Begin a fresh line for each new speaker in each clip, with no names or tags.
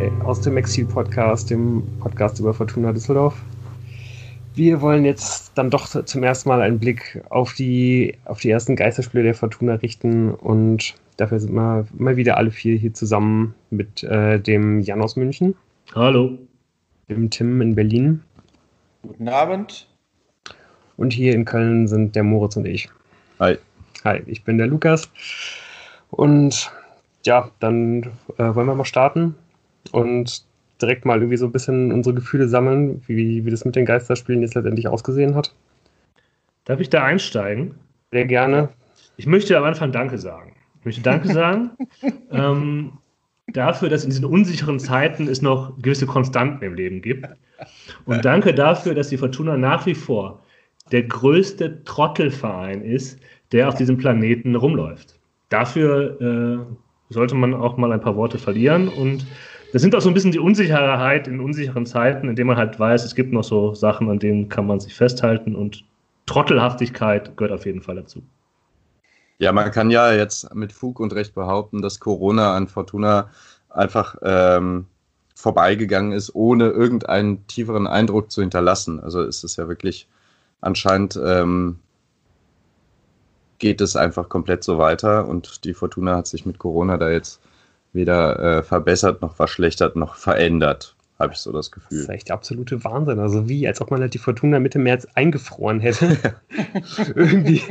äh, aus dem Exil-Podcast, dem Podcast über Fortuna Düsseldorf. Wir wollen jetzt dann doch zum ersten Mal einen Blick auf die, auf die ersten Geisterspiele der Fortuna richten und dafür sind wir mal wieder alle vier hier zusammen mit äh, dem Jan aus München.
Hallo.
Dem Tim in Berlin.
Guten Abend.
Und hier in Köln sind der Moritz und ich.
Hi.
Hi, ich bin der Lukas. Und ja, dann äh, wollen wir mal starten und direkt mal irgendwie so ein bisschen unsere Gefühle sammeln, wie, wie das mit den Geisterspielen jetzt letztendlich ausgesehen hat.
Darf ich da einsteigen?
Sehr gerne.
Ich möchte am Anfang Danke sagen. Ich möchte Danke sagen ähm, dafür, dass in diesen unsicheren Zeiten es noch gewisse Konstanten im Leben gibt. Und danke dafür, dass die Fortuna nach wie vor der größte Trottelverein ist, der auf diesem Planeten rumläuft. Dafür äh, sollte man auch mal ein paar Worte verlieren. Und das sind auch so ein bisschen die Unsicherheit in unsicheren Zeiten, in denen man halt weiß, es gibt noch so Sachen, an denen kann man sich festhalten und Trottelhaftigkeit gehört auf jeden Fall dazu.
Ja, man kann ja jetzt mit Fug und Recht behaupten, dass Corona an Fortuna einfach ähm, vorbeigegangen ist, ohne irgendeinen tieferen Eindruck zu hinterlassen. Also ist es ja wirklich anscheinend ähm, geht es einfach komplett so weiter und die Fortuna hat sich mit Corona da jetzt weder äh, verbessert noch verschlechtert noch verändert, habe ich so das Gefühl. Das
ist echt absolute Wahnsinn. Also wie, als ob man halt die Fortuna Mitte März eingefroren hätte. Irgendwie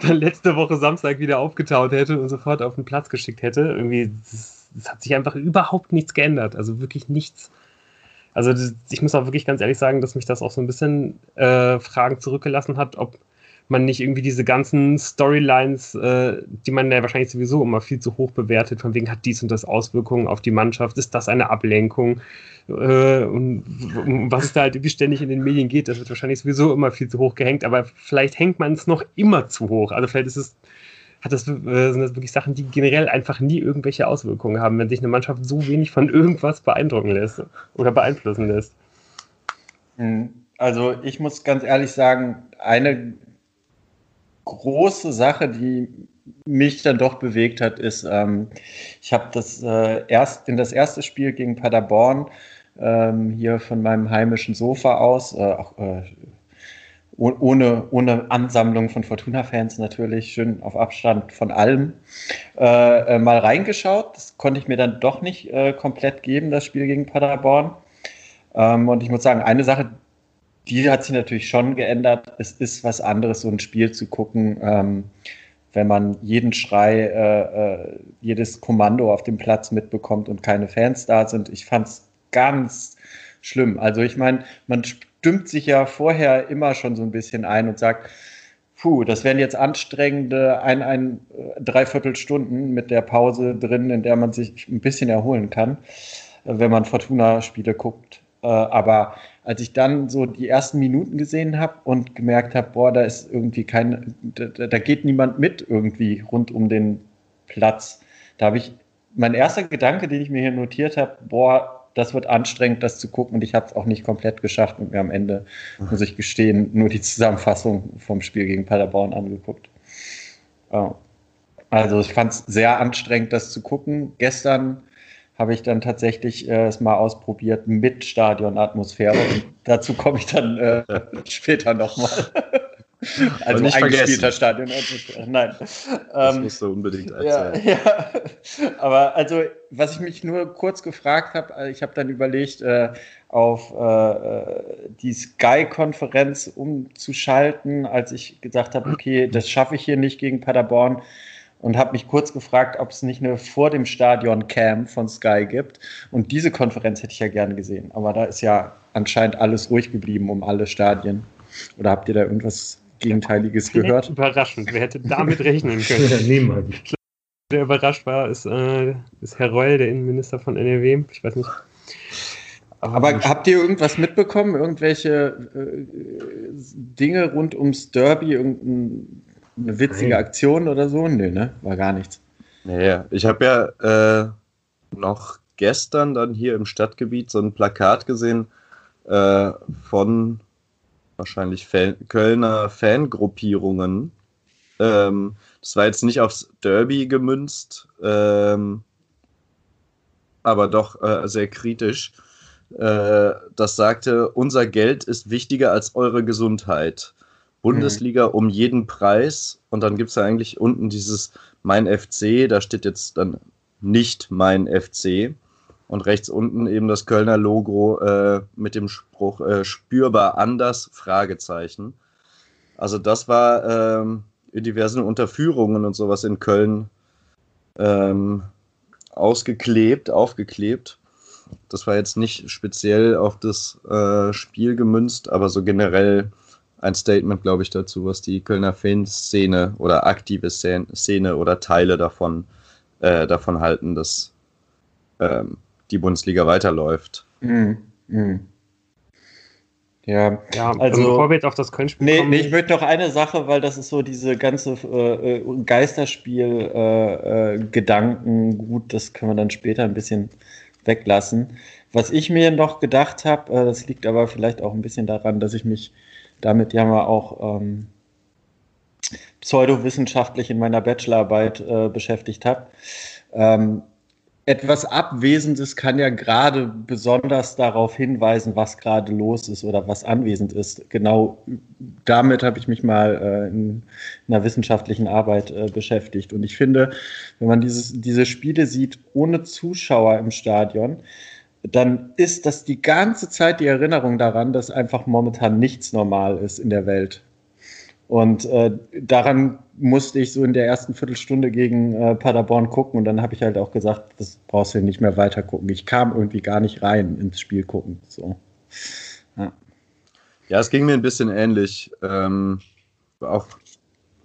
dann letzte Woche Samstag wieder aufgetaut hätte und sofort auf den Platz geschickt hätte. Irgendwie, es hat sich einfach überhaupt nichts geändert. Also wirklich nichts. Also ich muss auch wirklich ganz ehrlich sagen, dass mich das auch so ein bisschen äh, Fragen zurückgelassen hat, ob man nicht irgendwie diese ganzen Storylines, äh, die man ja wahrscheinlich sowieso immer viel zu hoch bewertet, von wegen hat dies und das Auswirkungen auf die Mannschaft, ist das eine Ablenkung? Äh, und um was da halt irgendwie ständig in den Medien geht, das wird wahrscheinlich sowieso immer viel zu hoch gehängt, aber vielleicht hängt man es noch immer zu hoch. Also vielleicht ist es hat das, äh, sind das wirklich Sachen, die generell einfach nie irgendwelche Auswirkungen haben, wenn sich eine Mannschaft so wenig von irgendwas beeindrucken lässt oder beeinflussen lässt.
Also ich muss ganz ehrlich sagen, eine große Sache, die mich dann doch bewegt hat, ist, ähm, ich habe das äh, erst in das erste Spiel gegen Paderborn ähm, hier von meinem heimischen Sofa aus, äh, auch, äh, ohne, ohne Ansammlung von Fortuna-Fans natürlich, schön auf Abstand von allem, äh, äh, mal reingeschaut. Das konnte ich mir dann doch nicht äh, komplett geben, das Spiel gegen Paderborn. Ähm, und ich muss sagen, eine Sache, die hat sich natürlich schon geändert. Es ist was anderes, so ein Spiel zu gucken, ähm, wenn man jeden Schrei, äh, äh, jedes Kommando auf dem Platz mitbekommt und keine Fans da sind. Ich fand es ganz schlimm. Also ich meine, man stimmt sich ja vorher immer schon so ein bisschen ein und sagt, puh, das wären jetzt anstrengende ein, ein, äh, dreiviertel Stunden mit der Pause drin, in der man sich ein bisschen erholen kann, äh, wenn man Fortuna-Spiele guckt. Aber als ich dann so die ersten Minuten gesehen habe und gemerkt habe, boah, da ist irgendwie kein, da, da, geht niemand mit irgendwie rund um den Platz. Da habe ich, mein erster Gedanke, den ich mir hier notiert habe, boah, das wird anstrengend, das zu gucken und ich habe es auch nicht komplett geschafft und mir am Ende, muss ich gestehen, nur die Zusammenfassung vom Spiel gegen Paderborn angeguckt. Also ich fand es sehr anstrengend, das zu gucken. Gestern habe ich dann tatsächlich äh, es mal ausprobiert mit Stadionatmosphäre. Und dazu komme ich dann äh, später nochmal.
also nicht eingespielter
Stadion. Nein.
Das ähm, musst du unbedingt
erzählen. Ja, ja, aber also, was ich mich nur kurz gefragt habe, äh, ich habe dann überlegt, äh, auf äh, die Sky-Konferenz umzuschalten, als ich gesagt habe, okay, das schaffe ich hier nicht gegen Paderborn und habe mich kurz gefragt, ob es nicht eine vor dem Stadion Cam von Sky gibt. Und diese Konferenz hätte ich ja gerne gesehen. Aber da ist ja anscheinend alles ruhig geblieben um alle Stadien. Oder habt ihr da irgendwas Gegenteiliges ja, gehört?
Überraschend. Wer hätte damit rechnen können? ja, niemand. Der überrascht war, ist, äh, ist Herr Reul, der Innenminister von NRW. Ich weiß nicht.
Aber habt ihr irgendwas mitbekommen? Irgendwelche äh, Dinge rund ums Derby? Irgendein eine witzige Nein. Aktion oder so? Nee, ne? War gar nichts.
Nee, ich habe ja äh, noch gestern dann hier im Stadtgebiet so ein Plakat gesehen äh, von wahrscheinlich Fan Kölner Fangruppierungen. Ähm, das war jetzt nicht aufs Derby gemünzt, ähm, aber doch äh, sehr kritisch. Äh, das sagte, unser Geld ist wichtiger als eure Gesundheit. Bundesliga mhm. um jeden Preis. Und dann gibt es ja eigentlich unten dieses Mein FC, da steht jetzt dann nicht Mein FC. Und rechts unten eben das Kölner Logo äh, mit dem Spruch äh, spürbar anders, Fragezeichen. Also das war ähm, in diversen Unterführungen und sowas in Köln ähm, ausgeklebt, aufgeklebt. Das war jetzt nicht speziell auf das äh, Spiel gemünzt, aber so generell ein Statement, glaube ich, dazu, was die Kölner Fanszene oder aktive Szene oder Teile davon, äh, davon halten, dass ähm, die Bundesliga weiterläuft. Mm, mm.
Ja, ja also, also bevor wir jetzt auf das Köln-Spiel nee, kommen. Nee, ich möchte noch eine Sache, weil das ist so diese ganze äh, äh Geisterspiel-Gedanken, äh, äh, gut, das können wir dann später ein bisschen weglassen. Was ich mir noch gedacht habe, äh, das liegt aber vielleicht auch ein bisschen daran, dass ich mich damit ja mal auch ähm, pseudowissenschaftlich in meiner Bachelorarbeit äh, beschäftigt habe. Ähm, etwas Abwesendes kann ja gerade besonders darauf hinweisen, was gerade los ist oder was anwesend ist. Genau damit habe ich mich mal äh, in, in, einer wissenschaftlichen Arbeit äh, beschäftigt. Und ich finde, wenn man dieses, diese Spiele sieht ohne Zuschauer im Stadion, dann ist das die ganze Zeit die Erinnerung daran, dass einfach momentan nichts normal ist in der Welt. Und äh, daran musste ich so in der ersten Viertelstunde gegen äh, Paderborn gucken und dann habe ich halt auch gesagt, das brauchst du nicht mehr weiter gucken. Ich kam irgendwie gar nicht rein ins Spiel gucken. So.
Ja. ja, es ging mir ein bisschen ähnlich. Ähm, auch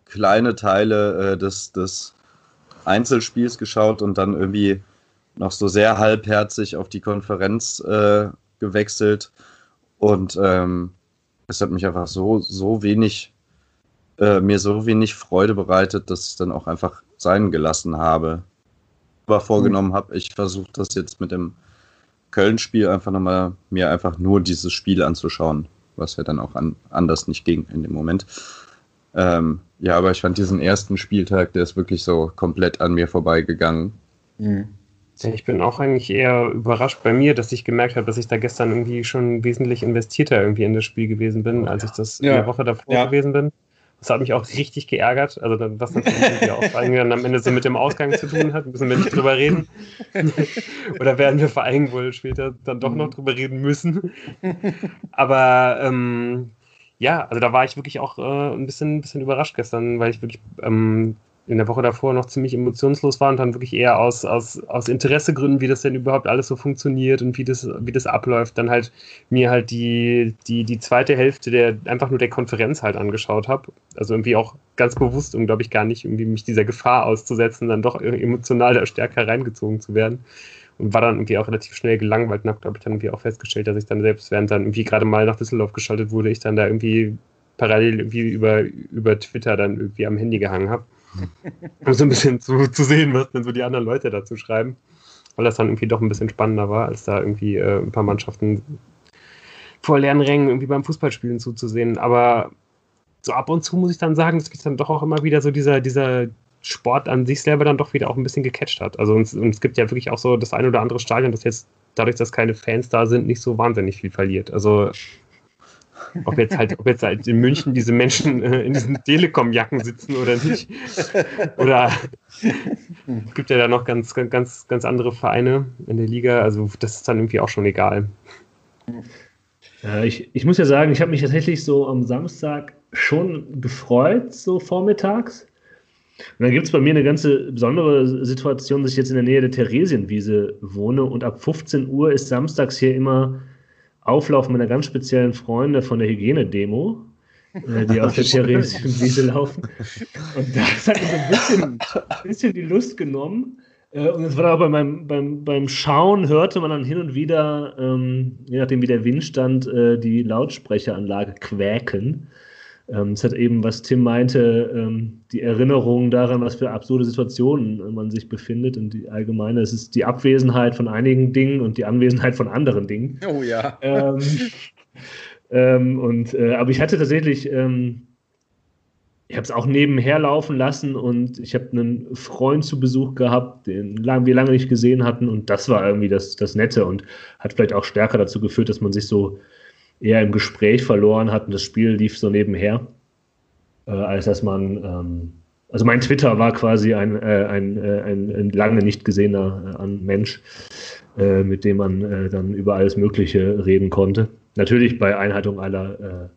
kleine Teile äh, des, des Einzelspiels geschaut und dann irgendwie noch so sehr halbherzig auf die Konferenz äh, gewechselt. Und ähm, es hat mich einfach so, so wenig äh, mir so wenig Freude bereitet, dass ich dann auch einfach sein gelassen habe. Aber vorgenommen habe, ich versuche das jetzt mit dem Köln-Spiel einfach nochmal, mir einfach nur dieses Spiel anzuschauen, was ja dann auch an, anders nicht ging in dem Moment. Ähm, ja, aber ich fand diesen ersten Spieltag, der ist wirklich so komplett an mir vorbeigegangen. Mhm.
Ich bin auch eigentlich eher überrascht bei mir, dass ich gemerkt habe, dass ich da gestern irgendwie schon wesentlich investierter irgendwie in das Spiel gewesen bin, als ich das ja. in der Woche davor ja. gewesen bin. Das hat mich auch richtig geärgert. Also, was natürlich auch dann am Ende so mit dem Ausgang zu tun hat, müssen wir nicht drüber reden. Oder werden wir vor allem wohl später dann doch noch drüber reden müssen. Aber ähm, ja, also da war ich wirklich auch äh, ein bisschen, bisschen überrascht gestern, weil ich wirklich ähm, in der Woche davor noch ziemlich emotionslos war und dann wirklich eher aus, aus, aus Interessegründen, wie das denn überhaupt alles so funktioniert und wie das, wie das abläuft, dann halt mir halt die, die, die zweite Hälfte der einfach nur der Konferenz halt angeschaut habe. Also irgendwie auch ganz bewusst, um glaube ich gar nicht irgendwie mich dieser Gefahr auszusetzen, dann doch emotional da stärker reingezogen zu werden. Und war dann irgendwie auch relativ schnell gelangweilt und habe, glaube ich, dann irgendwie auch festgestellt, dass ich dann selbst, während dann irgendwie gerade mal nach Düsseldorf geschaltet wurde, ich dann da irgendwie parallel irgendwie über, über Twitter dann irgendwie am Handy gehangen habe um so ein bisschen zu, zu sehen, was denn so die anderen Leute dazu schreiben. Weil das dann irgendwie doch ein bisschen spannender war, als da irgendwie äh, ein paar Mannschaften vor leeren Rängen irgendwie beim Fußballspielen zuzusehen. Aber so ab und zu muss ich dann sagen, dass mich dann doch auch immer wieder so dieser, dieser Sport an sich selber dann doch wieder auch ein bisschen gecatcht hat. Also und, und es gibt ja wirklich auch so das ein oder andere Stadion, das jetzt dadurch, dass keine Fans da sind, nicht so wahnsinnig viel verliert. Also ob jetzt halt, ob jetzt halt in München diese Menschen äh, in diesen Telekom-Jacken sitzen oder nicht. Oder es gibt ja da noch ganz, ganz, ganz andere Vereine in der Liga. Also das ist dann irgendwie auch schon egal.
Ja, ich, ich muss ja sagen, ich habe mich tatsächlich so am Samstag schon gefreut, so vormittags. Und dann gibt es bei mir eine ganz besondere Situation, dass ich jetzt in der Nähe der Theresienwiese wohne und ab 15 Uhr ist samstags hier immer Auflauf meiner ganz speziellen Freunde von der Hygienedemo, äh, die auf der Theresienwiese laufen. Und das hat mir so ein bisschen, bisschen die Lust genommen. Äh, und es war aber beim, beim, beim Schauen hörte man dann hin und wieder, ähm, je nachdem wie der Wind stand, äh, die Lautsprecheranlage quäken. Ähm, es hat eben, was Tim meinte, ähm, die Erinnerung daran, was für absurde Situationen man sich befindet und die allgemeine, es ist die Abwesenheit von einigen Dingen und die Anwesenheit von anderen Dingen.
Oh ja.
Ähm, ähm und, äh, aber ich hatte tatsächlich ähm, ich habe es auch nebenher laufen lassen und ich habe einen Freund zu Besuch gehabt, den wir lange nicht gesehen hatten und das war irgendwie das, das Nette und hat vielleicht auch stärker dazu geführt, dass man sich so eher im Gespräch verloren hat und das Spiel lief so nebenher, äh, als dass man, ähm, also mein Twitter war quasi ein, äh, ein, äh, ein, ein, lange nicht gesehener äh, Mensch, äh, mit dem man äh, dann über alles Mögliche reden konnte. Natürlich bei Einhaltung aller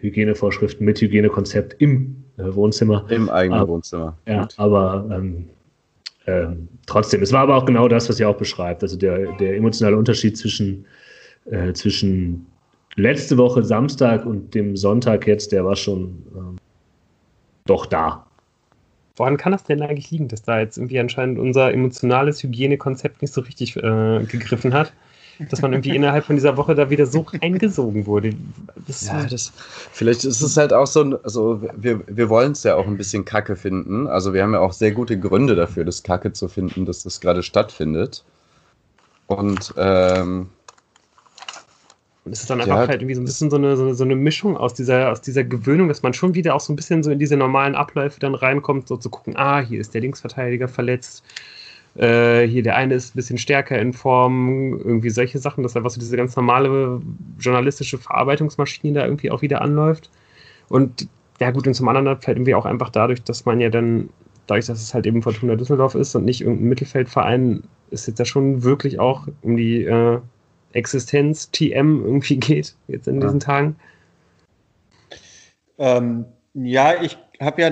Hygienevorschriften mit Hygienekonzept im Wohnzimmer.
Im eigenen aber, Wohnzimmer.
Ja, Gut. aber ähm, ähm, trotzdem, es war aber auch genau das, was ihr auch beschreibt. Also der, der emotionale Unterschied zwischen, äh, zwischen letzte Woche Samstag und dem Sonntag jetzt, der war schon ähm, doch da.
Woran kann das denn eigentlich liegen, dass da jetzt irgendwie anscheinend unser emotionales Hygienekonzept nicht so richtig äh, gegriffen hat? Dass man irgendwie innerhalb von dieser Woche da wieder so eingesogen wurde.
Das ja, das, vielleicht ist es halt auch so, also wir, wir wollen es ja auch ein bisschen Kacke finden. Also wir haben ja auch sehr gute Gründe dafür, das Kacke zu finden, dass das gerade stattfindet. Und ähm,
und es ist dann einfach ja. halt irgendwie so ein bisschen so eine, so eine, so eine Mischung aus dieser, aus dieser Gewöhnung, dass man schon wieder auch so ein bisschen so in diese normalen Abläufe dann reinkommt, so zu gucken, ah, hier ist der Linksverteidiger verletzt, äh, hier der eine ist ein bisschen stärker in Form, irgendwie solche Sachen, dass einfach so diese ganz normale journalistische Verarbeitungsmaschine da irgendwie auch wieder anläuft. Und ja gut, und zum anderen halt irgendwie auch einfach dadurch, dass man ja dann, dadurch, dass es halt eben Fortuna Düsseldorf ist und nicht irgendein Mittelfeldverein, ist jetzt ja schon wirklich auch um die äh, Existenz TM irgendwie geht, jetzt in ja. diesen Tagen?
Ähm, ja, ich habe ja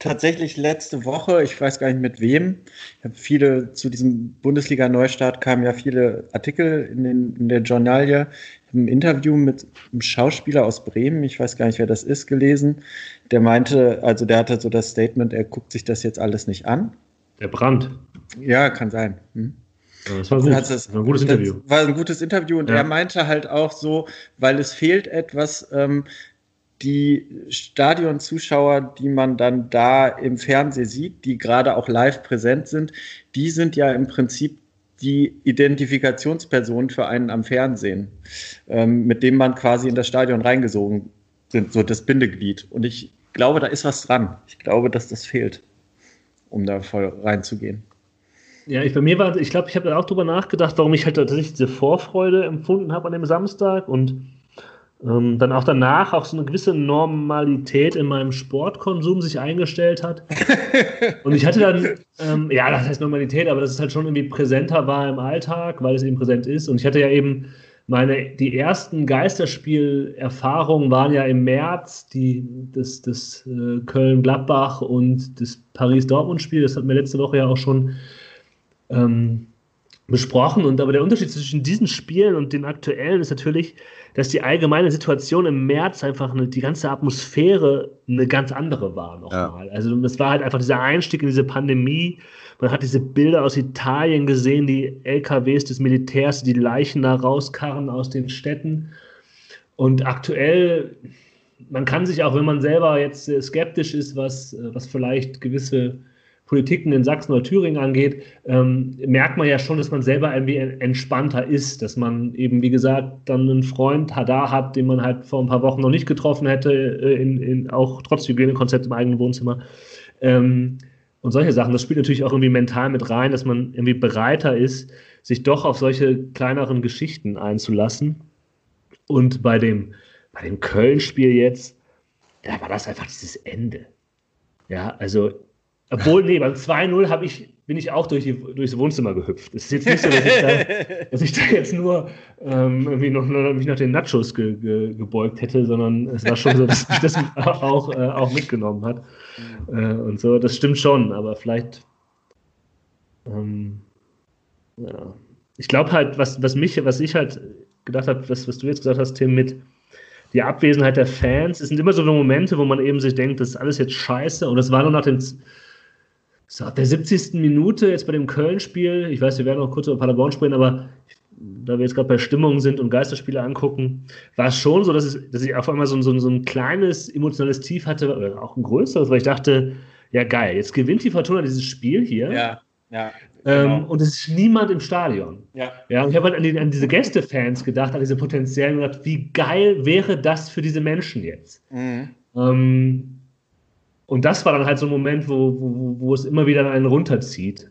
tatsächlich letzte Woche, ich weiß gar nicht mit wem, ich habe viele zu diesem Bundesliga-Neustart kamen ja viele Artikel in, den, in der Journalie. Ich habe ein Interview mit einem Schauspieler aus Bremen, ich weiß gar nicht, wer das ist, gelesen. Der meinte, also der hatte so das Statement, er guckt sich das jetzt alles nicht an.
Der Brand.
Ja, kann sein. Hm.
Das war gut. Das, das war ein gutes Interview.
War ein gutes Interview und ja. er meinte halt auch so, weil es fehlt etwas, ähm, die Stadionzuschauer, die man dann da im Fernsehen sieht, die gerade auch live präsent sind, die sind ja im Prinzip die Identifikationspersonen für einen am Fernsehen, ähm, mit dem man quasi in das Stadion reingesogen sind, so das Bindeglied. Und ich glaube, da ist was dran. Ich glaube, dass das fehlt, um da voll reinzugehen.
Ja, ich, bei mir war, ich glaube, ich habe auch darüber nachgedacht, warum ich halt tatsächlich diese Vorfreude empfunden habe an dem Samstag und ähm, dann auch danach auch so eine gewisse Normalität in meinem Sportkonsum sich eingestellt hat. und ich hatte dann, ähm, ja, das heißt Normalität, aber dass es halt schon irgendwie präsenter war im Alltag, weil es eben präsent ist. Und ich hatte ja eben meine, die ersten Geisterspielerfahrungen waren ja im März, die, das, das äh, Köln-Gladbach und das Paris-Dortmund-Spiel, das hatten wir letzte Woche ja auch schon ähm, besprochen. Und aber der Unterschied zwischen diesen Spielen und den aktuellen ist natürlich, dass die allgemeine Situation im März einfach eine, die ganze Atmosphäre eine ganz andere war nochmal. Ja. Also es war halt einfach dieser Einstieg in diese Pandemie. Man hat diese Bilder aus Italien gesehen, die LKWs des Militärs, die Leichen da rauskarren aus den Städten. Und aktuell, man kann sich auch, wenn man selber jetzt skeptisch ist, was, was vielleicht gewisse Politiken in Sachsen oder Thüringen angeht, ähm, merkt man ja schon, dass man selber irgendwie entspannter ist, dass man eben, wie gesagt, dann einen Freund da hat, den man halt vor ein paar Wochen noch nicht getroffen hätte, äh, in, in, auch trotz Hygienekonzept im eigenen Wohnzimmer. Ähm, und solche Sachen, das spielt natürlich auch irgendwie mental mit rein, dass man irgendwie bereiter ist, sich doch auf solche kleineren Geschichten einzulassen. Und bei dem, bei dem Köln-Spiel jetzt, da war das einfach dieses Ende. Ja, also obwohl, nee, beim 2-0 ich, bin ich auch durch die, durchs Wohnzimmer gehüpft. Es ist jetzt nicht so, dass ich da, dass ich da jetzt nur ähm, irgendwie noch, noch, mich nach den Nachos ge, ge, gebeugt hätte, sondern es war schon so, dass mich das auch, äh, auch mitgenommen hat. Äh, und so, das stimmt schon, aber vielleicht. Ähm, ja. Ich glaube halt, was, was mich, was ich halt gedacht habe, was, was du jetzt gesagt hast, Tim, mit die Abwesenheit der Fans, es sind immer so Momente, wo man eben sich denkt, das ist alles jetzt scheiße. Und das war nur nach dem so, ab der 70. Minute jetzt bei dem Köln-Spiel, ich weiß, wir werden noch kurz über Paderborn sprechen, aber da wir jetzt gerade bei Stimmung sind und Geisterspiele angucken, war es schon so, dass, es, dass ich auf einmal so, so, so ein kleines emotionales Tief hatte, oder auch ein größeres, weil ich dachte, ja geil, jetzt gewinnt die Fortuna dieses Spiel hier.
Ja, ja.
Ähm, genau. und es ist niemand im Stadion.
Ja.
ja und ich habe halt an, die, an diese Gästefans gedacht, an diese potenziellen, gedacht, wie geil wäre das für diese Menschen jetzt? Mhm. Ähm, und das war dann halt so ein Moment, wo, wo, wo es immer wieder einen runterzieht,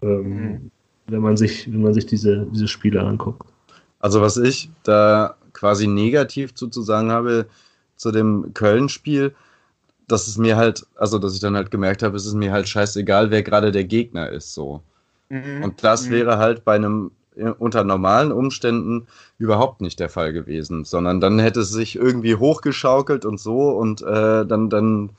ähm, mhm. wenn man sich, wenn man sich diese, diese Spiele anguckt.
Also was ich da quasi negativ zu, zu sagen habe zu dem Köln-Spiel, dass es mir halt, also dass ich dann halt gemerkt habe, es ist mir halt scheißegal, wer gerade der Gegner ist, so. Mhm. Und das mhm. wäre halt bei einem unter normalen Umständen überhaupt nicht der Fall gewesen, sondern dann hätte es sich irgendwie hochgeschaukelt und so und äh, dann, dann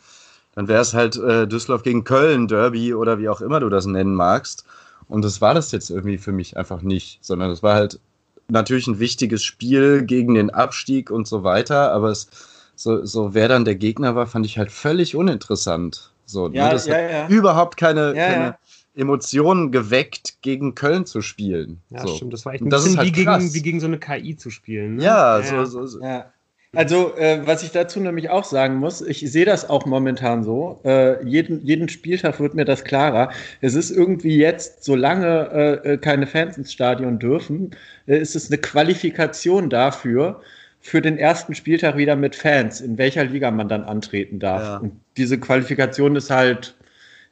dann wäre es halt äh, Düsseldorf gegen Köln, Derby oder wie auch immer du das nennen magst. Und das war das jetzt irgendwie für mich einfach nicht, sondern das war halt natürlich ein wichtiges Spiel gegen den Abstieg und so weiter, aber es, so, so wer dann der Gegner war, fand ich halt völlig uninteressant. So, ne, ja, ne, das ja, hat ja. überhaupt keine, ja, keine Emotionen geweckt, gegen Köln zu spielen.
Ja,
so.
stimmt. Das war echt ein bisschen halt wie, gegen, wie gegen so eine KI zu spielen.
Ne? Ja, so, so, so. Also, äh, was ich dazu nämlich auch sagen muss, ich sehe das auch momentan so. Äh, jeden, jeden Spieltag wird mir das klarer. Es ist irgendwie jetzt, solange äh, äh keine Fans ins Stadion dürfen, äh, ist es eine Qualifikation dafür, für den ersten Spieltag wieder mit Fans, in welcher Liga man dann antreten darf. Ja. Und diese Qualifikation ist halt,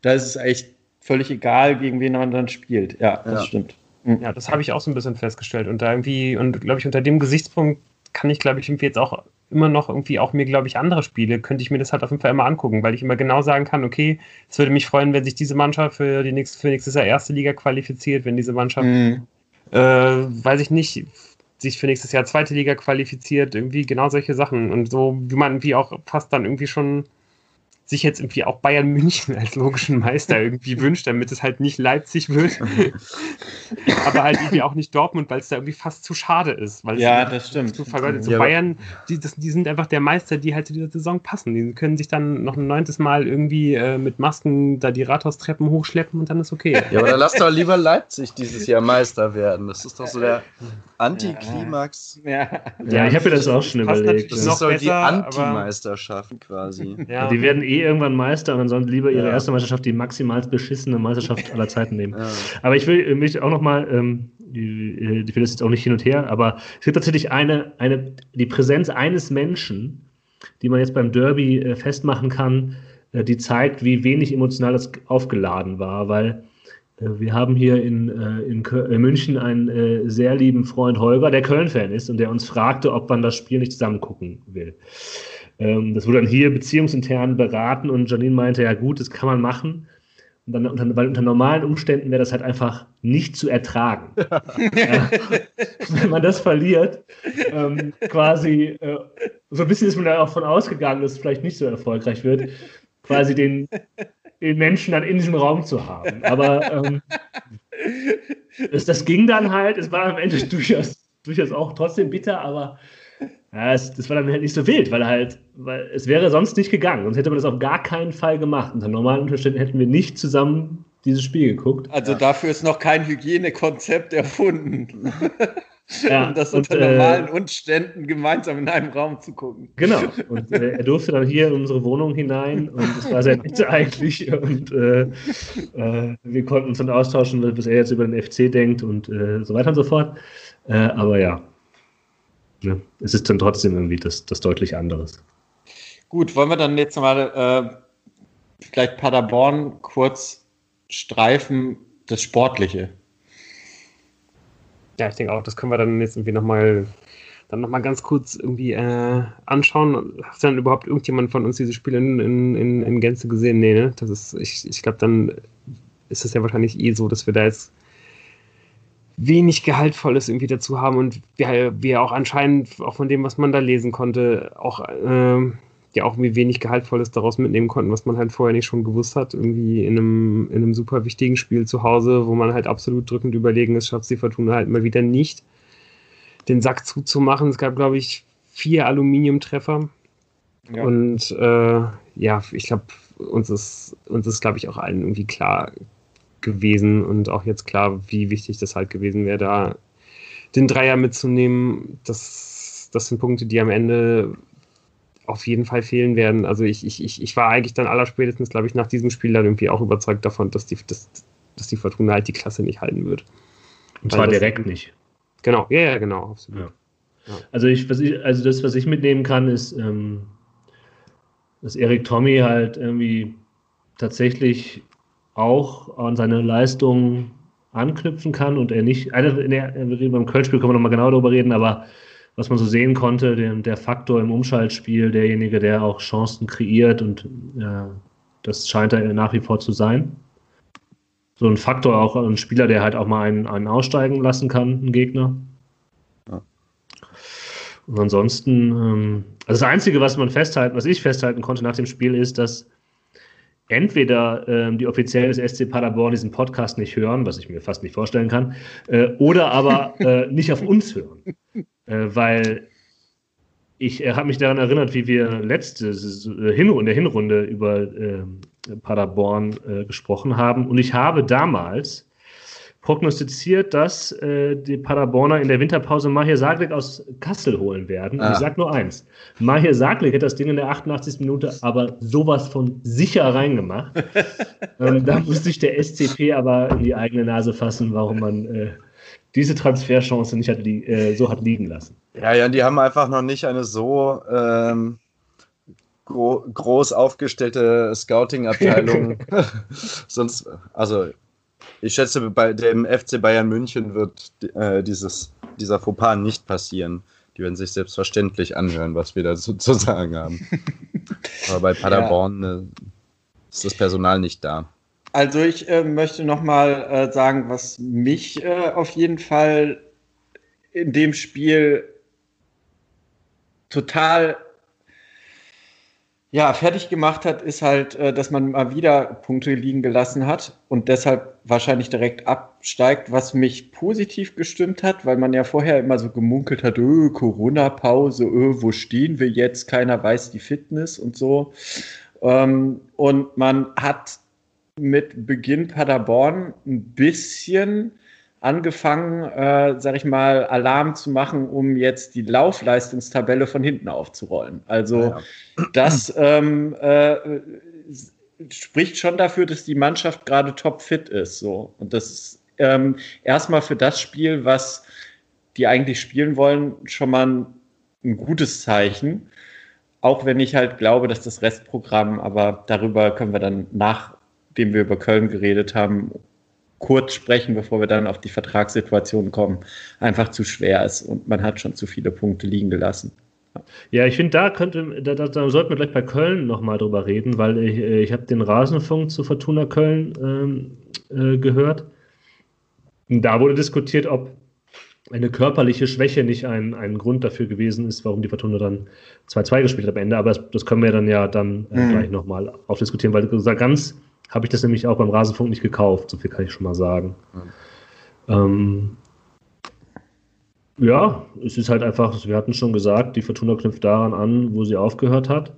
da ist es echt völlig egal, gegen wen man dann spielt. Ja, das ja. stimmt.
Mhm. Ja, das habe ich auch so ein bisschen festgestellt. Und da irgendwie, und glaube ich, unter dem Gesichtspunkt kann ich, glaube ich, irgendwie jetzt auch immer noch irgendwie auch mir, glaube ich, andere Spiele, könnte ich mir das halt auf jeden Fall immer angucken, weil ich immer genau sagen kann, okay, es würde mich freuen, wenn sich diese Mannschaft für die nächste, für nächstes Jahr erste Liga qualifiziert, wenn diese Mannschaft, mhm. äh, weiß ich nicht, sich für nächstes Jahr zweite Liga qualifiziert, irgendwie genau solche Sachen. Und so, wie man wie auch fast dann irgendwie schon sich jetzt irgendwie auch Bayern München als logischen Meister irgendwie wünscht, damit es halt nicht Leipzig wird. aber halt irgendwie auch nicht Dortmund, weil es da irgendwie fast zu schade ist.
ja, das stimmt.
Zu vergeudet. So ja, Bayern, die, das, die sind einfach der Meister, die halt zu dieser Saison passen. Die können sich dann noch ein neuntes Mal irgendwie äh, mit Masken da die Rathaustreppen hochschleppen und dann ist okay.
Ja, aber dann lass doch lieber Leipzig dieses Jahr Meister werden. Das ist doch so der Antiklimax.
Ja, ja ich habe mir das auch schon überlegt.
Das ist so die Anti-Meisterschaft quasi.
Ja. Die werden eh irgendwann Meister und dann sollen lieber ihre ja. erste Meisterschaft die maximal beschissene Meisterschaft aller Zeiten nehmen. Ja. Aber ich will äh, mich auch nochmal, ähm, äh, ich will das jetzt auch nicht hin und her, aber es gibt tatsächlich eine, eine, die Präsenz eines Menschen, die man jetzt beim Derby äh, festmachen kann, äh, die zeigt, wie wenig emotional das aufgeladen war, weil äh, wir haben hier in, äh, in, in München einen sehr lieben Freund Holger, der Köln-Fan ist und der uns fragte, ob man das Spiel nicht zusammen gucken will. Ähm, das wurde dann hier beziehungsintern beraten und Janine meinte, ja gut, das kann man machen. Und dann, unter, weil unter normalen Umständen wäre das halt einfach nicht zu ertragen. ja, wenn man das verliert, ähm, quasi, äh, so ein bisschen ist man da auch von ausgegangen, dass es vielleicht nicht so erfolgreich wird, quasi den, den Menschen dann in diesem Raum zu haben. Aber ähm, das, das ging dann halt, es war am Ende durchaus, durchaus auch trotzdem bitter, aber ja, es, das war dann halt nicht so wild, weil halt, weil es wäre sonst nicht gegangen. Sonst hätte man das auf gar keinen Fall gemacht. Unter normalen Umständen hätten wir nicht zusammen dieses Spiel geguckt.
Also ja. dafür ist noch kein Hygienekonzept erfunden. Ja, um das unter und, äh, normalen Umständen gemeinsam in einem Raum zu gucken.
Genau. Und äh, er durfte dann hier in unsere Wohnung hinein und es war sehr nett eigentlich. Und äh, äh, wir konnten uns dann austauschen, was er jetzt über den FC denkt und äh, so weiter und so fort. Äh, aber ja, ne, es ist dann trotzdem irgendwie das, das deutlich anderes.
Gut, wollen wir dann jetzt mal äh, vielleicht Paderborn kurz streifen, das Sportliche.
Ja, ich denke auch, das können wir dann jetzt irgendwie nochmal dann noch mal ganz kurz irgendwie äh, anschauen. Hat dann überhaupt irgendjemand von uns dieses Spiel in, in, in, in Gänze gesehen? Nee, ne? Das ist, ich, ich glaube, dann ist es ja wahrscheinlich eh so, dass wir da jetzt wenig Gehaltvolles irgendwie dazu haben und wir, wir auch anscheinend, auch von dem, was man da lesen konnte, auch äh, ja auch irgendwie wenig Gehaltvolles daraus mitnehmen konnten, was man halt vorher nicht schon gewusst hat, irgendwie in einem, in einem super wichtigen Spiel zu Hause, wo man halt absolut drückend überlegen ist, schafft die Fortuna halt mal wieder nicht, den Sack zuzumachen. Es gab, glaube ich, vier Aluminiumtreffer. Ja. Und äh, ja, ich glaube, uns ist, uns ist, glaube ich, auch allen irgendwie klar, gewesen und auch jetzt klar, wie wichtig das halt gewesen wäre, da den Dreier mitzunehmen. Das, das sind Punkte, die am Ende auf jeden Fall fehlen werden. Also ich, ich, ich war eigentlich dann allerspätestens, glaube ich, nach diesem Spiel dann irgendwie auch überzeugt davon, dass die, dass, dass die Fortuna halt die Klasse nicht halten wird.
Und zwar direkt nicht.
Genau, ja, ja, genau, absolut. Ja.
Ja. Also ich, was ich, also das, was ich mitnehmen kann, ist, ähm, dass Erik Tommy halt irgendwie tatsächlich auch an seine Leistungen anknüpfen kann und er nicht, eine, ne, beim Köln-Spiel können wir nochmal genau darüber reden, aber was man so sehen konnte, der, der Faktor im Umschaltspiel, derjenige, der auch Chancen kreiert und äh, das scheint er nach wie vor zu sein. So ein Faktor, auch ein Spieler, der halt auch mal einen, einen aussteigen lassen kann, ein Gegner. Ja. Und ansonsten, ähm, also das Einzige, was man festhalten, was ich festhalten konnte nach dem Spiel, ist, dass entweder ähm, die Offiziellen des SC Paderborn diesen Podcast nicht hören, was ich mir fast nicht vorstellen kann, äh, oder aber äh, nicht auf uns hören. Äh, weil ich äh, habe mich daran erinnert, wie wir letzte äh, Hin in der Hinrunde über ähm, Paderborn äh, gesprochen haben. Und ich habe damals prognostiziert, dass äh, die Paderborner in der Winterpause Mahir Saglik aus Kassel holen werden. Ah. ich sage nur eins. Mahir Saglik hat das Ding in der 88. Minute aber sowas von sicher reingemacht. ähm, da musste sich der SCP aber in die eigene Nase fassen, warum man äh, diese Transferchance nicht hat, äh, so hat liegen lassen.
Ja, ja, die haben einfach noch nicht eine so ähm, gro groß aufgestellte Scouting-Abteilung. Sonst, also ich schätze, bei dem FC Bayern München wird äh, dieses, dieser Fauxpas nicht passieren. Die werden sich selbstverständlich anhören, was wir dazu zu sagen haben. Aber bei Paderborn ja. äh, ist das Personal nicht da.
Also ich äh, möchte nochmal äh, sagen, was mich äh, auf jeden Fall in dem Spiel total ja, fertig gemacht hat, ist halt, äh, dass man mal wieder Punkte liegen gelassen hat und deshalb wahrscheinlich direkt absteigt, was mich positiv gestimmt hat, weil man ja vorher immer so gemunkelt hat, öh, Corona-Pause, öh, wo stehen wir jetzt, keiner weiß die Fitness und so. Ähm, und man hat mit Beginn Paderborn ein bisschen angefangen, äh, sag ich mal, Alarm zu machen, um jetzt die Laufleistungstabelle von hinten aufzurollen. Also ja. das ähm, äh, spricht schon dafür, dass die Mannschaft gerade topfit ist. So. Und das ist ähm, erstmal für das Spiel, was die eigentlich spielen wollen, schon mal ein, ein gutes Zeichen. Auch wenn ich halt glaube, dass das Restprogramm, aber darüber können wir dann, nachdem wir über Köln geredet haben, kurz sprechen, bevor wir dann auf die Vertragssituation kommen, einfach zu schwer ist und man hat schon zu viele Punkte liegen gelassen.
Ja, ich finde, da könnte, da, da, da, sollten wir gleich bei Köln nochmal drüber reden, weil ich, ich habe den Rasenfunk zu Fortuna Köln ähm, äh, gehört. Und da wurde diskutiert, ob eine körperliche Schwäche nicht ein, ein Grund dafür gewesen ist, warum die Fortuna dann 2-2 gespielt hat am Ende. Aber das, das können wir dann ja dann äh, mhm. gleich nochmal aufdiskutieren, weil ganz habe ich das nämlich auch beim Rasenfunk nicht gekauft, so viel kann ich schon mal sagen. Mhm. Ähm, ja, es ist halt einfach, wir hatten schon gesagt, die Fortuna knüpft daran an, wo sie aufgehört hat.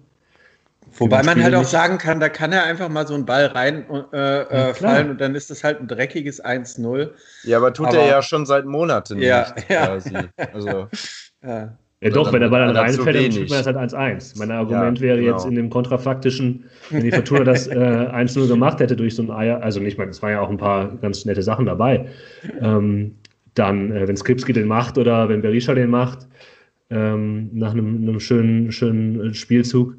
Wobei man halt auch sagen kann, da kann er einfach mal so einen Ball rein äh, äh, fallen und dann ist das halt ein dreckiges 1-0.
Ja, aber tut aber, er ja schon seit Monaten
ja,
nicht.
Ja. Quasi. Also,
ja. Ja, doch, wenn der Ball dann reinfällt, dann spielt man das halt 1-1. Mein Argument ja, wäre genau. jetzt in dem kontrafaktischen, wenn die Fortuna das äh, 1-0 gemacht hätte durch so ein Eier, also nicht mal, es waren ja auch ein paar ganz nette Sachen dabei. Ähm, dann, äh, wenn Skripski den macht oder wenn Berisha den macht, ähm, nach einem, einem, schönen, schönen Spielzug,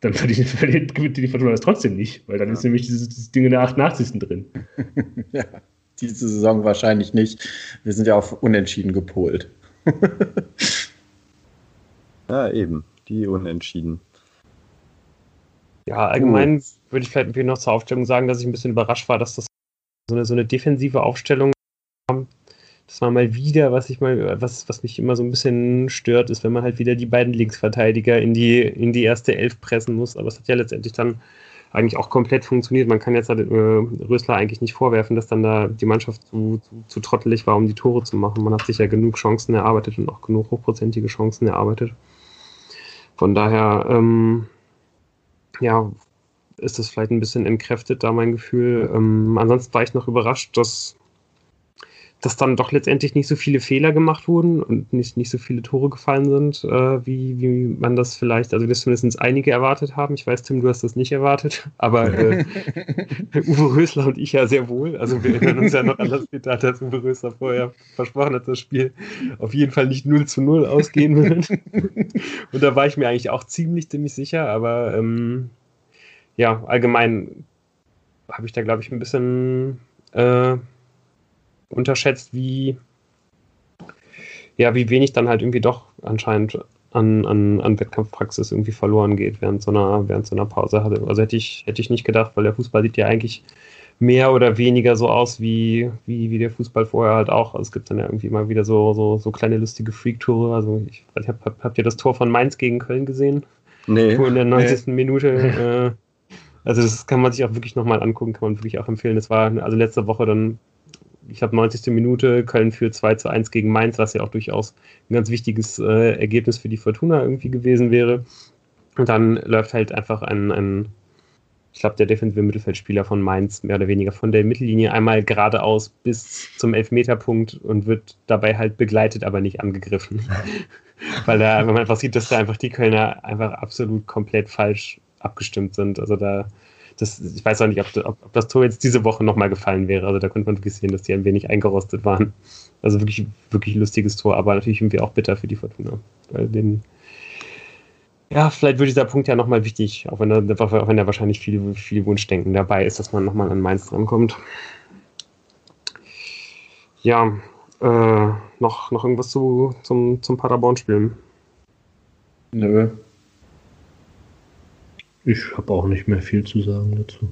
dann verliert die Fortuna das trotzdem nicht, weil dann ja. ist nämlich dieses, dieses, Ding in der 88. drin.
ja, diese Saison wahrscheinlich nicht. Wir sind ja auf Unentschieden gepolt.
Ja, eben. Die Unentschieden.
Ja, allgemein uh. würde ich vielleicht noch zur Aufstellung sagen, dass ich ein bisschen überrascht war, dass das so eine, so eine defensive Aufstellung war. Das war mal wieder, was ich mal, was, was mich immer so ein bisschen stört, ist, wenn man halt wieder die beiden Linksverteidiger in die, in die erste Elf pressen muss. Aber es hat ja letztendlich dann eigentlich auch komplett funktioniert. Man kann jetzt halt, äh, Rösler eigentlich nicht vorwerfen, dass dann da die Mannschaft zu, zu, zu, trottelig war, um die Tore zu machen. Man hat sich ja genug Chancen erarbeitet und auch genug hochprozentige Chancen erarbeitet. Von daher, ähm, ja, ist das vielleicht ein bisschen entkräftet, da mein Gefühl. Ähm, ansonsten war ich noch überrascht, dass dass dann doch letztendlich nicht so viele Fehler gemacht wurden und nicht, nicht so viele Tore gefallen sind, äh, wie, wie man das vielleicht, also das zumindest einige erwartet haben. Ich weiß, Tim, du hast das nicht erwartet, aber äh, Uwe Rösler und ich ja sehr wohl. Also wir erinnern uns ja noch an das Zitat, dass Uwe Rösler vorher versprochen hat, dass das Spiel auf jeden Fall nicht 0 zu 0 ausgehen wird. und da war ich mir eigentlich auch ziemlich, ziemlich sicher, aber ähm, ja, allgemein habe ich da, glaube ich, ein bisschen äh, unterschätzt, wie, ja, wie wenig dann halt irgendwie doch anscheinend an, an, an Wettkampfpraxis irgendwie verloren geht während so einer, während so einer Pause hatte. Also hätte ich, hätte ich nicht gedacht, weil der Fußball sieht ja eigentlich mehr oder weniger so aus wie, wie, wie der Fußball vorher halt auch. Also es gibt dann ja irgendwie mal wieder so, so, so kleine lustige Freak-Tore. Also ich weiß, hab, habt ihr das Tor von Mainz gegen Köln gesehen? Nee. Wo in der 90. Nee. Minute. Äh, also das kann man sich auch wirklich nochmal angucken, kann man wirklich auch empfehlen. Das war also letzte Woche dann ich habe 90. Minute, Köln führt 2 zu 1 gegen Mainz, was ja auch durchaus ein ganz wichtiges äh, Ergebnis für die Fortuna irgendwie gewesen wäre. Und dann läuft halt einfach ein, ein ich glaube, der defensive Mittelfeldspieler von Mainz mehr oder weniger von der Mittellinie einmal geradeaus bis zum Elfmeterpunkt und wird dabei halt begleitet, aber nicht angegriffen. Weil da, wenn man einfach sieht, dass da einfach die Kölner einfach absolut komplett falsch abgestimmt sind. Also da das, ich weiß auch nicht, ob, ob, ob das Tor jetzt diese Woche nochmal gefallen wäre. Also da konnte man wirklich sehen, dass die ein wenig eingerostet waren. Also wirklich, wirklich lustiges Tor, aber natürlich irgendwie auch bitter für die Fortuna. Weil den, ja, vielleicht wird dieser Punkt ja nochmal wichtig, auch wenn, da, auch wenn da wahrscheinlich viel, viel Wunschdenken dabei ist, dass man nochmal an Mainz drankommt. Ja, äh, noch, noch irgendwas zu, zum, zum Paderborn-Spielen?
Nö, ich habe auch nicht mehr viel zu sagen dazu.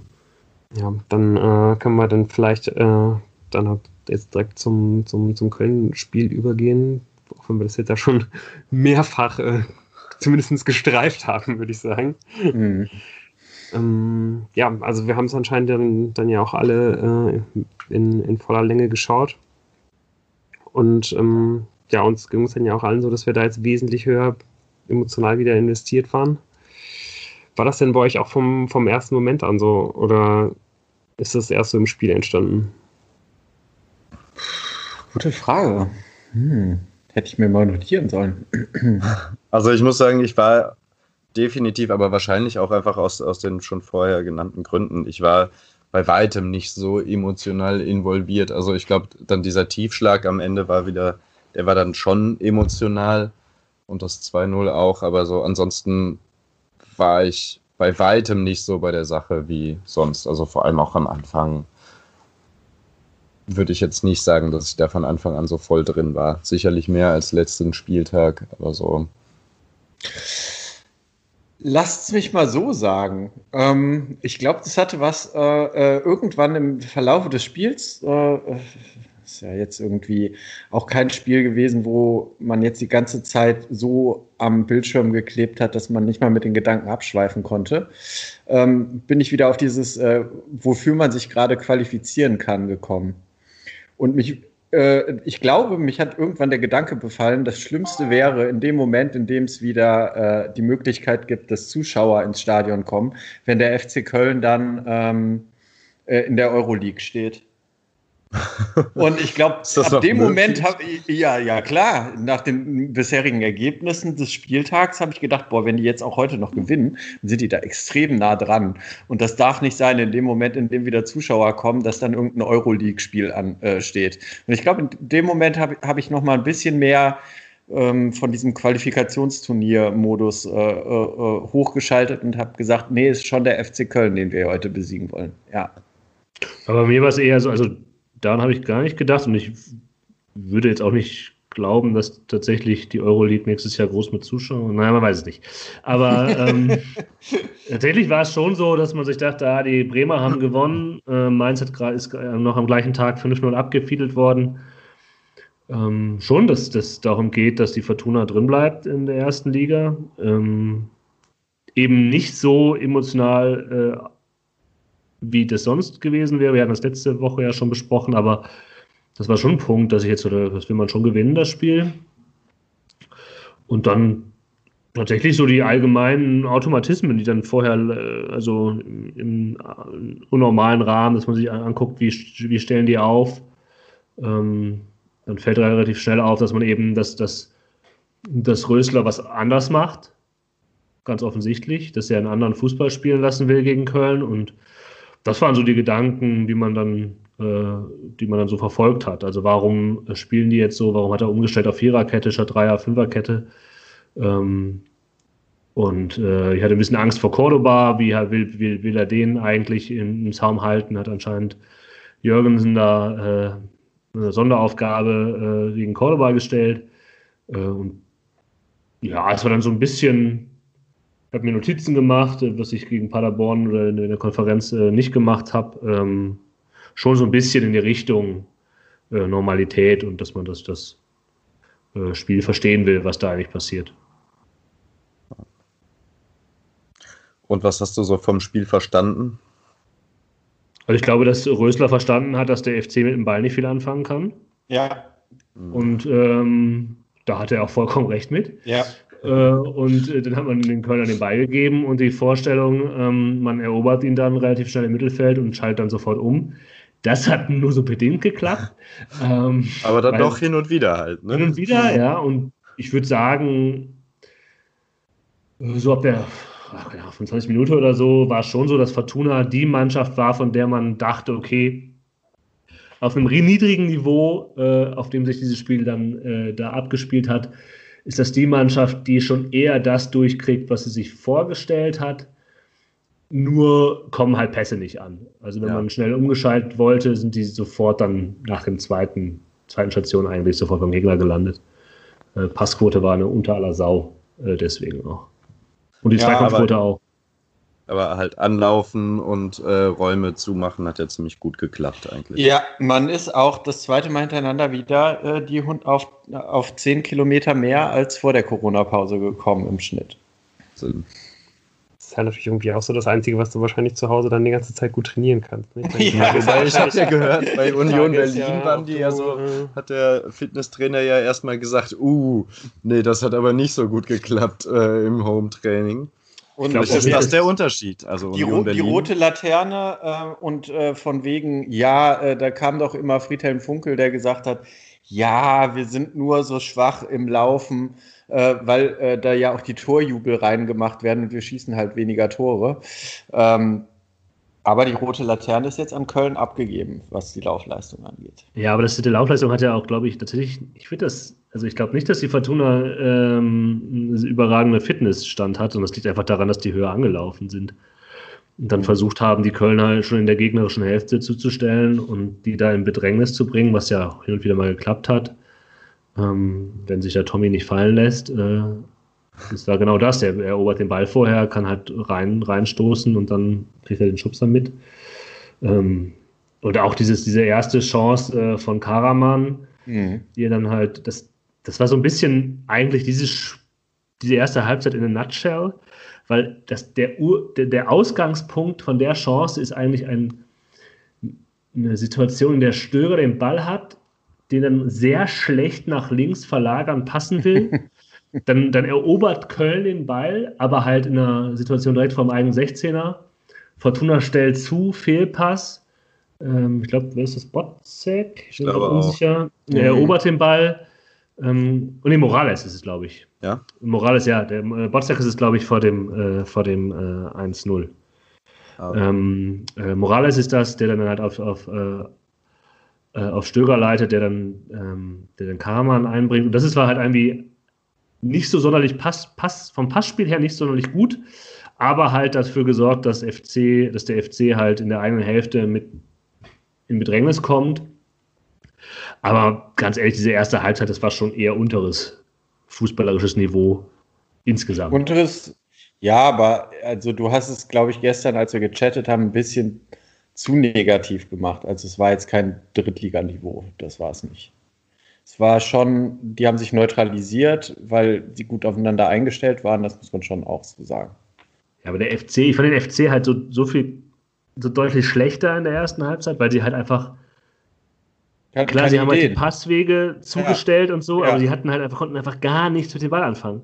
Ja, dann äh, können wir dann vielleicht äh, dann jetzt direkt zum, zum, zum Köln-Spiel übergehen, auch wenn wir das jetzt ja schon mehrfach äh, zumindest gestreift haben, würde ich sagen. Mhm. Ähm, ja, also wir haben es anscheinend dann, dann ja auch alle äh, in, in voller Länge geschaut. Und ähm, ja, uns ging es dann ja auch allen so, dass wir da jetzt wesentlich höher emotional wieder investiert waren. War das denn bei euch auch vom, vom ersten Moment an so? Oder ist das erst so im Spiel entstanden?
Gute Frage. Hm. Hätte ich mir mal notieren sollen.
Also ich muss sagen, ich war definitiv, aber wahrscheinlich auch einfach aus, aus den schon vorher genannten Gründen. Ich war bei weitem nicht so emotional involviert. Also ich glaube, dann dieser Tiefschlag am Ende war wieder, der war dann schon emotional und das 2-0 auch, aber so ansonsten war ich bei weitem nicht so bei der Sache wie sonst. Also vor allem auch am Anfang würde ich jetzt nicht sagen, dass ich da von Anfang an so voll drin war. Sicherlich mehr als letzten Spieltag, aber so.
Lasst es mich mal so sagen. Ähm, ich glaube, das hatte was äh, äh, irgendwann im Verlauf des Spiels, äh, ist ja jetzt irgendwie auch kein Spiel gewesen, wo man jetzt die ganze Zeit so am Bildschirm geklebt hat, dass man nicht mal mit den Gedanken abschweifen konnte. Ähm, bin ich wieder auf dieses, äh, wofür man sich gerade qualifizieren kann, gekommen. Und mich, äh, ich glaube, mich hat irgendwann der Gedanke befallen, das Schlimmste wäre in dem Moment, in dem es wieder äh, die Möglichkeit gibt, dass Zuschauer ins Stadion kommen, wenn der FC Köln dann ähm, äh, in der Euroleague steht. Und ich glaube, ab dem Moment habe ich, ja, ja klar, nach den bisherigen Ergebnissen des Spieltags habe ich gedacht, boah, wenn die jetzt auch heute noch gewinnen, dann sind die da extrem nah dran. Und das darf nicht sein, in dem Moment, in dem wieder Zuschauer kommen, dass dann irgendein Euroleague-Spiel ansteht. Äh, und ich glaube, in dem Moment habe hab ich noch mal ein bisschen mehr ähm, von diesem Qualifikationsturnier-Modus äh, äh, äh hochgeschaltet und habe gesagt, nee, ist schon der FC Köln, den wir heute besiegen wollen. Ja.
Aber mir war es eher so, also daran habe ich gar nicht gedacht und ich würde jetzt auch nicht glauben, dass tatsächlich die Euroleague nächstes Jahr groß mit Zuschauern. Nein, man weiß es nicht. Aber ähm, tatsächlich war es schon so, dass man sich dachte, ah, die Bremer haben gewonnen. Äh, Mainz hat grad, ist noch am gleichen Tag 5-0 abgefiedelt worden. Ähm, schon, dass es darum geht, dass die Fortuna drin bleibt in der ersten Liga. Ähm, eben nicht so emotional äh, wie das sonst gewesen wäre. Wir hatten das letzte Woche ja schon besprochen, aber das war schon ein Punkt, dass ich jetzt, oder das will man schon gewinnen, das Spiel. Und dann tatsächlich so die allgemeinen Automatismen, die dann vorher, äh, also im, im unnormalen Rahmen, dass man sich anguckt, wie, wie stellen die auf, ähm, dann fällt relativ schnell auf, dass man eben das, das, das Rösler was anders macht. Ganz offensichtlich, dass er einen anderen Fußball spielen lassen will gegen Köln. Und das waren so die Gedanken, die man dann, äh, die man dann so verfolgt hat. Also warum spielen die jetzt so, warum hat er umgestellt auf Viererkette statt Dreier, Fünferkette? Ähm, und äh, ich hatte ein bisschen Angst vor Cordoba, wie will, will, will er den eigentlich im, im Zaum halten, hat anscheinend Jürgensen da äh, eine Sonderaufgabe äh, gegen Cordoba gestellt. Äh, und ja, es war dann so ein bisschen, habe mir Notizen gemacht, äh, was ich gegen Paderborn oder in, der Konferenz äh, nicht gemacht habe. Ähm, schon so ein bisschen in die Richtung äh, Normalität und dass man das, das äh, Spiel verstehen will, was da eigentlich passiert.
Und was hast du so vom Spiel verstanden?
Also ich glaube, dass Rösler verstanden hat, dass der FC mit dem Ball nicht viel anfangen kann.
Ja.
Und ähm, da hat er auch vollkommen recht mit.
Ja.
Äh, und äh, dann hat man den Kölner den Ball gegeben und die Vorstellung, ähm, man erobert ihn dann relativ schnell im Mittelfeld und schaltet dann sofort um. Das hat nur so bedingt geklappt.
Ähm, Aber dann doch hin und wieder halt.
Ne? Hin und wieder, ja. Und ich würde sagen, so ab der ach, ja, 25 Minuten oder so war es schon so, dass Fortuna die Mannschaft war, von der man dachte, okay, auf einem niedrigen Niveau, äh, auf dem sich dieses Spiel dann äh, da abgespielt hat, ist das die Mannschaft, die schon eher das durchkriegt, was sie sich vorgestellt hat. Nur kommen halt Pässe nicht an. Also wenn ja. man schnell umgeschaltet wollte, sind die sofort dann nach dem zweiten, zweiten Station eigentlich sofort beim Gegner gelandet. Äh, Passquote war eine unter aller Sau, äh, deswegen auch. Und die ja, Zweikampfquote auch.
Aber halt anlaufen und äh, Räume zumachen hat ja ziemlich gut geklappt eigentlich.
Ja, man ist auch das zweite Mal hintereinander wieder äh, die Hund auf, auf 10 Kilometer mehr als vor der Corona-Pause gekommen im Schnitt.
Sinn. Das ist ja natürlich irgendwie auch so das Einzige, was du wahrscheinlich zu Hause dann die ganze Zeit gut trainieren kannst.
Ne? Ich, ja, ich habe ja gehört, bei Union Berlin ja, waren die ja so, hat der Fitnesstrainer ja erstmal gesagt, uh, nee, das hat aber nicht so gut geklappt äh, im Home-Training. Und glaub, ist das der Unterschied? Also
die, ro die rote Laterne äh, und äh, von wegen, ja, äh, da kam doch immer Friedhelm Funkel, der gesagt hat, ja, wir sind nur so schwach im Laufen, äh, weil äh, da ja auch die Torjubel reingemacht werden und wir schießen halt weniger Tore. Ähm, aber die rote Laterne ist jetzt an Köln abgegeben, was die Laufleistung angeht.
Ja, aber das, die Laufleistung hat ja auch, glaube ich, tatsächlich, ich finde das, also ich glaube nicht, dass die Fortuna ähm, eine überragende Fitnessstand hat, sondern es liegt einfach daran, dass die höher angelaufen sind. Und dann versucht haben, die Kölner schon in der gegnerischen Hälfte zuzustellen und die da in Bedrängnis zu bringen, was ja hin und wieder mal geklappt hat. Ähm, wenn sich der Tommy nicht fallen lässt, äh, ist da genau das. Er erobert den Ball vorher, kann halt rein, reinstoßen und dann kriegt er den Schubser mit. Ähm, oder auch dieses, diese erste Chance äh, von Karaman, mhm. die er dann halt, das, das war so ein bisschen eigentlich dieses, diese erste Halbzeit in a nutshell, weil das, der, Ur, der, der Ausgangspunkt von der Chance ist eigentlich ein, eine Situation, in der Störer den Ball hat, den dann sehr schlecht nach links verlagern passen will. Dann, dann erobert Köln den Ball, aber halt in einer Situation direkt vor dem eigenen 16er. Fortuna stellt zu, Fehlpass. Ähm, ich glaube, wer ist das? Botzek?
Ich, bin glaube unsicher.
Auch. Er erobert den Ball. Ähm, und nee, Morales ist es, glaube ich.
Ja.
Morales, ja. Der äh, Botzek ist es, glaube ich, vor dem, äh, vor dem äh, 1-0. Okay. Ähm, äh, Morales ist das, der dann halt auf, auf, äh, äh, auf Stöger leitet, der dann, ähm, der dann Karaman einbringt. Und das ist war halt irgendwie nicht so sonderlich Pass, Pass, vom Passspiel her nicht sonderlich gut, aber halt dafür gesorgt, dass FC, dass der FC halt in der eigenen Hälfte mit in Bedrängnis kommt. Aber ganz ehrlich, diese erste Halbzeit, das war schon eher unteres fußballerisches Niveau insgesamt.
Unteres, ja, aber also du hast es, glaube ich, gestern, als wir gechattet haben, ein bisschen zu negativ gemacht. Also es war jetzt kein Drittliganiveau, das war es nicht. Es war schon, die haben sich neutralisiert, weil sie gut aufeinander eingestellt waren, das muss man schon auch so sagen.
Ja, aber der FC, ich fand den FC halt so, so viel, so deutlich schlechter in der ersten Halbzeit, weil sie halt einfach Klar, sie haben Ideen. halt die Passwege zugestellt ja. und so, ja. aber sie hatten halt einfach, konnten einfach gar nichts mit dem Ball anfangen.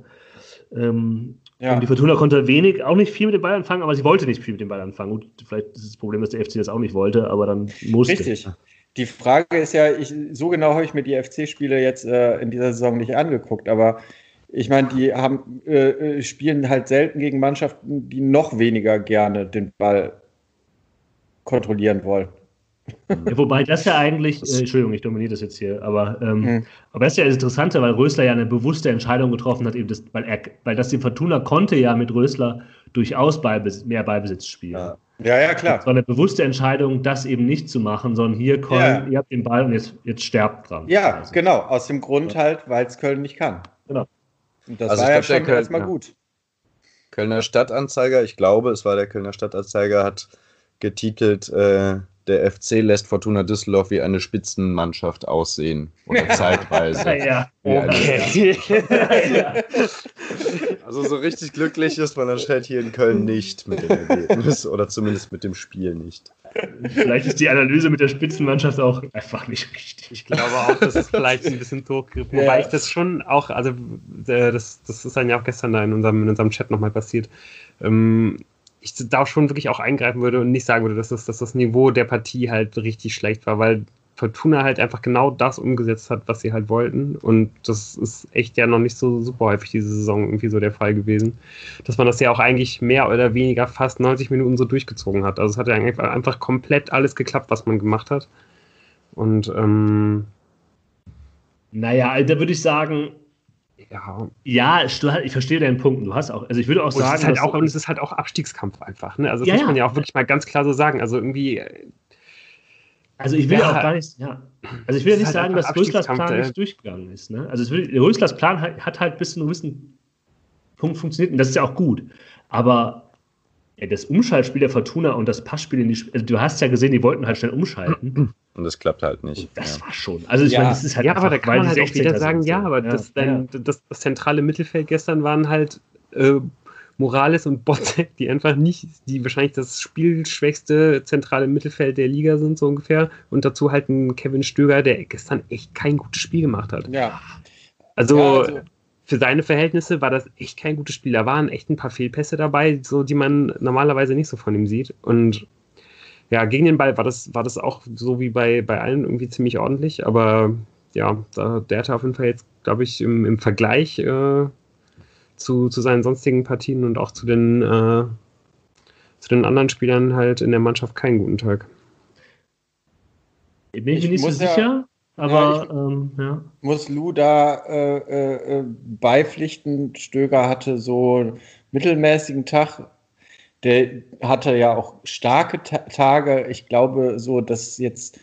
Ähm, ja. Und die Fortuna konnte wenig, auch nicht viel mit dem Ball anfangen, aber sie wollte nicht viel mit dem Ball anfangen. Gut, vielleicht ist das Problem, dass der FC das auch nicht wollte, aber dann musste.
Richtig. Die Frage ist ja, ich, so genau habe ich mir die FC-Spiele jetzt äh, in dieser Saison nicht angeguckt, aber ich meine, die haben, äh, äh, spielen halt selten gegen Mannschaften, die noch weniger gerne den Ball kontrollieren wollen.
Ja, wobei das ja eigentlich, äh, Entschuldigung, ich dominiere das jetzt hier, aber, ähm, mhm. aber das ist ja das Interessante, weil Rösler ja eine bewusste Entscheidung getroffen hat, eben das, weil, er, weil das die Fortuna konnte ja mit Rösler durchaus Beibes mehr Beibesitz spielen.
Ja. Ja, ja, klar.
Es war eine bewusste Entscheidung, das eben nicht zu machen, sondern hier, Köln, ja. ihr habt den Ball und jetzt, jetzt sterbt dran.
Ja, also. genau, aus dem Grund halt, weil es Köln nicht kann.
Genau.
Und das also war ja schon Köln, erstmal
ja.
gut.
Kölner Stadtanzeiger, ich glaube, es war der Kölner Stadtanzeiger, hat getitelt, äh, der FC lässt Fortuna Düsseldorf wie eine Spitzenmannschaft aussehen. Oder zeitweise.
ja.
Okay. also so richtig glücklich ist man anscheinend hier in Köln nicht mit dem Ergebnis. Oder zumindest mit dem Spiel nicht.
Vielleicht ist die Analyse mit der Spitzenmannschaft auch einfach nicht richtig.
Ich glaube auch, das ist vielleicht ein bisschen hochgegriffen. Wobei ich das schon auch, also äh, das, das ist dann ja auch gestern da in unserem, in unserem Chat nochmal passiert. Ähm, ich da schon wirklich auch eingreifen würde und nicht sagen würde, dass das, dass das Niveau der Partie halt richtig schlecht war, weil Fortuna halt einfach genau das umgesetzt hat, was sie halt wollten. Und das ist echt ja noch nicht so super häufig diese Saison irgendwie so der Fall gewesen. Dass man das ja auch eigentlich mehr oder weniger fast 90 Minuten so durchgezogen hat. Also es hat ja einfach, komplett alles geklappt, was man gemacht hat. Und ähm,
naja, da würde ich sagen, ja. Ja, ich verstehe deinen Punkt. Du hast auch, also ich würde auch und sagen.
Es ist halt auch, und es ist halt auch Abstiegskampf einfach. Ne? Also das ja, muss man ja auch wirklich mal ganz klar so sagen. Also irgendwie.
Also ich will ja, auch gar nicht, ja. Also ich will ja nicht halt sagen, dass Röslers Plan nicht durchgegangen ist. Ne? Also Röslers Plan hat, hat, halt bis zu einem gewissen Punkt funktioniert und das ist ja auch gut. Aber ja, das Umschaltspiel der Fortuna und das Passspiel in die, also du hast ja gesehen, die wollten halt schnell umschalten.
Und das klappt halt nicht.
Das ja. war schon. Also ich
ja.
meine, das ist halt.
Ja, aber da kann man halt auch wieder sagen, ja, aber ja, das, dann, das, das, zentrale Mittelfeld gestern waren halt äh, Morales und Botzek, die einfach nicht, die wahrscheinlich das spielschwächste zentrale Mittelfeld der Liga sind, so ungefähr. Und dazu halt ein Kevin Stöger, der gestern echt kein gutes Spiel gemacht hat.
Ja.
Also, also für seine Verhältnisse war das echt kein gutes Spiel. Da waren echt ein paar Fehlpässe dabei, so die man normalerweise nicht so von ihm sieht. Und ja, gegen den Ball war das, war das auch so wie bei, bei allen irgendwie ziemlich ordentlich, aber ja, da, der hatte auf jeden Fall jetzt, glaube ich, im, im Vergleich äh, zu, zu seinen sonstigen Partien und auch zu den, äh, zu den anderen Spielern halt in der Mannschaft keinen guten Tag.
Bin ich, ich mir nicht so sicher, ja, aber ja, ich, ähm, ja.
Muss Lou da äh, äh, äh, beipflichten? Stöger hatte so einen mittelmäßigen Tag der hatte ja auch starke Ta Tage. Ich glaube, so, dass jetzt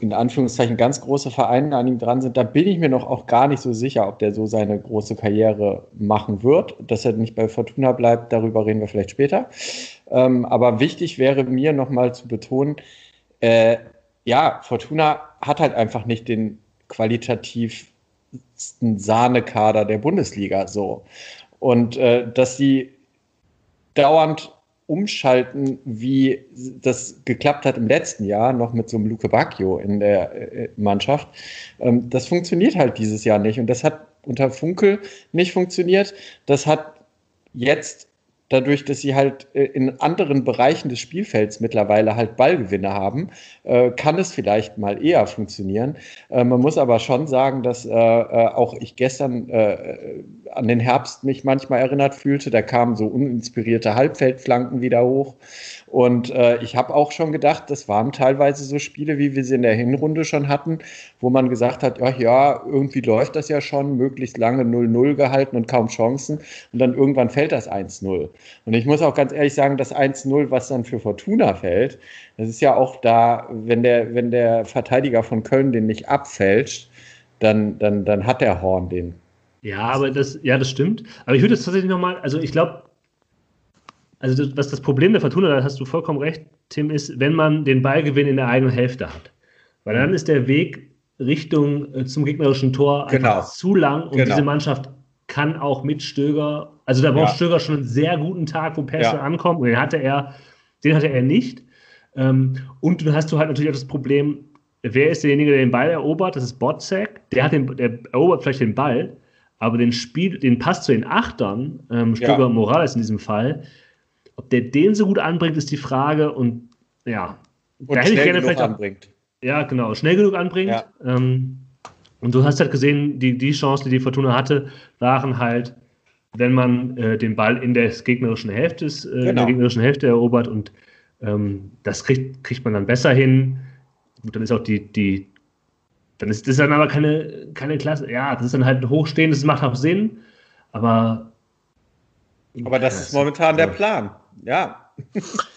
in Anführungszeichen ganz große Vereine an ihm dran sind, da bin ich mir noch auch gar nicht so sicher, ob der so seine große Karriere machen wird. Dass er nicht bei Fortuna bleibt, darüber reden wir vielleicht später. Ähm, aber wichtig wäre mir nochmal zu betonen, äh, ja, Fortuna hat halt einfach nicht den qualitativsten Sahnekader der Bundesliga so. Und äh, dass sie dauernd umschalten, wie das geklappt hat im letzten Jahr, noch mit so einem Luke Bacchio in der äh, Mannschaft. Ähm, das funktioniert halt dieses Jahr nicht. Und das hat unter Funkel nicht funktioniert. Das hat jetzt dadurch, dass sie halt äh, in anderen Bereichen des Spielfelds mittlerweile halt Ballgewinne haben, äh, kann es vielleicht mal eher funktionieren. Äh, man muss aber schon sagen, dass auch ich gestern an den Herbst mich manchmal erinnert fühlte. Da kamen so uninspirierte Halbfeldflanken wieder hoch. Und äh, ich habe auch schon gedacht, das waren teilweise so Spiele, wie wir sie in der Hinrunde schon hatten, wo man gesagt hat, ach ja, irgendwie läuft das ja schon, möglichst lange 0-0 gehalten und kaum Chancen. Und dann irgendwann fällt das 1-0. Und ich muss auch ganz ehrlich sagen, das 1-0, was dann für Fortuna fällt, das ist ja auch da, wenn der, wenn der Verteidiger von Köln den nicht abfälscht, dann, dann, dann hat der Horn den.
Ja, aber das, ja, das stimmt. Aber ich würde es tatsächlich nochmal, also ich glaube, also das, was das Problem der Fortuna, da hast du vollkommen recht, Tim, ist, wenn man den Ballgewinn in der eigenen Hälfte hat. Weil dann mhm. ist der Weg Richtung äh, zum gegnerischen Tor
genau.
einfach zu lang und genau. diese Mannschaft kann auch mit Stöger, also da braucht ja. Stöger schon einen sehr guten Tag, wo Pässe ja. ankommen und den hatte er, den hatte er nicht. Ähm, und dann hast du halt natürlich auch das Problem, wer ist derjenige, der den Ball erobert? Das ist Botzek. Der hat den, der erobert vielleicht den Ball, aber den Spiel, den Pass zu den Achtern, ähm, Stöger ja. Morales in diesem Fall, ob der den so gut anbringt, ist die Frage. Und ja,
und da hätte ich gerne vielleicht
anbringt. ja, genau, schnell genug anbringt. Ja. Ähm, und du hast halt gesehen, die, die Chancen, die die Fortuna hatte, waren halt, wenn man äh, den Ball in der gegnerischen Hälfte, äh, genau. in der genau. gegnerischen Hälfte erobert und ähm, das kriegt, kriegt man dann besser hin. Und dann ist auch die, die dann ist das dann aber keine, keine Klasse. Ja, das ist dann halt hochstehend, das macht auch Sinn, aber.
Aber das ist momentan der Plan, ja.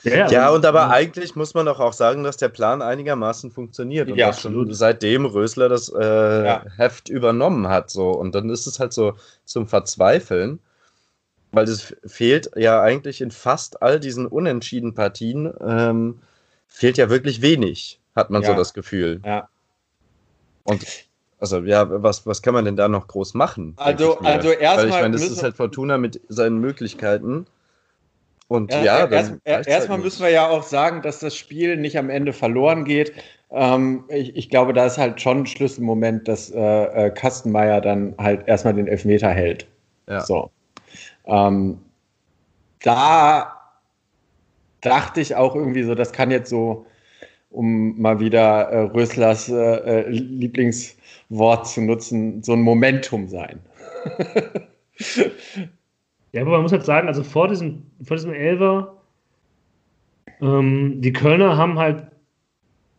Ja, ja, und aber eigentlich muss man doch auch sagen, dass der Plan einigermaßen funktioniert und ja, dass schon seitdem Rösler das äh, ja. Heft übernommen hat. So. Und dann ist es halt so zum Verzweifeln, weil es fehlt ja eigentlich in fast all diesen unentschieden Partien, ähm, fehlt ja wirklich wenig, hat man ja. so das Gefühl.
Ja.
Und also ja, was, was kann man denn da noch groß machen?
Also, also erstmal.
ich meine, das ist halt Fortuna mit seinen Möglichkeiten. Und ja,
ja erst, erstmal halt müssen wir ja auch sagen, dass das Spiel nicht am Ende verloren geht. Ähm, ich, ich, glaube, da ist halt schon ein Schlüsselmoment, dass äh, äh, Kastenmeier dann halt erstmal den Elfmeter hält.
Ja.
So. Ähm, da dachte ich auch irgendwie so, das kann jetzt so, um mal wieder äh, Röslers äh, äh Lieblingswort zu nutzen, so ein Momentum sein.
Ja, aber man muss halt sagen, also vor diesem, vor diesem Elver, ähm, die Kölner haben halt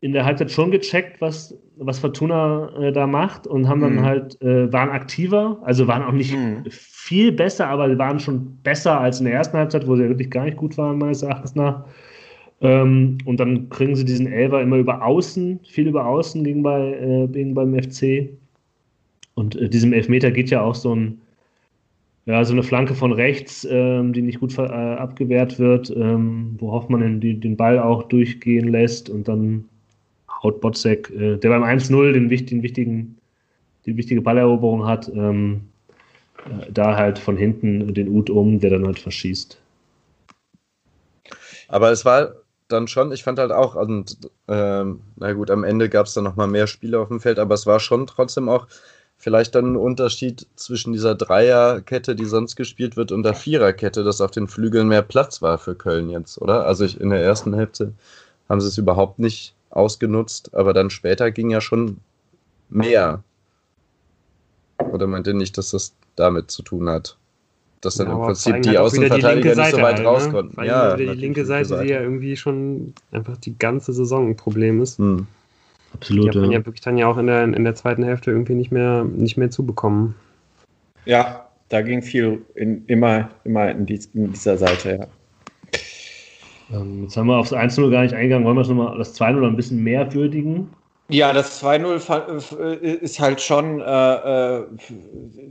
in der Halbzeit schon gecheckt, was, was Fortuna äh, da macht und haben dann mhm. halt, äh, waren aktiver, also waren auch nicht mhm. viel besser, aber waren schon besser als in der ersten Halbzeit, wo sie ja wirklich gar nicht gut waren, meines Erachtens nach. Ähm, und dann kriegen sie diesen Elver immer über Außen, viel über Außen gegen, bei, äh, gegen beim FC. Und äh, diesem Elfmeter geht ja auch so ein, ja, so eine Flanke von rechts, ähm, die nicht gut äh, abgewehrt wird, ähm, wo Hoffmann den, den Ball auch durchgehen lässt und dann haut Botzek, äh, der beim 1-0 den, den wichtigen, die wichtige Balleroberung hat, ähm, äh, da halt von hinten den Ut um, der dann halt verschießt.
Aber es war dann schon, ich fand halt auch, und ähm, na gut, am Ende gab es dann nochmal mehr Spiele auf dem Feld, aber es war schon trotzdem auch vielleicht dann ein Unterschied zwischen dieser Dreierkette, die sonst gespielt wird, und der Viererkette, dass auf den Flügeln mehr Platz war für Köln jetzt, oder? Also ich, in der ersten Hälfte haben sie es überhaupt nicht ausgenutzt, aber dann später ging ja schon mehr. Oder meint ihr nicht, dass das damit zu tun hat? Dass dann ja, im Prinzip die Außenverteidiger die nicht so weit halt, raus ne? konnten.
Ja, die linke Seite, die ja irgendwie schon einfach die ganze Saison ein Problem ist. Hm. Absolut. Die hat man ja. ja wirklich dann ja auch in der, in der zweiten Hälfte irgendwie nicht mehr, nicht mehr zubekommen.
Ja, da ging viel in, immer, immer in, dies, in dieser Seite, ja.
Ähm, jetzt haben wir aufs 1-0 gar nicht eingegangen. Wollen wir es nochmal das 2-0 ein bisschen mehr würdigen?
Ja, das 2-0 äh, ist halt schon, äh, äh,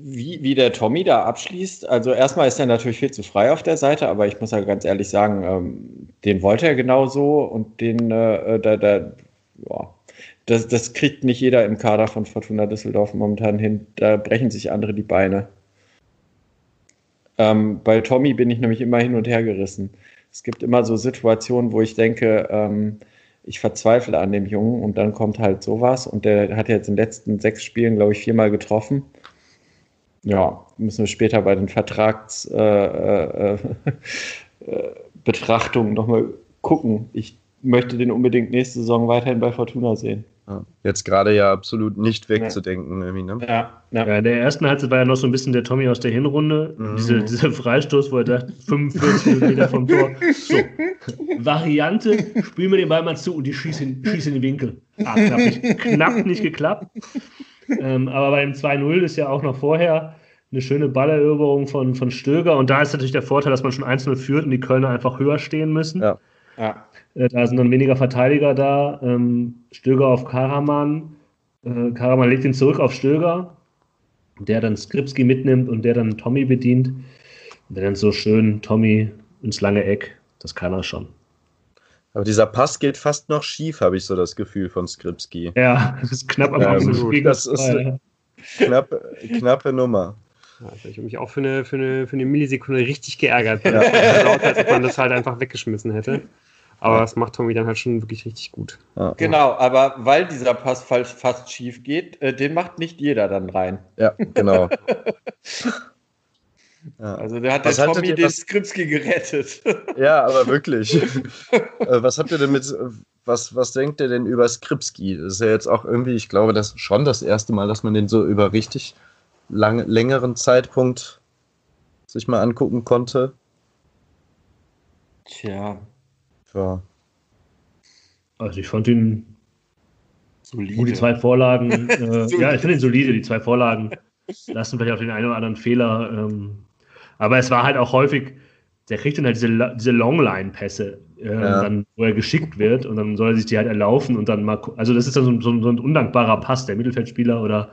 wie, wie der Tommy da abschließt. Also erstmal ist er natürlich viel zu frei auf der Seite, aber ich muss ja ganz ehrlich sagen, ähm, den wollte er genauso und den, äh, da, da, ja, das, das kriegt nicht jeder im Kader von Fortuna Düsseldorf momentan hin. Da brechen sich andere die Beine. Ähm, bei Tommy bin ich nämlich immer hin und her gerissen. Es gibt immer so Situationen, wo ich denke, ähm, ich verzweifle an dem Jungen und dann kommt halt sowas und der hat jetzt in den letzten sechs Spielen, glaube ich, viermal getroffen. Ja, müssen wir später bei den Vertragsbetrachtungen äh, äh, äh, nochmal gucken. Ich möchte den unbedingt nächste Saison weiterhin bei Fortuna sehen.
Jetzt gerade ja absolut nicht wegzudenken. Ja. Ne?
Ja, ja. ja, in der ersten Halbzeit war ja noch so ein bisschen der Tommy aus der Hinrunde. Mhm. Diese, dieser Freistoß, wo er dachte, 45 Meter vom Tor. So, Variante, spielen wir den Ball mal zu und die schießen, schießen in den Winkel. Ah, knapp nicht, knapp nicht geklappt. Ähm, aber beim 2-0 ist ja auch noch vorher eine schöne Balleroberung von, von Stöger. Und da ist natürlich der Vorteil, dass man schon 1-0 führt und die Kölner einfach höher stehen müssen.
Ja. Ja.
Äh, da sind dann weniger Verteidiger da. Ähm, Stöger auf Karaman. Äh, Karaman legt ihn zurück auf Stöger, der dann Skripski mitnimmt und der dann Tommy bedient. Und der dann so schön Tommy ins lange Eck. Das kann er schon.
Aber dieser Pass geht fast noch schief, habe ich so das Gefühl von Skripski.
Ja, das ist knapp am
ähm, Das ist eine knappe, knappe Nummer.
Also ich habe mich auch für eine, für, eine, für eine Millisekunde richtig geärgert. Ja. Also auch, als ob man das halt einfach weggeschmissen hätte. Aber das macht Tommy dann halt schon wirklich richtig gut.
Ja. Genau, aber weil dieser Pass fast schief geht, äh, den macht nicht jeder dann rein.
Ja, genau.
Ja. Also der hat Was der Tommy den Skripski gerettet.
Ja, aber wirklich. Äh, was habt ihr denn mit, was, was denkt ihr denn über Skripski? Das ist ja jetzt auch irgendwie, ich glaube, das ist schon das erste Mal, dass man den so über richtig lang, längeren Zeitpunkt sich mal angucken konnte.
Tja.
Ja. Also ich fand ihn solide. die zwei Vorlagen, äh, ja, ich finde ihn solide, die zwei Vorlagen lassen vielleicht auch den einen oder anderen Fehler. Ähm, aber es war halt auch häufig, der kriegt dann halt diese, diese Longline-Pässe, äh, ja. dann, wo er geschickt wird und dann soll er sich die halt erlaufen und dann mal, also das ist dann so, so, so ein undankbarer Pass, der Mittelfeldspieler oder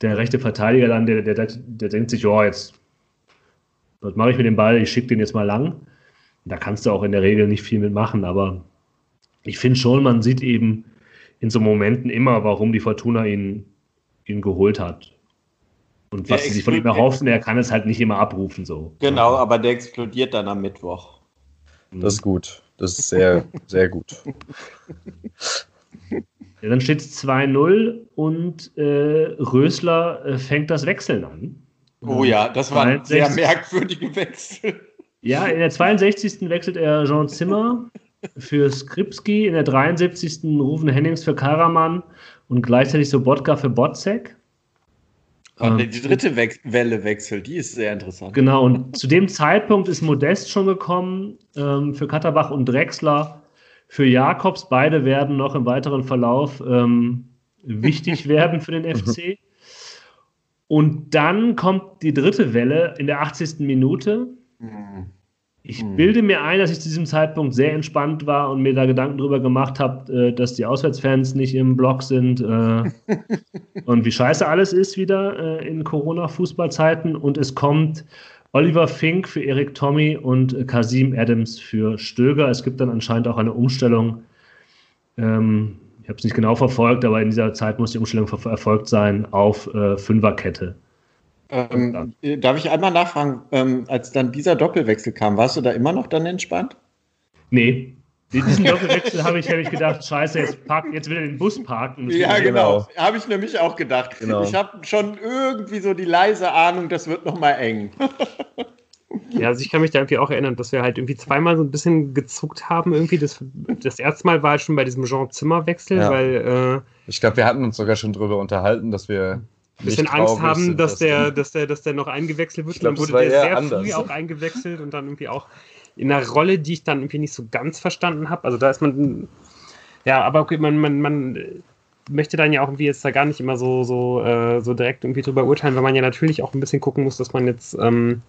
der rechte Verteidiger dann, der, der, der, der denkt sich, ja, jetzt, was mache ich mit dem Ball, ich schicke den jetzt mal lang. Da kannst du auch in der Regel nicht viel mitmachen, aber ich finde schon, man sieht eben in so Momenten immer, warum die Fortuna ihn, ihn geholt hat. Und was sie sich von ihm erhoffen, er kann es halt nicht immer abrufen. so.
Genau, aber der explodiert dann am Mittwoch.
Das ist gut. Das ist sehr, sehr gut.
Ja, dann steht es 2-0 und äh, Rösler äh, fängt das Wechseln an.
Oh ja, das war ein sehr merkwürdiger Wechsel.
Ja, in der 62. wechselt er Jean Zimmer für Skripski, in der 73. rufen Hennings für Karaman und gleichzeitig Sobotka für Botzek.
Und die ähm, dritte We Welle wechselt, die ist sehr interessant.
Genau, und zu dem Zeitpunkt ist Modest schon gekommen ähm, für Katterbach und Drexler. Für Jakobs, beide werden noch im weiteren Verlauf ähm, wichtig werden für den FC. Und dann kommt die dritte Welle in der 80. Minute. Ich hm. bilde mir ein, dass ich zu diesem Zeitpunkt sehr entspannt war und mir da Gedanken darüber gemacht habe, äh, dass die Auswärtsfans nicht im Block sind äh, und wie scheiße alles ist wieder äh, in Corona-Fußballzeiten. Und es kommt Oliver Fink für Erik Tommy und Kasim Adams für Stöger. Es gibt dann anscheinend auch eine Umstellung. Ähm, ich habe es nicht genau verfolgt, aber in dieser Zeit muss die Umstellung erfolgt sein auf Fünferkette.
Ähm, darf ich einmal nachfragen, ähm, als dann dieser Doppelwechsel kam, warst du da immer noch dann entspannt?
Nee. Diesen Doppelwechsel habe ich, hab ich gedacht, scheiße, jetzt, park, jetzt wieder den Bus parken.
Ja, genau. genau. Habe ich nämlich auch gedacht. Genau. Ich habe schon irgendwie so die leise Ahnung, das wird nochmal eng.
Ja, also ich kann mich da irgendwie auch erinnern, dass wir halt irgendwie zweimal so ein bisschen gezuckt haben irgendwie. Das, das erste Mal war halt schon bei diesem Jean-Zimmer-Wechsel, ja. weil... Äh,
ich glaube, wir hatten uns sogar schon drüber unterhalten, dass wir
bisschen Angst haben, dass, der, dass, der, dass der noch eingewechselt wird. Glaub, dann wurde der sehr anders. früh auch eingewechselt und dann irgendwie auch in einer Rolle, die ich dann irgendwie nicht so ganz verstanden habe. Also da ist man, ja, aber okay, man, man, man möchte dann ja auch irgendwie jetzt da gar nicht immer so, so, äh, so direkt irgendwie drüber urteilen, weil man ja natürlich auch ein bisschen gucken muss, dass man jetzt ähm,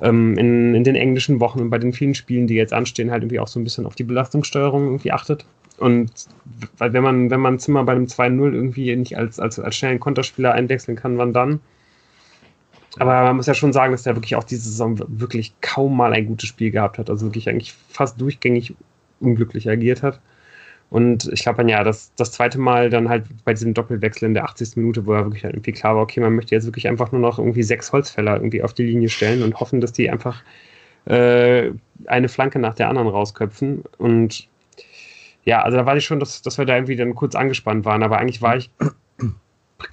ähm, in, in den englischen Wochen und bei den vielen Spielen, die jetzt anstehen, halt irgendwie auch so ein bisschen auf die Belastungssteuerung irgendwie achtet. Und weil wenn man, wenn man Zimmer bei einem 2-0 irgendwie nicht als, als, als schnellen Konterspieler einwechseln kann, wann dann? Aber man muss ja schon sagen, dass der wirklich auch diese Saison wirklich kaum mal ein gutes Spiel gehabt hat. Also wirklich eigentlich fast durchgängig unglücklich agiert hat. Und ich glaube dann ja, das, das zweite Mal dann halt bei diesem Doppelwechsel in der 80. Minute, wo er wirklich halt irgendwie klar war, okay, man möchte jetzt wirklich einfach nur noch irgendwie sechs Holzfäller irgendwie auf die Linie stellen und hoffen, dass die einfach äh, eine Flanke nach der anderen rausköpfen. Und ja, also da war ich schon, dass, dass wir da irgendwie dann kurz angespannt waren, aber eigentlich war ich,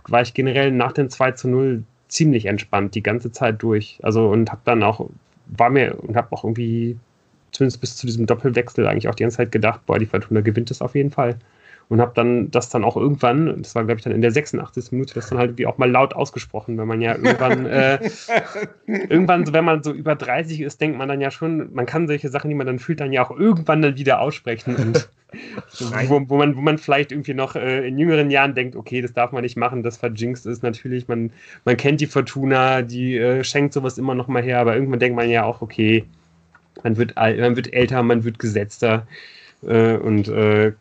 war ich generell nach dem 2 zu 0 ziemlich entspannt die ganze Zeit durch. Also und hab dann auch, war mir und hab auch irgendwie, zumindest bis zu diesem Doppelwechsel, eigentlich auch die ganze Zeit gedacht, boah, die Fortuna gewinnt es auf jeden Fall und habe dann das dann auch irgendwann, das war glaube ich dann in der 86. Minute, das dann halt irgendwie auch mal laut ausgesprochen, wenn man ja irgendwann, äh, irgendwann, so, wenn man so über 30 ist, denkt man dann ja schon, man kann solche Sachen, die man dann fühlt, dann ja auch irgendwann dann wieder aussprechen und wo, wo, man, wo man vielleicht irgendwie noch äh, in jüngeren Jahren denkt, okay, das darf man nicht machen, das verjinxt ist natürlich, man, man kennt die Fortuna, die äh, schenkt sowas immer noch mal her, aber irgendwann denkt man ja auch, okay, man wird, man wird älter, man wird gesetzter äh, und äh,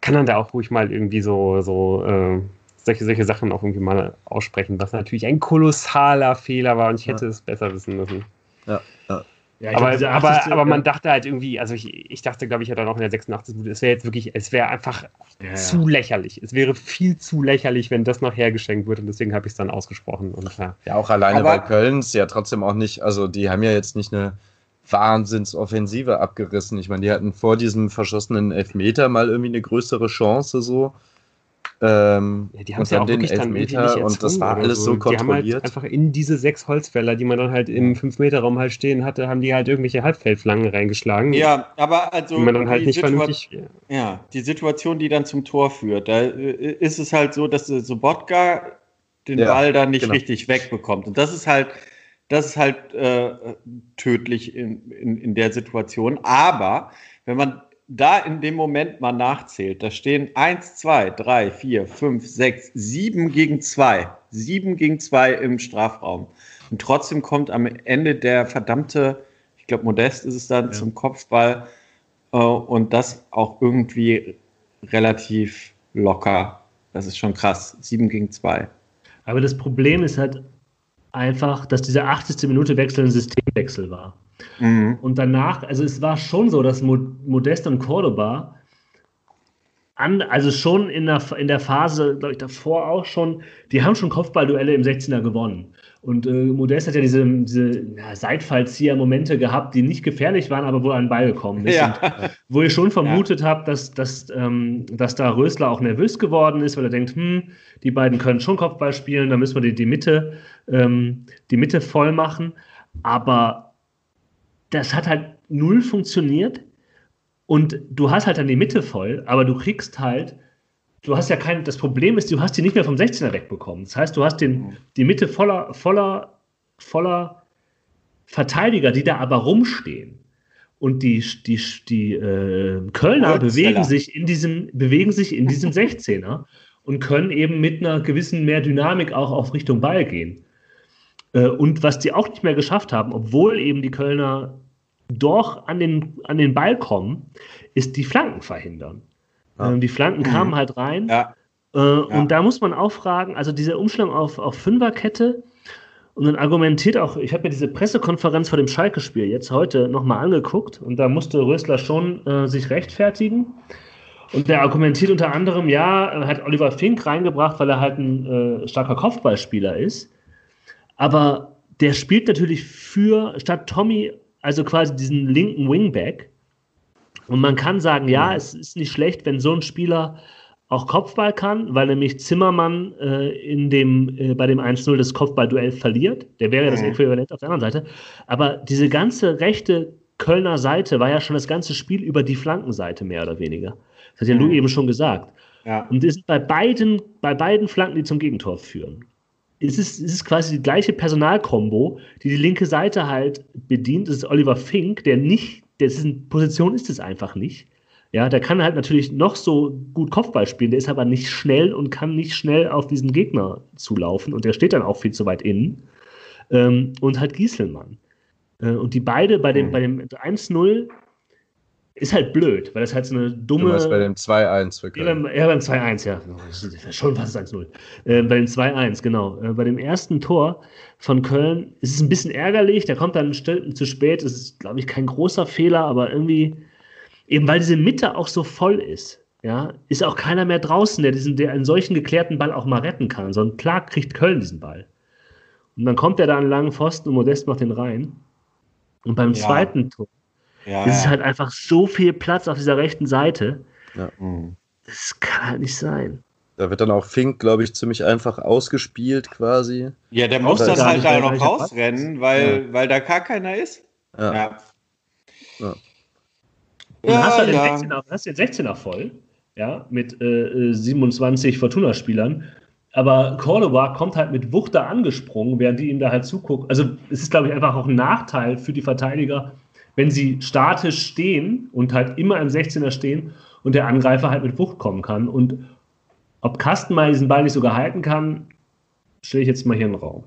kann dann da auch ruhig mal irgendwie so, so äh, solche, solche Sachen auch irgendwie mal aussprechen, was natürlich ein kolossaler Fehler war und ich hätte ja. es besser wissen müssen. Ja, ja. Ja, aber, glaub, aber, aber man dachte halt irgendwie, also ich, ich dachte, glaube ich, ja dann auch in der 86. Minute, es wäre jetzt wirklich, es wäre einfach ja, zu ja. lächerlich. Es wäre viel zu lächerlich, wenn das noch hergeschenkt wird und deswegen habe ich es dann ausgesprochen. Und,
ja. ja, auch alleine aber, bei Köln ist ja trotzdem auch nicht, also die haben ja jetzt nicht eine Wahnsinnsoffensive abgerissen. Ich meine, die hatten vor diesem verschossenen Elfmeter mal irgendwie eine größere Chance so. Ähm,
ja, die haben es ja auch
den Elfmeter
nicht
und das war alles so
Die haben halt
kontrolliert.
einfach in diese sechs Holzfäller, die man dann halt im 5-Meter-Raum halt stehen hatte, haben die halt irgendwelche Halbfeldflanken reingeschlagen.
Ja, aber also.
Die man dann halt
die
nicht
Situa-
vernünftig.
Ja, die Situation, die dann zum Tor führt, da äh, ist es halt so, dass Sobotka den
Ja,
Ball dann nicht
genau.
richtig wegbekommt. Und das ist halt, das ist halt äh, tödlich in, in, in der Situation. Aber wenn man da in dem Moment mal nachzählt, da stehen 1, 2, 3, 4, 5, 6, 7 gegen 2. 7 gegen 2 im Strafraum. Und trotzdem kommt am Ende der verdammte, ich glaube, Modest ist es dann,
Ja.
zum Kopfball. Äh, und das auch irgendwie relativ locker. Das ist schon krass. 7 gegen 2.
Aber das Problem ist halt einfach, dass diese 80. Minute Wechsel ein Systemwechsel war.
Mhm.
Und danach, also es war schon so, dass Mo- Modest und Cordoba, an, also schon in der, in der Phase, glaube ich, davor auch schon, die haben schon Kopfballduelle im 16er gewonnen. Und äh, Modest hat ja diese, diese ja, Seitfallzieher-Momente gehabt, die nicht gefährlich waren, aber wo er an den Ball gekommen ist. Und
Ja.
wo ich schon vermutet habe, dass, dass, ähm, dass da Rösler auch nervös geworden ist, weil er denkt, hm, die beiden können schon Kopfball spielen, da müssen wir die, die Mitte, ähm, die Mitte voll machen. Aber das hat halt null funktioniert. Und du hast halt dann die Mitte voll, aber du kriegst halt, du hast ja kein, das Problem ist, du hast die nicht mehr vom 16er wegbekommen. Das heißt, du hast den, die Mitte voller, voller, voller Verteidiger, die da aber rumstehen. Und die, die, die äh, Kölner
Holzfäller.
bewegen sich, in diesem, bewegen sich in diesem 16er und können eben mit einer gewissen mehr Dynamik auch auf Richtung Ball gehen. Äh, und was die auch nicht mehr geschafft haben, obwohl eben die Kölner doch an den, an den Ball kommen, ist die Flanken verhindern.
Ja.
Ähm, die Flanken kamen halt rein.
Ja.
Äh, Und da muss man auch fragen, also diese Umstellung auf, auf Fünferkette und dann argumentiert auch, ich habe mir diese Pressekonferenz vor dem Schalke-Spiel jetzt heute nochmal angeguckt und da musste Rösler schon äh, sich rechtfertigen. Und der argumentiert unter anderem, ja, er hat Oliver Fink reingebracht, weil er halt ein äh, starker Kopfballspieler ist. Aber der spielt natürlich für, statt Tommy, also quasi diesen linken Wingback. Und man kann sagen, ja, es ist nicht schlecht, wenn so ein Spieler auch Kopfball kann, weil nämlich Zimmermann äh, in dem, äh, bei dem 1-0 das Kopfballduell verliert. Der wäre ja das
Mhm.
Äquivalent auf der anderen Seite. Aber diese ganze rechte Kölner Seite war ja schon das ganze Spiel über die Flankenseite mehr oder weniger. Das hat ja
Mhm.
Lou eben schon gesagt.
Ja.
Und es ist bei beiden, bei beiden Flanken, die zum Gegentor führen. Es ist, es ist quasi die gleiche Personalkombo, die die linke Seite halt bedient. Das ist Oliver Fink, der nicht, dessen Position ist es einfach nicht. Ja, der kann halt natürlich noch so gut Kopfball spielen, der ist aber nicht schnell und kann nicht schnell auf diesen Gegner zulaufen und der steht dann auch viel zu weit innen. Ähm, und halt Gieselmann. Äh, und die beide bei dem,
Mhm.
bei dem 1-0 ist halt blöd, weil das halt so eine
Du
dumme.
meinst bei dem 2-1 für
Ja,
Köln.
beim, ja, beim 2-1, ja. Das ist Schon fast 1-0. Äh, bei dem 2-1, genau. Äh, bei dem ersten Tor von Köln ist es ein bisschen ärgerlich. Der kommt dann zu spät. Das ist, glaube ich, kein großer Fehler, aber irgendwie, eben weil diese Mitte auch so voll ist, ja, ist auch keiner mehr draußen, der, diesen, der einen solchen geklärten Ball auch mal retten kann. Sondern klar kriegt Köln diesen Ball. Und dann kommt er da an einen langen Pfosten und Modest macht den rein. Und beim
Ja.
zweiten Tor
Ja,
ist es
ja.
halt einfach so viel Platz auf dieser rechten Seite.
Mhm.
Das kann halt nicht sein.
Da wird dann auch Fink, glaube ich, ziemlich einfach ausgespielt quasi.
ja, der muss dann
gar
halt da noch rausrennen, weil, weil da gar keiner ist.
Ja.
Ja.
Ja.
Und dann hast du
Ja,
den,
ja.
16er, hast den 16er voll, ja, mit äh, äh, 27 Fortuna-Spielern. Aber Cordoba kommt halt mit Wucht da angesprungen, während die ihm da halt zugucken. Also es ist, glaube ich, einfach auch ein Nachteil für die Verteidiger, wenn sie statisch stehen und halt immer im 16er stehen und der Angreifer halt mit Wucht kommen kann. Und ob Kastenmeier diesen Ball nicht sogar halten kann, stelle ich jetzt mal hier in den Raum.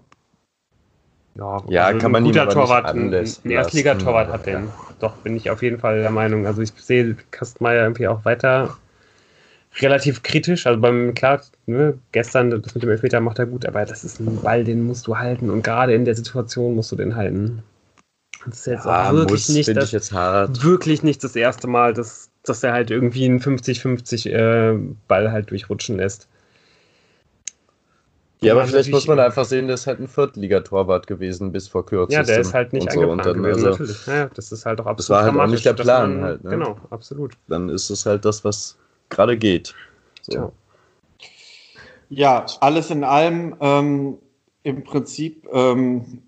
Ja,
Ja, kann
ein
man
guter Torwart, ein,
anlässt
ein Erstligatorwart hat den. Doch, bin ich auf jeden Fall der Meinung. Also ich sehe Kastenmeier irgendwie auch weiter relativ kritisch. Also beim, klar, ne, gestern das mit dem Elfmeter macht er gut, aber das ist ein Ball, den musst du halten und gerade in der Situation musst du den halten. Das ist jetzt
Ah,
auch wirklich
muss,
nicht das,
ich jetzt hart.
wirklich nicht das erste Mal, dass, dass er halt irgendwie einen 50-50 äh, Ball halt durchrutschen lässt.
Ja, aber vielleicht muss man einfach sehen, der ist halt ein Viertligatorwart gewesen bis vor kurzem.
Ja, der ist halt nicht
so. Dann,
gewesen,
also,
natürlich. Ja, das ist halt auch absolut
war halt auch nicht der Plan halt, ne?
Genau, absolut.
dann ist es halt das, was gerade geht. So.
Tja.
Ja, alles in allem ähm, im Prinzip ähm,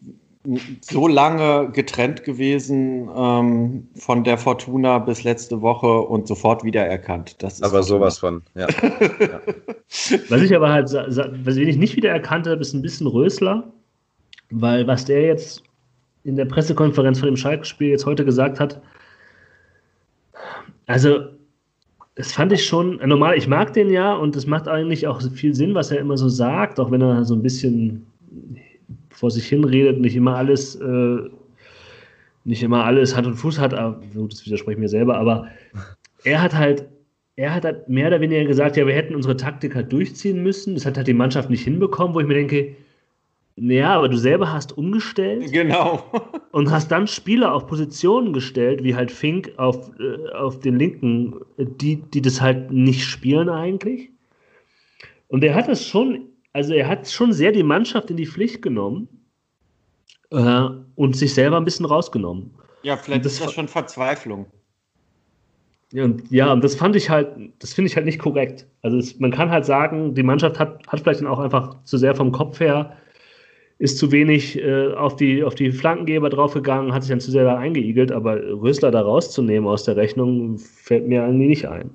so lange getrennt gewesen ähm, von der Fortuna bis letzte Woche und sofort wiedererkannt.
Das ist aber sowas von, ja. ja.
Was ich aber halt, was ich nicht wiedererkannt habe, ist ein bisschen Rösler, weil was der jetzt in der Pressekonferenz von dem Schalke-Spiel jetzt heute gesagt hat, also das fand ich schon, normal, ich mag den ja und es macht eigentlich auch viel Sinn, was er immer so sagt, auch wenn er so ein bisschen vor sich hin redet, nicht immer alles, äh, nicht immer alles Hand und Fuß hat, aber, das widerspreche ich mir selber, aber er hat halt, er hat halt mehr oder weniger gesagt, ja, wir hätten unsere Taktik halt durchziehen müssen. Das hat halt die Mannschaft nicht hinbekommen, wo ich mir denke, naja, aber du selber hast umgestellt.
Genau.
und hast dann Spieler auf Positionen gestellt, wie halt Fink auf, äh, auf den linken, die, die das halt nicht spielen eigentlich. Und er hat es schon also er hat schon sehr die Mannschaft in die Pflicht genommen äh, und sich selber ein bisschen rausgenommen.
Ja, vielleicht das ist das schon Verzweiflung.
Ja, und, ja, und das fand ich halt, das finde ich halt nicht korrekt. Also es, man kann halt sagen, die Mannschaft hat, hat vielleicht dann auch einfach zu sehr vom Kopf her, ist zu wenig äh, auf, die, auf die Flankengeber draufgegangen, hat sich dann zu sehr da eingeigelt, aber Rösler da rauszunehmen aus der Rechnung, fällt mir irgendwie nicht ein.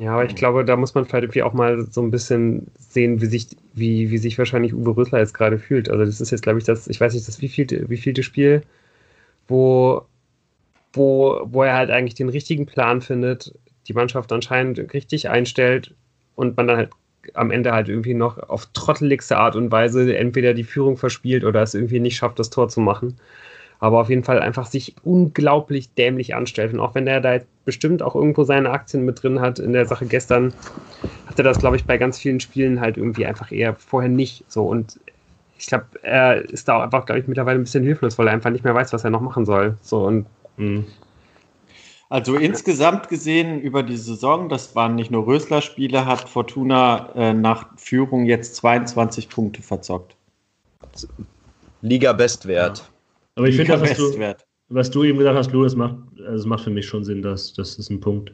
Ja, aber ich glaube, da muss man vielleicht irgendwie auch mal so ein bisschen sehen, wie sich, wie, wie sich wahrscheinlich Uwe Rösler jetzt gerade fühlt. Also das ist jetzt, glaube ich, das, ich weiß nicht, das wievielte, wievielte Spiel, wo, wo, wo er halt eigentlich den richtigen Plan findet, die Mannschaft anscheinend richtig einstellt und man dann halt am Ende halt irgendwie noch auf trotteligste Art und Weise entweder die Führung verspielt oder es irgendwie nicht schafft, das Tor zu machen aber auf jeden Fall einfach sich unglaublich dämlich anstellt. Und auch wenn der da jetzt bestimmt auch irgendwo seine Aktien mit drin hat in der Sache gestern, hat er das, glaube ich, bei ganz vielen Spielen halt irgendwie einfach eher vorher nicht so. Und ich glaube, er ist da auch einfach, glaube ich, mittlerweile ein bisschen hilflos, weil er einfach nicht mehr weiß, was er noch machen soll. So und mh. Hm.
Also insgesamt gesehen über die Saison, das waren nicht nur Rösler-Spiele, hat Fortuna äh, nach Führung jetzt 22 Punkte verzockt.
Liga-Bestwert. Ja.
Aber ich finde, was du, was du eben gesagt hast, Lou, das macht, also das macht für mich schon Sinn, dass das ist ein Punkt,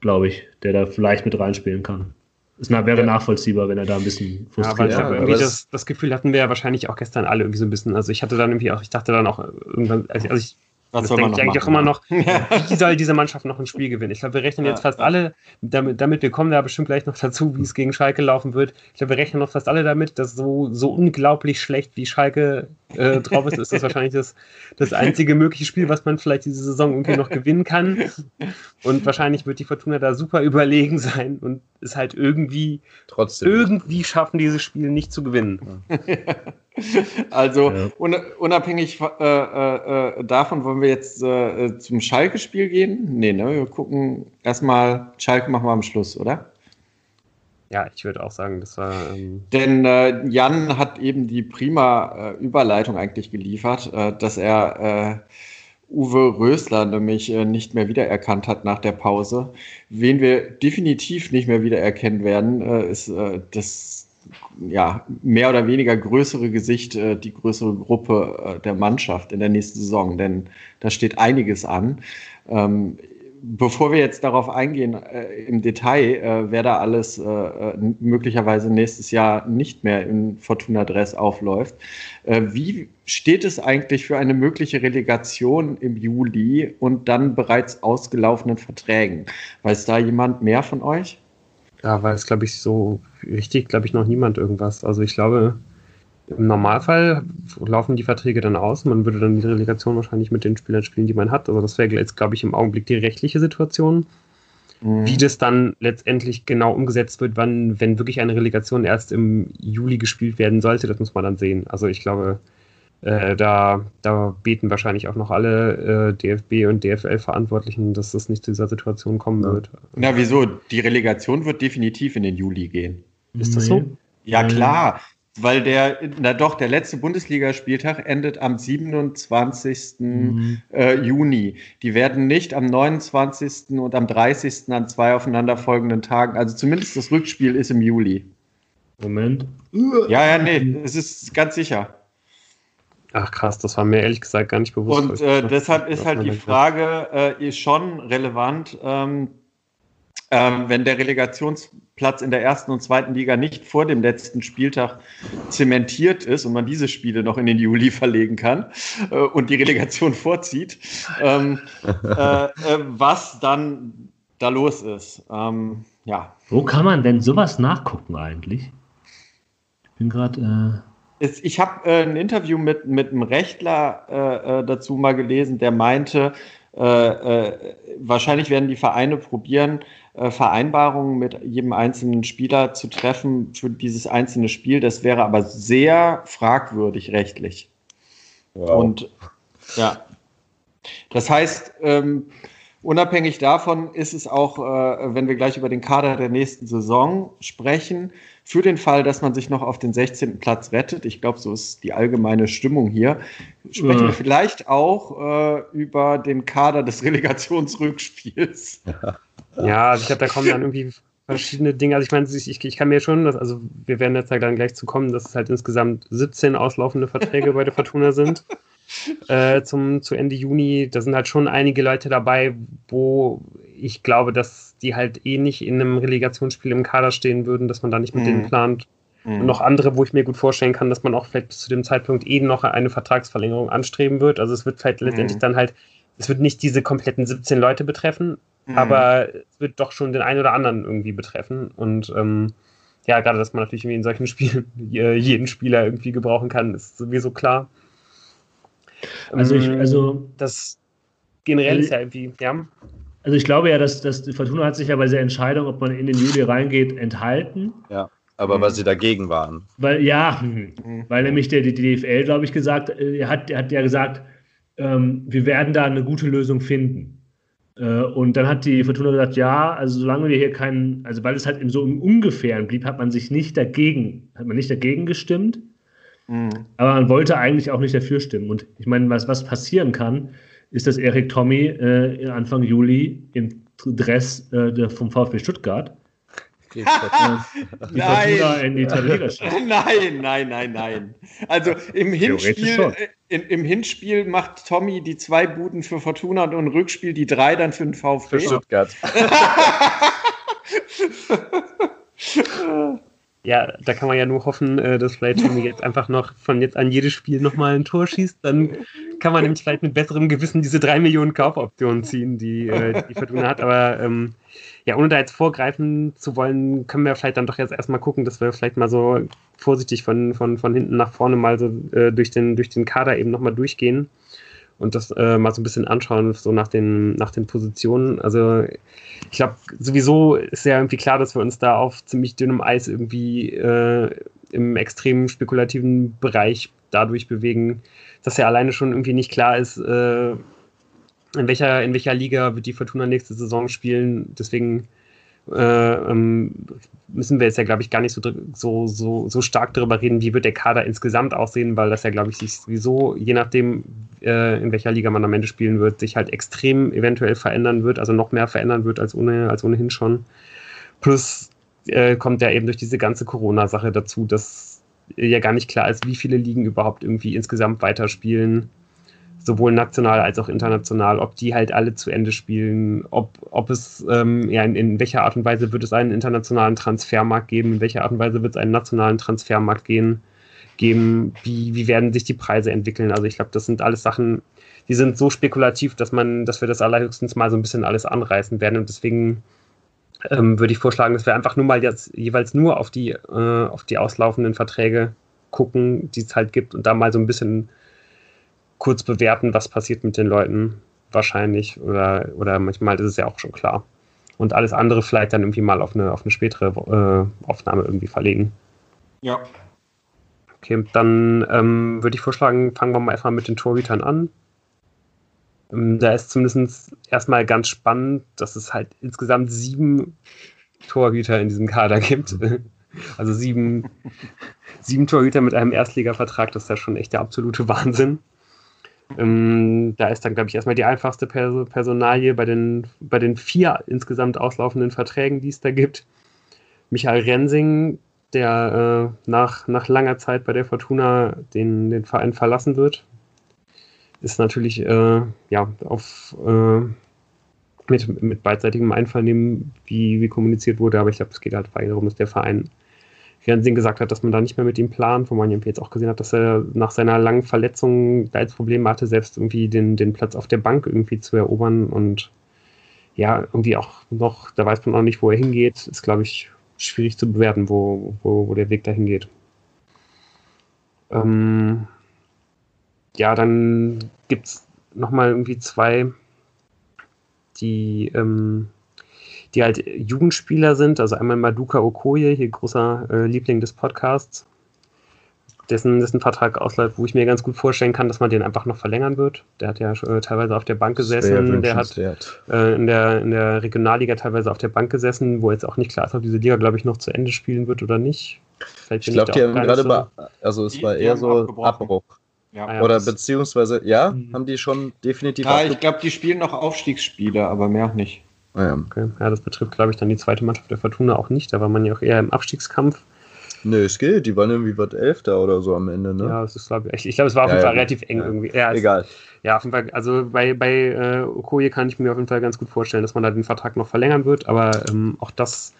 glaube ich, der da vielleicht mit reinspielen kann. Es wäre ja. nachvollziehbar, wenn er da ein bisschen
frustriert ja, aber, ja, aber das, das, Gefühl hatten wir ja wahrscheinlich auch gestern alle irgendwie so ein bisschen. Also ich hatte dann irgendwie auch, ich dachte dann auch irgendwann, also ich
was das
denke ich eigentlich auch immer noch, wie soll diese Mannschaft noch ein Spiel gewinnen? Ich glaube, wir rechnen jetzt fast alle, damit, damit wir kommen da bestimmt gleich noch dazu, wie es gegen Schalke laufen wird. Ich glaube, wir rechnen noch fast alle damit, dass so, so unglaublich schlecht wie Schalke äh, drauf ist, ist das wahrscheinlich das, das einzige mögliche Spiel, was man vielleicht diese Saison irgendwie noch gewinnen kann. Und wahrscheinlich wird die Fortuna da super überlegen sein und es halt irgendwie
trotzdem
irgendwie schaffen, dieses Spiel nicht zu gewinnen.
Also ja. unabhängig äh, äh, davon wollen wir jetzt äh, zum Schalke-Spiel gehen. Nee, ne? Wir gucken erstmal, Schalke machen wir am Schluss, oder?
Ja, ich würde auch sagen, das war.
Ähm Denn äh, Jan hat eben die prima äh, Überleitung eigentlich geliefert, äh, dass er Uwe Rösler nämlich nicht mehr wiedererkannt hat nach der Pause. Wen wir definitiv nicht mehr wiedererkennen werden, ist das ja, mehr oder weniger größere Gesicht, äh, die größere Gruppe äh, der Mannschaft in der nächsten Saison, denn da steht einiges an. Ähm, bevor wir jetzt darauf eingehen äh, im Detail, äh, wer da alles äh, äh möglicherweise nächstes Jahr nicht mehr in Fortuna Dress aufläuft, wie steht es eigentlich für eine mögliche Relegation im Juli und dann bereits ausgelaufenen Verträgen? Weiß da jemand mehr von euch?
Da weiß, glaube ich, so richtig, glaube ich, noch niemand irgendwas. Also ich glaube, im Normalfall laufen die Verträge dann aus. Man würde dann die Relegation wahrscheinlich mit den Spielern spielen, die man hat. Also das wäre jetzt, glaube ich, im Augenblick die rechtliche Situation. Mhm. Wie das dann letztendlich genau umgesetzt wird, wann, wenn wirklich eine Relegation erst im Juli gespielt werden sollte, das muss man dann sehen. Also ich glaube, äh, da, da beten wahrscheinlich auch noch alle äh, DFB und DFL-Verantwortlichen, dass das nicht zu dieser Situation kommen ja. wird.
Na, wieso? Die Relegation wird definitiv in den Juli gehen.
Ist das so?
Ja, klar. Weil der, na doch, der letzte Bundesligaspieltag endet am 27. Mhm. Äh, Juni. Die werden nicht am 29. und am 30. an zwei aufeinanderfolgenden Tagen, also zumindest das Rückspiel ist im Juli.
Moment.
Ja, ja, nee, es ist ganz sicher.
Ach krass, das war mir ehrlich gesagt gar nicht bewusst.
Und äh, deshalb ist halt die Frage äh, ist schon relevant, ähm, ähm, wenn der Relegationsplatz in der ersten und zweiten Liga nicht vor dem letzten Spieltag zementiert ist und man diese Spiele noch in den Juli verlegen kann äh, und die Relegation vorzieht, ähm, äh, äh, was dann da los ist. Ähm, ja.
Wo kann man denn sowas nachgucken eigentlich? Ich bin gerade.
Äh ich habe äh, ein Interview mit, mit einem Rechtler äh, dazu mal gelesen, der meinte, äh, wahrscheinlich werden die Vereine probieren, äh, Vereinbarungen mit jedem einzelnen Spieler zu treffen für dieses einzelne Spiel. Das wäre aber sehr fragwürdig rechtlich. Wow. Und ja, das heißt, ähm, unabhängig davon ist es auch, äh, wenn wir gleich über den Kader der nächsten Saison sprechen, für den Fall, dass man sich noch auf den 16. Platz rettet, ich glaube, so ist die allgemeine Stimmung hier, sprechen ja. wir vielleicht auch äh, über den Kader des Relegationsrückspiels.
Ja. Ja, also ich glaube, da kommen dann irgendwie verschiedene Dinge. Also ich meine, ich, ich kann mir schon, dass, also wir werden jetzt dann gleich zu kommen, dass es halt insgesamt 17 auslaufende Verträge bei der Fortuna sind. Äh, zum, zu Ende Juni. Da sind halt schon einige Leute dabei, wo ich glaube, dass die halt eh nicht in einem Relegationsspiel im Kader stehen würden, dass man da nicht mit mhm. denen plant. Mhm. Und noch andere, wo ich mir gut vorstellen kann, dass man auch vielleicht bis zu dem Zeitpunkt eh noch eine Vertragsverlängerung anstreben wird. Also es wird vielleicht mhm. letztendlich dann halt, es wird nicht diese kompletten 17 Leute betreffen, Mhm. Aber es wird doch schon den einen oder anderen irgendwie betreffen. Und ähm, ja, gerade, dass man natürlich in solchen Spielen jeden Spieler irgendwie gebrauchen kann, ist sowieso klar.
Also ich, ähm, also
das generell ist ja irgendwie, ja.
Also ich glaube ja, dass, dass die Fortuna hat sich ja bei dieser Entscheidung, ob man in den Juli reingeht, enthalten.
Ja, aber mhm. weil sie dagegen waren.
Weil, ja, mhm. weil nämlich der, die DFL, glaube ich, gesagt, äh, er hat, er hat ja gesagt, ähm, wir werden da eine gute Lösung finden. Äh, und dann hat die Fortuna gesagt, ja, also solange wir hier keinen, also weil es halt in so im Ungefähren blieb, hat man sich nicht dagegen, hat man nicht dagegen gestimmt. Mhm. Aber man wollte eigentlich auch nicht dafür stimmen. Und ich meine, was, was passieren kann, ist, dass Erik Tommy äh, Anfang Juli im Dress äh, vom VfB Stuttgart
die nein. in die Nein, nein, nein, nein. Also im Hinspiel, äh, in, im Hinspiel macht Tommy die zwei Buden für Fortuna und im Rückspiel die drei dann für den VfB. Für Stuttgart.
ja, da kann man ja nur hoffen, äh, dass vielleicht Tommy jetzt einfach noch von jetzt an jedes Spiel nochmal ein Tor schießt. Dann kann man nämlich vielleicht mit besserem Gewissen diese drei Millionen Kaufoptionen ziehen, die äh, die Fortuna hat. Aber ähm, ja, ohne da jetzt vorgreifen zu wollen, können wir vielleicht dann doch jetzt erstmal gucken, dass wir vielleicht mal so vorsichtig von, von, von hinten nach vorne mal so äh, durch, den, durch den Kader eben nochmal durchgehen und das äh, mal so ein bisschen anschauen, so nach den, nach den Positionen. Also ich glaube, sowieso ist ja irgendwie klar, dass wir uns da auf ziemlich dünnem Eis irgendwie äh, im extrem spekulativen Bereich dadurch bewegen, dass ja alleine schon irgendwie nicht klar ist, äh, in welcher, in welcher Liga wird die Fortuna nächste Saison spielen. Deswegen äh, ähm, müssen wir jetzt ja, glaube ich, gar nicht so, so, so, so stark darüber reden, wie wird der Kader insgesamt aussehen, weil das ja, glaube ich, sich sowieso, je nachdem, äh, in welcher Liga man am Ende spielen wird, sich halt extrem eventuell verändern wird, also noch mehr verändern wird als, ohne, als ohnehin schon. Plus äh, kommt ja eben durch diese ganze Corona-Sache dazu, dass ja gar nicht klar ist, wie viele Ligen überhaupt irgendwie insgesamt weiterspielen sowohl national als auch international, ob die halt alle zu Ende spielen, ob, ob es, ähm, ja, in, in, welcher Art und Weise wird es einen internationalen Transfermarkt geben, in welcher Art und Weise wird es einen nationalen Transfermarkt gehen, geben, wie, wie werden sich die Preise entwickeln. Also ich glaube, das sind alles Sachen, die sind so spekulativ, dass man, dass wir das allerhöchstens mal so ein bisschen alles anreißen werden. Und deswegen ähm, würde ich vorschlagen, dass wir einfach nur mal jetzt jeweils nur auf die, äh, auf die auslaufenden Verträge gucken, die es halt gibt und da mal so ein bisschen kurz bewerten, was passiert mit den Leuten wahrscheinlich oder, oder manchmal ist es ja auch schon klar. Und alles andere vielleicht dann irgendwie mal auf eine, auf eine spätere äh, Aufnahme irgendwie verlegen.
Ja.
Okay, dann ähm, würde ich vorschlagen, fangen wir mal erstmal mit den Torhütern an. Ähm, da ist zumindest erstmal ganz spannend, dass es halt insgesamt sieben Torhüter in diesem Kader gibt. Also sieben, sieben Torhüter mit einem Erstligavertrag, das ist ja schon echt der absolute Wahnsinn. Ähm, da ist dann, glaube ich, erstmal die einfachste Personalie bei den, bei den vier insgesamt auslaufenden Verträgen, die es da gibt. Michael Rensing, der äh, nach, nach langer Zeit bei der Fortuna den, den Verein verlassen wird, ist natürlich äh, ja, auf, äh, mit, mit beidseitigem Einvernehmen, wie, wie kommuniziert wurde. Aber ich glaube, es geht halt darum, dass der Verein Fernsehen gesagt hat, dass man da nicht mehr mit ihm plant, wo man jetzt auch gesehen hat, dass er nach seiner langen Verletzung da jetzt Probleme hatte, selbst irgendwie den, den Platz auf der Bank irgendwie zu erobern und ja, irgendwie auch noch, da weiß man auch nicht, wo er hingeht, ist, glaube ich, schwierig zu bewerten, wo, wo, wo der Weg dahin geht. Ähm, ja, dann gibt es nochmal irgendwie zwei, die, ähm, die halt Jugendspieler sind. Also einmal Maduka Okoye, hier großer äh, Liebling des Podcasts, dessen, dessen Vertrag ausläuft, wo ich mir ganz gut vorstellen kann, dass man den einfach noch verlängern wird. Der hat ja äh, teilweise auf der Bank gesessen, der hat äh, in, der, in der Regionalliga teilweise auf der Bank gesessen, wo jetzt auch nicht klar ist, ob diese Liga, glaube ich, noch zu Ende spielen wird oder nicht.
Vielleicht ich glaube, die haben gerade so also es war eher so Abbruch. Ja. Ah oder beziehungsweise, ja, mhm. haben die schon definitiv.
Ja, ich glaube, die spielen noch Aufstiegsspiele, aber mehr auch nicht.
Ah, ja. Okay. ja, das betrifft, glaube ich, dann die zweite Mannschaft der Fortuna auch nicht. Da war man ja auch eher im Abstiegskampf.
Nö, es geht. Die waren irgendwie was Elfter oder so am Ende, ne?
Ja, das ist, glaube ich, ich glaube, es war auf jeden Fall relativ eng irgendwie.
Ja, Egal.
Ja, auf jeden Fall, also bei, bei äh, Okoye kann ich mir auf jeden Fall ganz gut vorstellen, dass man da den Vertrag noch verlängern wird, aber ähm, auch das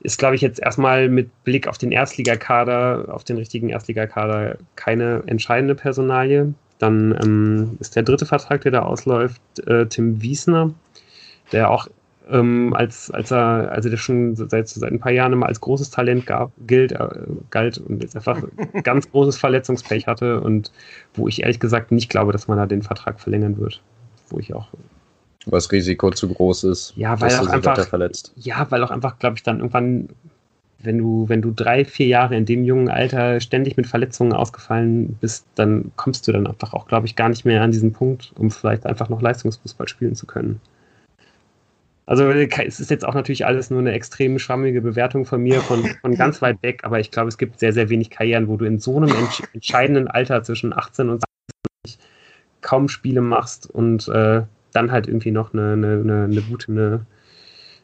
ist, glaube ich, jetzt erstmal mit Blick auf den Erstligakader, auf den richtigen Erstligakader keine entscheidende Personalie. Dann ähm, ist der dritte Vertrag, der da ausläuft, äh, Tim Wiesner, der auch ähm, als, als er, also der schon seit, seit ein paar Jahren immer als großes Talent gab, gilt, äh, galt und jetzt einfach ganz großes Verletzungspech hatte und wo ich ehrlich gesagt nicht glaube, dass man da den Vertrag verlängern wird. Wo ich auch.
Was Risiko zu groß ist,
ja, weil auch einfach, verletzt. Ja, weil auch einfach, glaube ich, dann irgendwann, wenn du, wenn du drei, vier Jahre in dem jungen Alter ständig mit Verletzungen ausgefallen bist, dann kommst du dann einfach auch, glaube ich, gar nicht mehr an diesen Punkt, um vielleicht einfach noch Leistungsfußball spielen zu können. Also es ist jetzt auch natürlich alles nur eine extrem schwammige Bewertung von mir, von, von ganz weit weg, aber ich glaube, es gibt sehr, sehr wenig Karrieren, wo du in so einem entsch entscheidenden Alter zwischen 18 und 20 kaum Spiele machst und äh, dann halt irgendwie noch eine, eine, eine gute, eine,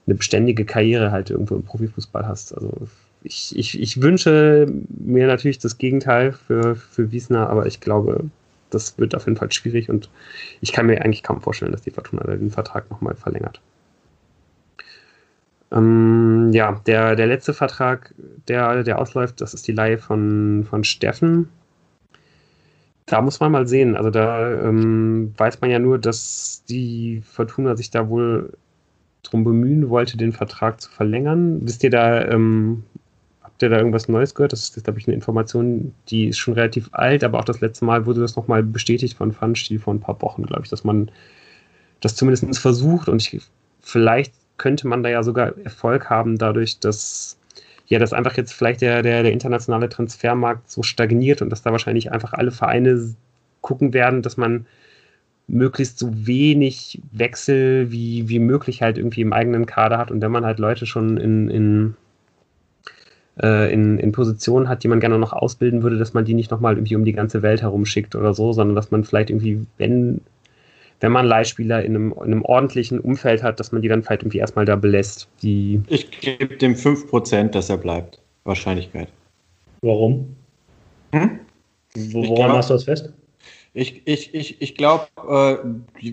eine beständige Karriere halt irgendwo im Profifußball hast. Also ich, ich, ich wünsche mir natürlich das Gegenteil für, für Wiesner, aber ich glaube, das wird auf jeden Fall schwierig und ich kann mir eigentlich kaum vorstellen, dass die Fortuna den Vertrag nochmal verlängert. Ähm, ja, der, der letzte Vertrag, der, der ausläuft, das ist die Leihe von, von Steffen. Da muss man mal sehen. Also da ähm, weiß man ja nur, dass die Fortuna sich da wohl drum bemühen wollte, den Vertrag zu verlängern. Wisst ihr da, ähm, habt ihr da irgendwas Neues gehört? Das ist, glaube ich, eine Information, die ist schon relativ alt, aber auch das letzte Mal wurde das nochmal bestätigt von Funstiel vor ein paar Wochen, glaube ich, dass man das zumindest versucht und ich, vielleicht könnte man da ja sogar Erfolg haben, dadurch, dass ja, dass einfach jetzt vielleicht der, der, der internationale Transfermarkt so stagniert und dass da wahrscheinlich einfach alle Vereine gucken werden, dass man möglichst so wenig Wechsel wie, wie möglich halt irgendwie im eigenen Kader hat. Und wenn man halt Leute schon in, in, äh, in, in Positionen hat, die man gerne noch ausbilden würde, dass man die nicht nochmal irgendwie um die ganze Welt herumschickt oder so, sondern dass man vielleicht irgendwie, wenn wenn man Leihspieler in einem, in einem, ordentlichen Umfeld hat, dass man die dann vielleicht irgendwie erstmal da belässt. Die
ich gebe dem 5%, dass er bleibt. Wahrscheinlichkeit.
Warum? Hm? Woran glaub, machst du das fest?
Ich, ich, ich, ich glaube, äh,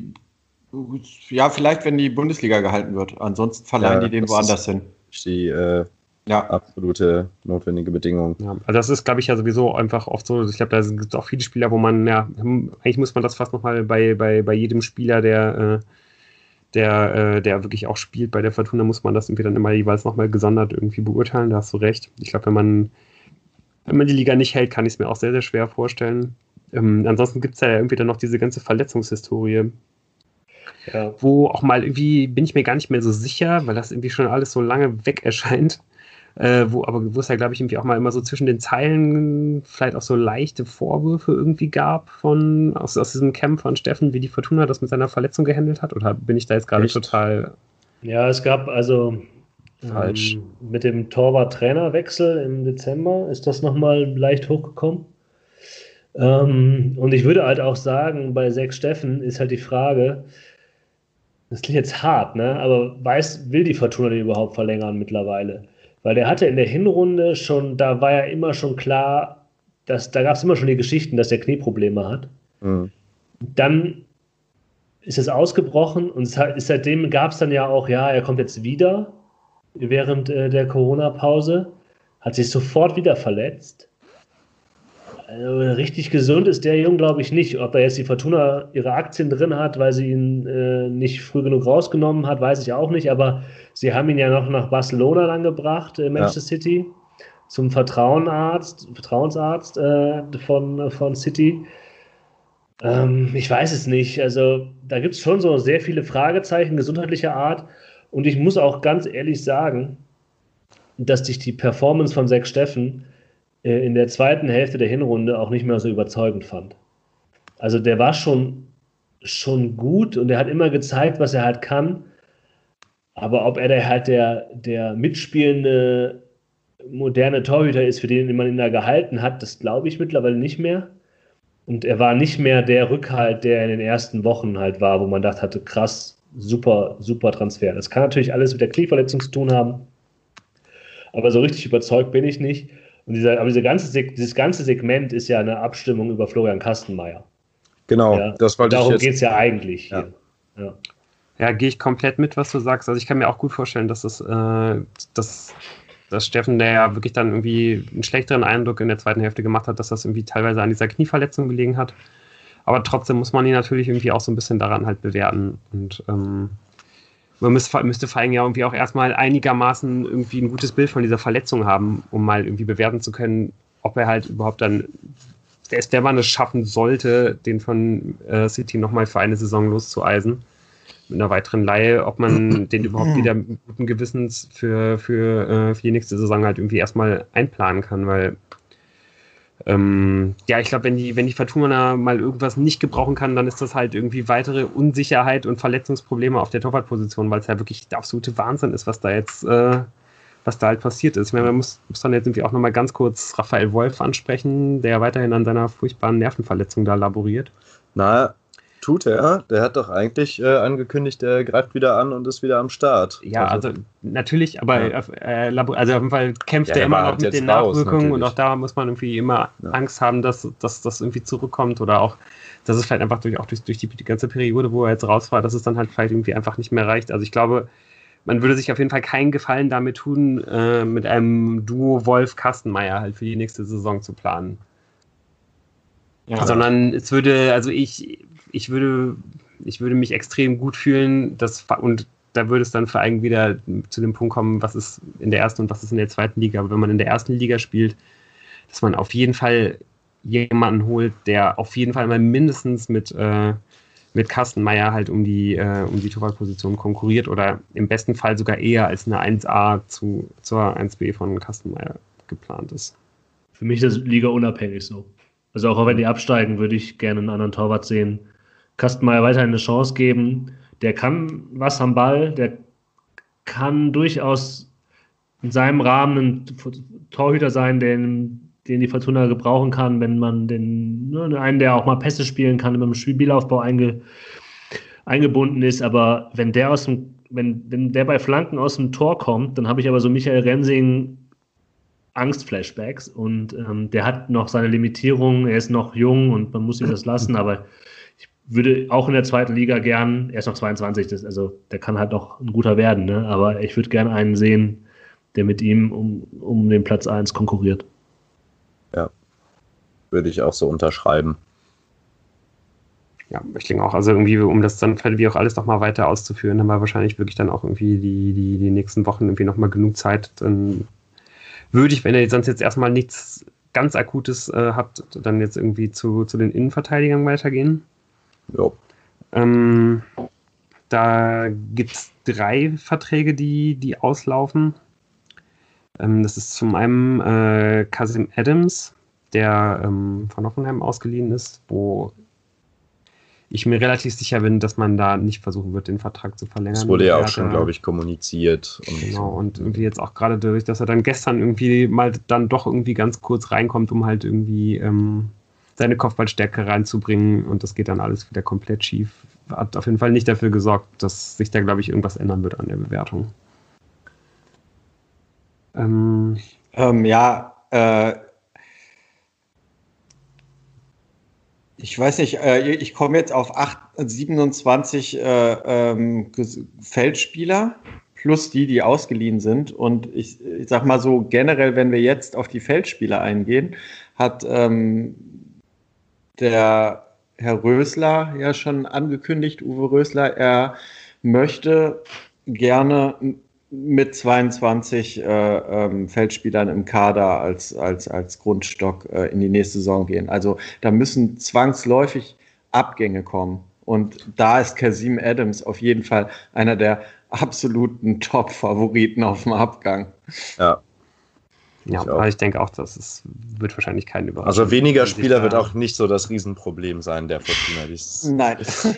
ja, vielleicht, wenn die Bundesliga gehalten wird. Ansonsten verleihen ja, die den woanders hin.
Die äh, ja. absolute notwendige Bedingung.
Ja, also das ist, glaube ich, ja sowieso einfach oft so. Ich glaube, da gibt es auch viele Spieler, wo man, ja, eigentlich muss man das fast nochmal bei, bei, bei jedem Spieler, der, äh, der, äh, der wirklich auch spielt bei der Fortuna, muss man das irgendwie dann immer jeweils nochmal gesondert irgendwie beurteilen. Da hast du recht. Ich glaube, wenn man, wenn man die Liga nicht hält, kann ich es mir auch sehr, sehr schwer vorstellen. Ähm, ansonsten gibt es ja irgendwie dann noch diese ganze Verletzungshistorie. Ja. Wo auch mal irgendwie bin ich mir gar nicht mehr so sicher, weil das irgendwie schon alles so lange weg erscheint äh, wo aber wo es ja, glaube ich, irgendwie auch mal immer so zwischen den Zeilen vielleicht auch so leichte Vorwürfe irgendwie gab von aus, aus diesem Camp von Steffen, wie die Fortuna das mit seiner Verletzung gehandelt hat? Oder bin ich da jetzt gerade total.
Ja, es gab also Falsch. Ähm, mit dem Torwart-Trainerwechsel im Dezember ist das nochmal leicht hochgekommen. Ähm, und ich würde halt auch sagen, bei sechs Steffen ist halt die Frage, das klingt jetzt hart, ne? aber weiß, will die Fortuna den überhaupt verlängern mittlerweile? Weil der hatte in der Hinrunde schon, da war ja immer schon klar, dass da gab es immer schon die Geschichten, dass der Knieprobleme hat. Mhm. Dann ist es ausgebrochen und seitdem gab es dann ja auch, ja, er kommt jetzt wieder während äh, der Corona-Pause, hat sich sofort wieder verletzt. Also richtig gesund ist der Jung, glaube ich, nicht. Ob er jetzt die Fortuna ihre Aktien drin hat, weil sie ihn äh, nicht früh genug rausgenommen hat, weiß ich auch nicht. Aber sie haben ihn ja noch nach Barcelona dann gebracht, äh, Manchester ja. City, zum Vertrauenarzt, Vertrauensarzt äh, von, von City. Ähm, ich weiß es nicht. Also da gibt es schon so sehr viele Fragezeichen gesundheitlicher Art. Und ich muss auch ganz ehrlich sagen, dass dich die Performance von Sechs Steffen in der zweiten Hälfte der Hinrunde auch nicht mehr so überzeugend fand. Also der war schon, schon gut und er hat immer gezeigt, was er halt kann. Aber ob er der halt der, der mitspielende moderne Torhüter ist, für den man ihn da gehalten hat, das glaube ich mittlerweile nicht mehr. Und er war nicht mehr der Rückhalt, der in den ersten Wochen halt war, wo man dachte, hatte, krass, super, super Transfer. Das kann natürlich alles mit der Knieverletzung zu tun haben. Aber so richtig überzeugt bin ich nicht. Und dieser, aber diese ganze, dieses ganze Segment ist ja eine Abstimmung über Florian Kastenmeier.
Genau,
ja, das wollte Darum geht es ja eigentlich
ja. Ja, ja gehe ich komplett mit, was du sagst. Also ich kann mir auch gut vorstellen, dass das, äh, dass, dass Steffen, der ja wirklich dann irgendwie einen schlechteren Eindruck in der zweiten Hälfte gemacht hat, dass das irgendwie teilweise an dieser Knieverletzung gelegen hat. Aber trotzdem muss man ihn natürlich irgendwie auch so ein bisschen daran halt bewerten. Und ähm, man müsste, müsste vor allem ja irgendwie auch erstmal einigermaßen irgendwie ein gutes Bild von dieser Verletzung haben, um mal irgendwie bewerten zu können, ob er halt überhaupt dann, der, wenn man es schaffen sollte, den von äh, City nochmal für eine Saison loszueisen, mit einer weiteren Leihe, ob man den überhaupt wieder mit gutem Gewissens für, für, äh, für die nächste Saison halt irgendwie erstmal einplanen kann, weil ähm, ja, ich glaube, wenn die, wenn die Fortuna mal irgendwas nicht gebrauchen kann, dann ist das halt irgendwie weitere Unsicherheit und Verletzungsprobleme auf der Torwartposition, weil es ja wirklich der absolute Wahnsinn ist, was da jetzt, äh, was da halt passiert ist. Ich meine, man muss, muss dann jetzt irgendwie auch nochmal ganz kurz Raphael Wolf ansprechen, der weiterhin an seiner furchtbaren Nervenverletzung da laboriert.
Na, Tut er? Der hat doch eigentlich äh, angekündigt, er greift wieder an und ist wieder am Start.
Ja, also, also natürlich, aber ja. äh, also auf jeden Fall kämpft ja, er immer noch mit den Nachwirkungen und auch da muss man irgendwie immer ja. Angst haben, dass, dass das irgendwie zurückkommt oder auch, dass es vielleicht einfach durch, auch durch, durch die, die ganze Periode, wo er jetzt raus war, dass es dann halt vielleicht irgendwie einfach nicht mehr reicht. Also ich glaube, man würde sich auf jeden Fall keinen Gefallen damit tun, äh, mit einem Duo Wolf-Kastenmeier halt für die nächste Saison zu planen. Ja. Sondern es würde, also ich, ich würde, ich würde mich extrem gut fühlen, dass, und da würde es dann vor allem wieder zu dem Punkt kommen, was ist in der ersten und was ist in der zweiten Liga. Aber wenn man in der ersten Liga spielt, dass man auf jeden Fall jemanden holt, der auf jeden Fall mal mindestens mit, äh, mit Kastenmeier halt um die, äh, um die Torwartposition konkurriert oder im besten Fall sogar eher als eine 1A zu, zur 1B von Kastenmeier geplant ist.
Für mich ist das Liga unabhängig so. Also auch wenn die absteigen, würde ich gerne einen anderen Torwart sehen, Kastenmeier weiterhin eine Chance geben. Der kann was am Ball, der kann durchaus in seinem Rahmen ein Torhüter sein, den, den die Fortuna gebrauchen kann, wenn man den, ne, einen, der auch mal Pässe spielen kann, im Spielaufbau einge, eingebunden ist. Aber wenn der aus dem, wenn, wenn der bei Flanken aus dem Tor kommt, dann habe ich aber so Michael Rensing Angstflashbacks und ähm, der hat noch seine Limitierung, er ist noch jung und man muss ihm das lassen, aber würde auch in der zweiten Liga gern, er ist noch 22, das, also der kann halt noch ein guter werden, ne? aber ich würde gerne einen sehen, der mit ihm um, um den Platz 1 konkurriert.
Ja, würde ich auch so unterschreiben.
Ja, ich denke auch, also irgendwie, um das dann wie auch alles nochmal weiter auszuführen, haben wir wahrscheinlich wirklich dann auch irgendwie die, die, die nächsten Wochen irgendwie nochmal genug Zeit. Dann würde ich, wenn ihr sonst jetzt erstmal nichts ganz Akutes äh, habt, dann jetzt irgendwie zu, zu den Innenverteidigern weitergehen.
Ja.
Ähm, da gibt es drei Verträge, die, die auslaufen. Ähm, das ist zum einen äh, Kasim Adams, der ähm, von Hoffenheim ausgeliehen ist, wo ich mir relativ sicher bin, dass man da nicht versuchen wird, den Vertrag zu verlängern. Das
wurde ja auch schon, glaube ich, kommuniziert.
Und genau, und irgendwie jetzt auch gerade dadurch, dass er dann gestern irgendwie mal dann doch irgendwie ganz kurz reinkommt, um halt irgendwie ähm, seine Kopfballstärke reinzubringen und das geht dann alles wieder komplett schief. Hat auf jeden Fall nicht dafür gesorgt, dass sich da, glaube ich, irgendwas ändern wird an der Bewertung.
Ähm, ähm, ja, äh, ich weiß nicht, äh, ich komme jetzt auf 8, 27 äh, ähm, Feldspieler plus die, die ausgeliehen sind. Und ich, ich sag mal so, generell, wenn wir jetzt auf die Feldspieler eingehen, hat ähm, der Herr Rösler ja schon angekündigt, Uwe Rösler, er möchte gerne mit 22 äh, ähm, Feldspielern im Kader als, als, als Grundstock äh, in die nächste Saison gehen. Also da müssen zwangsläufig Abgänge kommen. Und da ist Kasim Adams auf jeden Fall einer der absoluten Top-Favoriten auf dem Abgang.
Ja. Ja, ich aber ich denke auch, dass es wird wahrscheinlich kein
Überraschung. Also weniger Spieler wird auch nicht so das Riesenproblem sein, der Fortuna.
Nein.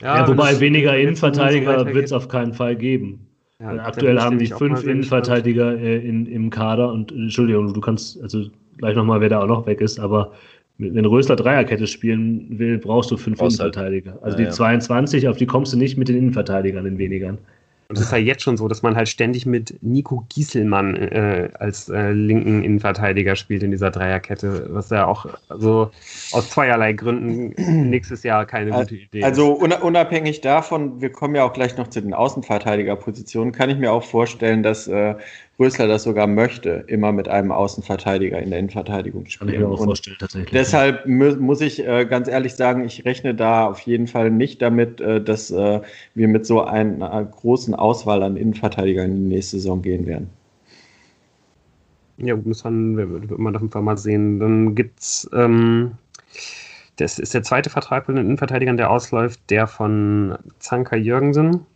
ja, ja, wobei weniger Innenverteidiger wird es auf keinen Fall geben. Ja, aktuell haben die fünf Innenverteidiger äh, in, im Kader und Entschuldigung, du kannst also gleich nochmal, wer da auch noch weg ist, aber wenn Rösler Dreierkette spielen will, brauchst du fünf brauchst halt. Innenverteidiger. Also ja, die 22, auf die kommst du nicht mit den Innenverteidigern, den wenigern.
Und es ist ja jetzt schon so, dass man halt ständig mit Nico Gieselmann äh, als äh, linken Innenverteidiger spielt in dieser Dreierkette, was ja auch so aus zweierlei Gründen nächstes Jahr keine gute Idee
also ist. Also unabhängig davon, wir kommen ja auch gleich noch zu den Außenverteidigerpositionen, kann ich mir auch vorstellen, dass äh, Rösler das sogar möchte, immer mit einem Außenverteidiger in der Innenverteidigung spielen. Kann ich mir auch vorstellen, tatsächlich. Deshalb muss ich äh, ganz ehrlich sagen, ich rechne da auf jeden Fall nicht damit, äh, dass äh, wir mit so einer großen Auswahl an Innenverteidigern in die nächste Saison gehen werden.
Ja, muss man, wird man auf jeden Fall mal sehen. Dann gibt es, ähm, das ist der zweite Vertrag von den Innenverteidigern, der ausläuft, der von Zanka Jürgensen.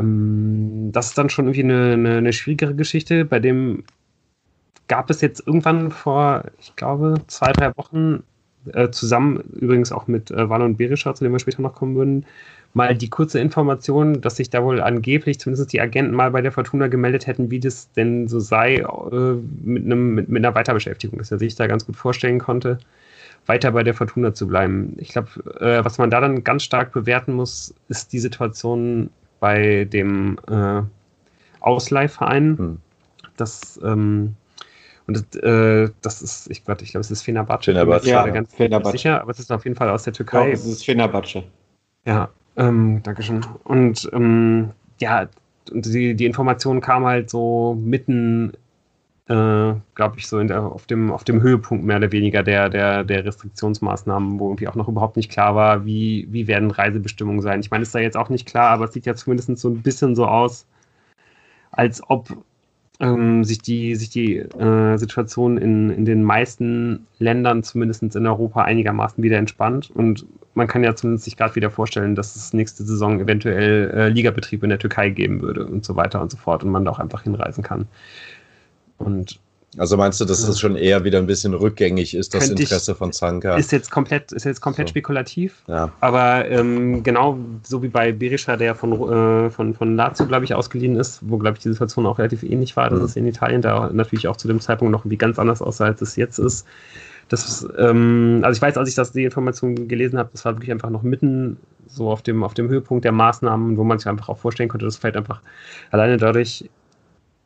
Ähm, das ist dann schon irgendwie eine, eine, eine, schwierigere Geschichte. Bei dem gab es jetzt irgendwann vor, ich glaube, zwei, drei Wochen äh, zusammen, übrigens auch mit äh, Wallon und Berischer, zu dem wir später noch kommen würden, mal die kurze Information, dass sich da wohl angeblich zumindest die Agenten mal bei der Fortuna gemeldet hätten, wie das denn so sei äh, mit, einem, mit, mit einer Weiterbeschäftigung, dass er sich da ganz gut vorstellen konnte, weiter bei der Fortuna zu bleiben. Ich glaube, äh, was man da dann ganz stark bewerten muss, ist die Situation bei dem äh, Ausleihverein. Hm. Das, ähm, und das, äh, das ist, ich, warte, ich glaube, es ist Fenerbahce.
Fenerbahce.
Ich bin ja, ganz Fenerbahce. sicher, aber es ist auf jeden Fall aus der Türkei. Ja,
es ist Fenerbahce.
Ja, ähm, Dankeschön. Und ähm, ja, die, die Information kam halt so mitten äh, glaube ich, so der, auf, dem, auf dem Höhepunkt mehr oder weniger der, der, der Restriktionsmaßnahmen, wo irgendwie auch noch überhaupt nicht klar war, wie, wie werden Reisebestimmungen sein. Ich meine, es ist da jetzt auch nicht klar, aber es sieht ja zumindest so ein bisschen so aus, als ob ähm, sich die, sich die äh, Situation in, in den meisten Ländern, zumindest in Europa, einigermaßen wieder entspannt. Und man kann ja zumindest sich gerade wieder vorstellen, dass es nächste Saison eventuell äh, Ligabetrieb in der Türkei geben würde und so weiter und so fort und man da auch einfach hinreisen kann.
Und also meinst du, dass das schon eher wieder ein bisschen rückgängig ist, das Interesse ich, von Zanka?
Ist jetzt komplett, ist jetzt komplett so. spekulativ. Ja. Aber ähm, genau so wie bei Berisha, der von, äh, von, von Lazio, glaube ich, ausgeliehen ist, wo, glaube ich, die Situation auch relativ ähnlich war, dass mhm. es in Italien da natürlich auch zu dem Zeitpunkt noch irgendwie ganz anders aussah, als es jetzt ist. Das, ähm, also ich weiß, als ich das, die Information gelesen habe, das war wirklich einfach noch mitten so auf dem, auf dem Höhepunkt der Maßnahmen, wo man sich einfach auch vorstellen konnte, dass vielleicht einfach alleine dadurch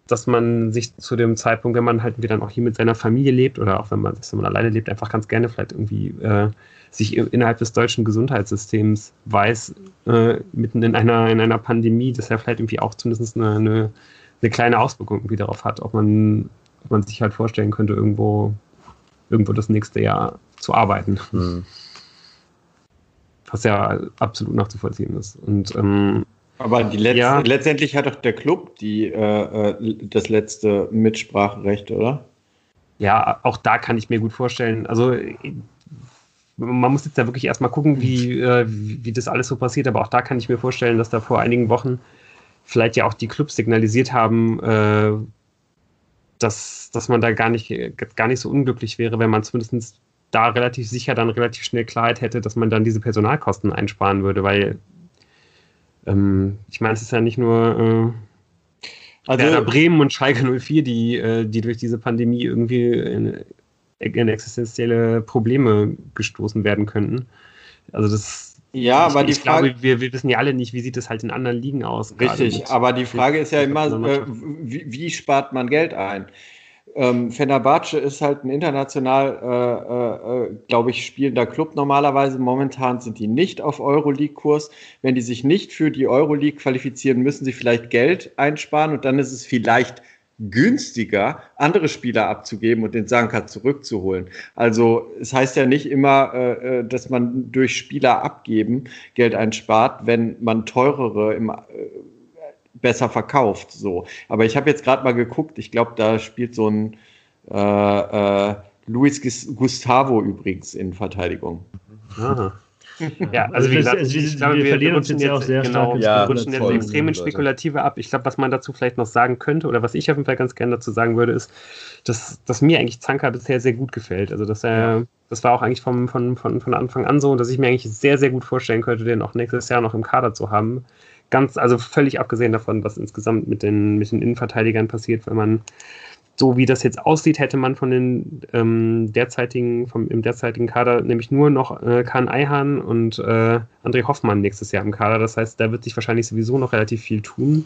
dass man sich zu dem Zeitpunkt, wenn man halt wieder auch hier mit seiner Familie lebt oder auch wenn man, wenn man alleine lebt, einfach ganz gerne vielleicht irgendwie äh, sich innerhalb des deutschen Gesundheitssystems weiß, äh, mitten in einer, in einer Pandemie, dass er vielleicht irgendwie auch zumindest eine, eine, eine kleine Auswirkung irgendwie darauf hat, ob man, ob man sich halt vorstellen könnte, irgendwo, irgendwo das nächste Jahr zu arbeiten. Mhm. Was ja absolut nachzuvollziehen ist. Und ähm,
aber Letz ja. letztendlich hat doch der Club die, äh, äh, das letzte Mitspracherecht, oder?
Ja, auch da kann ich mir gut vorstellen. Also man muss jetzt da wirklich erstmal gucken, wie, äh, wie das alles so passiert, aber auch da kann ich mir vorstellen, dass da vor einigen Wochen vielleicht ja auch die Clubs signalisiert haben, äh, dass, dass man da gar nicht, gar nicht so unglücklich wäre, wenn man zumindest da relativ sicher dann relativ schnell Klarheit hätte, dass man dann diese Personalkosten einsparen würde, weil ähm, ich meine, es ist ja nicht nur äh, also, Werder Bremen und Schalke 04, die, äh, die durch diese Pandemie irgendwie in, in existenzielle Probleme gestoßen werden könnten. Also das
ja, ich, aber die
ich Frage, glaube, wir, wir, wissen ja alle nicht, wie sieht es halt in anderen Ligen aus.
Richtig, aber die Frage ist ja immer, äh, wie, wie, spart man Geld ein? Ähm, Fenerbahce ist halt ein international, äh, äh, glaube ich, spielender Club normalerweise. Momentan sind die nicht auf Euroleague-Kurs. Wenn die sich nicht für die Euroleague qualifizieren, müssen sie vielleicht Geld einsparen und dann ist es vielleicht günstiger, andere Spieler abzugeben und den Sanka zurückzuholen. Also es heißt ja nicht immer, äh, äh, dass man durch Spieler abgeben Geld einspart, wenn man teurere im, äh, besser verkauft. So. Aber ich habe jetzt gerade mal geguckt, ich glaube, da spielt so ein äh, äh, Luis Gustavo übrigens in Verteidigung.
Aha. Ja, also wie gesagt, also ich glaube, wir, wir verlieren uns jetzt ja auch sehr genau, stark. Wir rutschen jetzt extrem in Spekulative ab. Ich glaube, was man dazu vielleicht noch sagen könnte, oder was ich auf jeden Fall ganz gerne dazu sagen würde, ist, dass, dass mir eigentlich Zanka bisher sehr gut gefällt. Also, dass er, ja. das war auch eigentlich vom, von, von, von Anfang an so, dass ich mir eigentlich sehr, sehr gut vorstellen könnte, den auch nächstes Jahr noch im Kader zu haben. Ganz, also völlig abgesehen davon, was insgesamt mit den, mit den Innenverteidigern passiert, wenn man so wie das jetzt aussieht, hätte man von den ähm, derzeitigen, vom, im derzeitigen Kader nämlich nur noch äh, Kahn Eihan und äh, André Hoffmann nächstes Jahr im Kader. Das heißt, da wird sich wahrscheinlich sowieso noch relativ viel tun.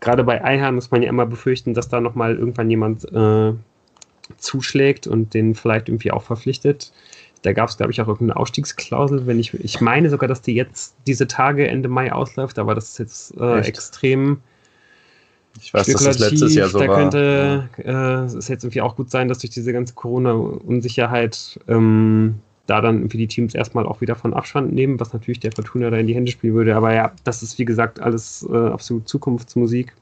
Gerade bei Eihan muss man ja immer befürchten, dass da nochmal irgendwann jemand äh, zuschlägt und den vielleicht irgendwie auch verpflichtet. Da gab es, glaube ich, auch irgendeine Ausstiegsklausel. Wenn ich, ich meine sogar, dass die jetzt diese Tage Ende Mai ausläuft, aber das ist jetzt äh, extrem
ich weiß, dass das letztes Jahr so
da
war.
könnte äh, es jetzt irgendwie auch gut sein, dass durch diese ganze Corona-Unsicherheit ähm, da dann irgendwie die Teams erstmal auch wieder von Abstand nehmen, was natürlich der Fortuna da in die Hände spielen würde. Aber ja, das ist wie gesagt alles äh, absolut Zukunftsmusik.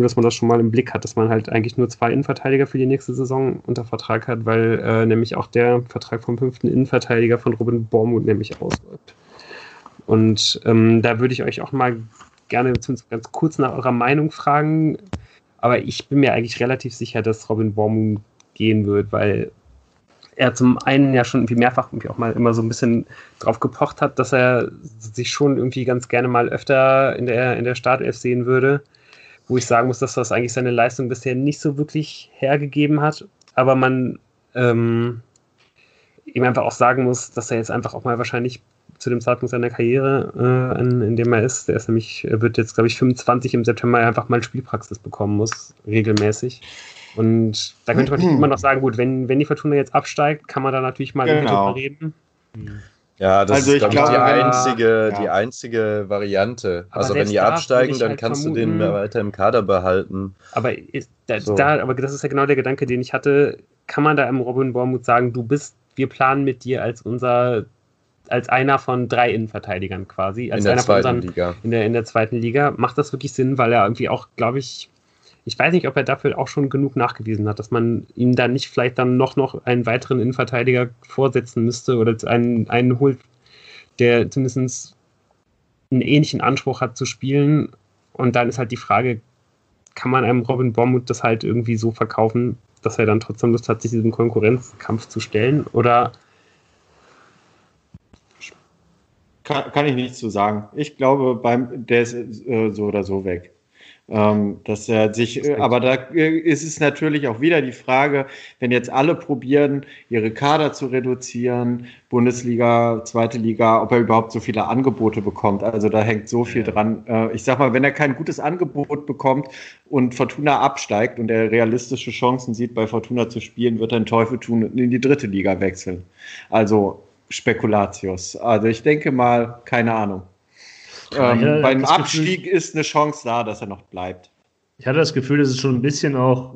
Nur, dass man das schon mal im Blick hat, dass man halt eigentlich nur zwei Innenverteidiger für die nächste Saison unter Vertrag hat, weil äh, nämlich auch der Vertrag vom fünften Innenverteidiger von Robin Bormuth nämlich ausläuft. Und ähm, da würde ich euch auch mal gerne ganz kurz nach eurer Meinung fragen. Aber ich bin mir eigentlich relativ sicher, dass Robin Worm gehen wird, weil er zum einen ja schon irgendwie mehrfach irgendwie auch mal immer so ein bisschen drauf gepocht hat, dass er sich schon irgendwie ganz gerne mal öfter in der, in der Startelf sehen würde. Wo ich sagen muss, dass das eigentlich seine Leistung bisher nicht so wirklich hergegeben hat. Aber man ähm, ihm einfach auch sagen muss, dass er jetzt einfach auch mal wahrscheinlich zu dem Zeitpunkt seiner Karriere, äh, in, in, dem er ist. Der ist nämlich, wird jetzt, glaube ich, 25 im September einfach mal Spielpraxis bekommen muss, regelmäßig. Und da könnte man immer noch sagen, gut, wenn, wenn die Fortuna jetzt absteigt, kann man da natürlich mal
genau.
reden.
Ja, das also ist, glaube ich, die einzige, ja. die einzige Variante. Aber also wenn die absteigen, dann halt kannst vermuten, du den weiter im Kader behalten.
Aber, ist, da, so. da, aber das ist ja genau der Gedanke, den ich hatte. Kann man da im Robin Bormuth sagen, du bist, wir planen mit dir als unser als einer von drei Innenverteidigern quasi. Als
in der
einer
zweiten unseren, Liga.
In der, in der zweiten Liga. Macht das wirklich Sinn, weil er irgendwie auch, glaube ich, ich weiß nicht, ob er dafür auch schon genug nachgewiesen hat, dass man ihm da nicht vielleicht dann noch, noch einen weiteren Innenverteidiger vorsetzen müsste oder einen, einen holt, der zumindest einen ähnlichen Anspruch hat zu spielen. Und dann ist halt die Frage, kann man einem Robin Bormuth das halt irgendwie so verkaufen, dass er dann trotzdem Lust hat, sich diesem Konkurrenzkampf zu stellen? Oder
Kann, kann ich nichts zu sagen. Ich glaube, beim, der ist äh, so oder so weg. Ähm, dass er sich, äh, aber da äh, ist es natürlich auch wieder die Frage, wenn jetzt alle probieren, ihre Kader zu reduzieren, Bundesliga, zweite Liga, ob er überhaupt so viele Angebote bekommt. Also da hängt so viel dran. Äh, ich sag mal, wenn er kein gutes Angebot bekommt und Fortuna absteigt und er realistische Chancen sieht, bei Fortuna zu spielen, wird er einen Teufel tun und in die dritte Liga wechseln. Also Spekulatius. Also ich denke mal, keine Ahnung. Ähm, ja, beim Abstieg Gefühl, ist eine Chance da, dass er noch bleibt.
Ich hatte das Gefühl, dass es schon ein bisschen auch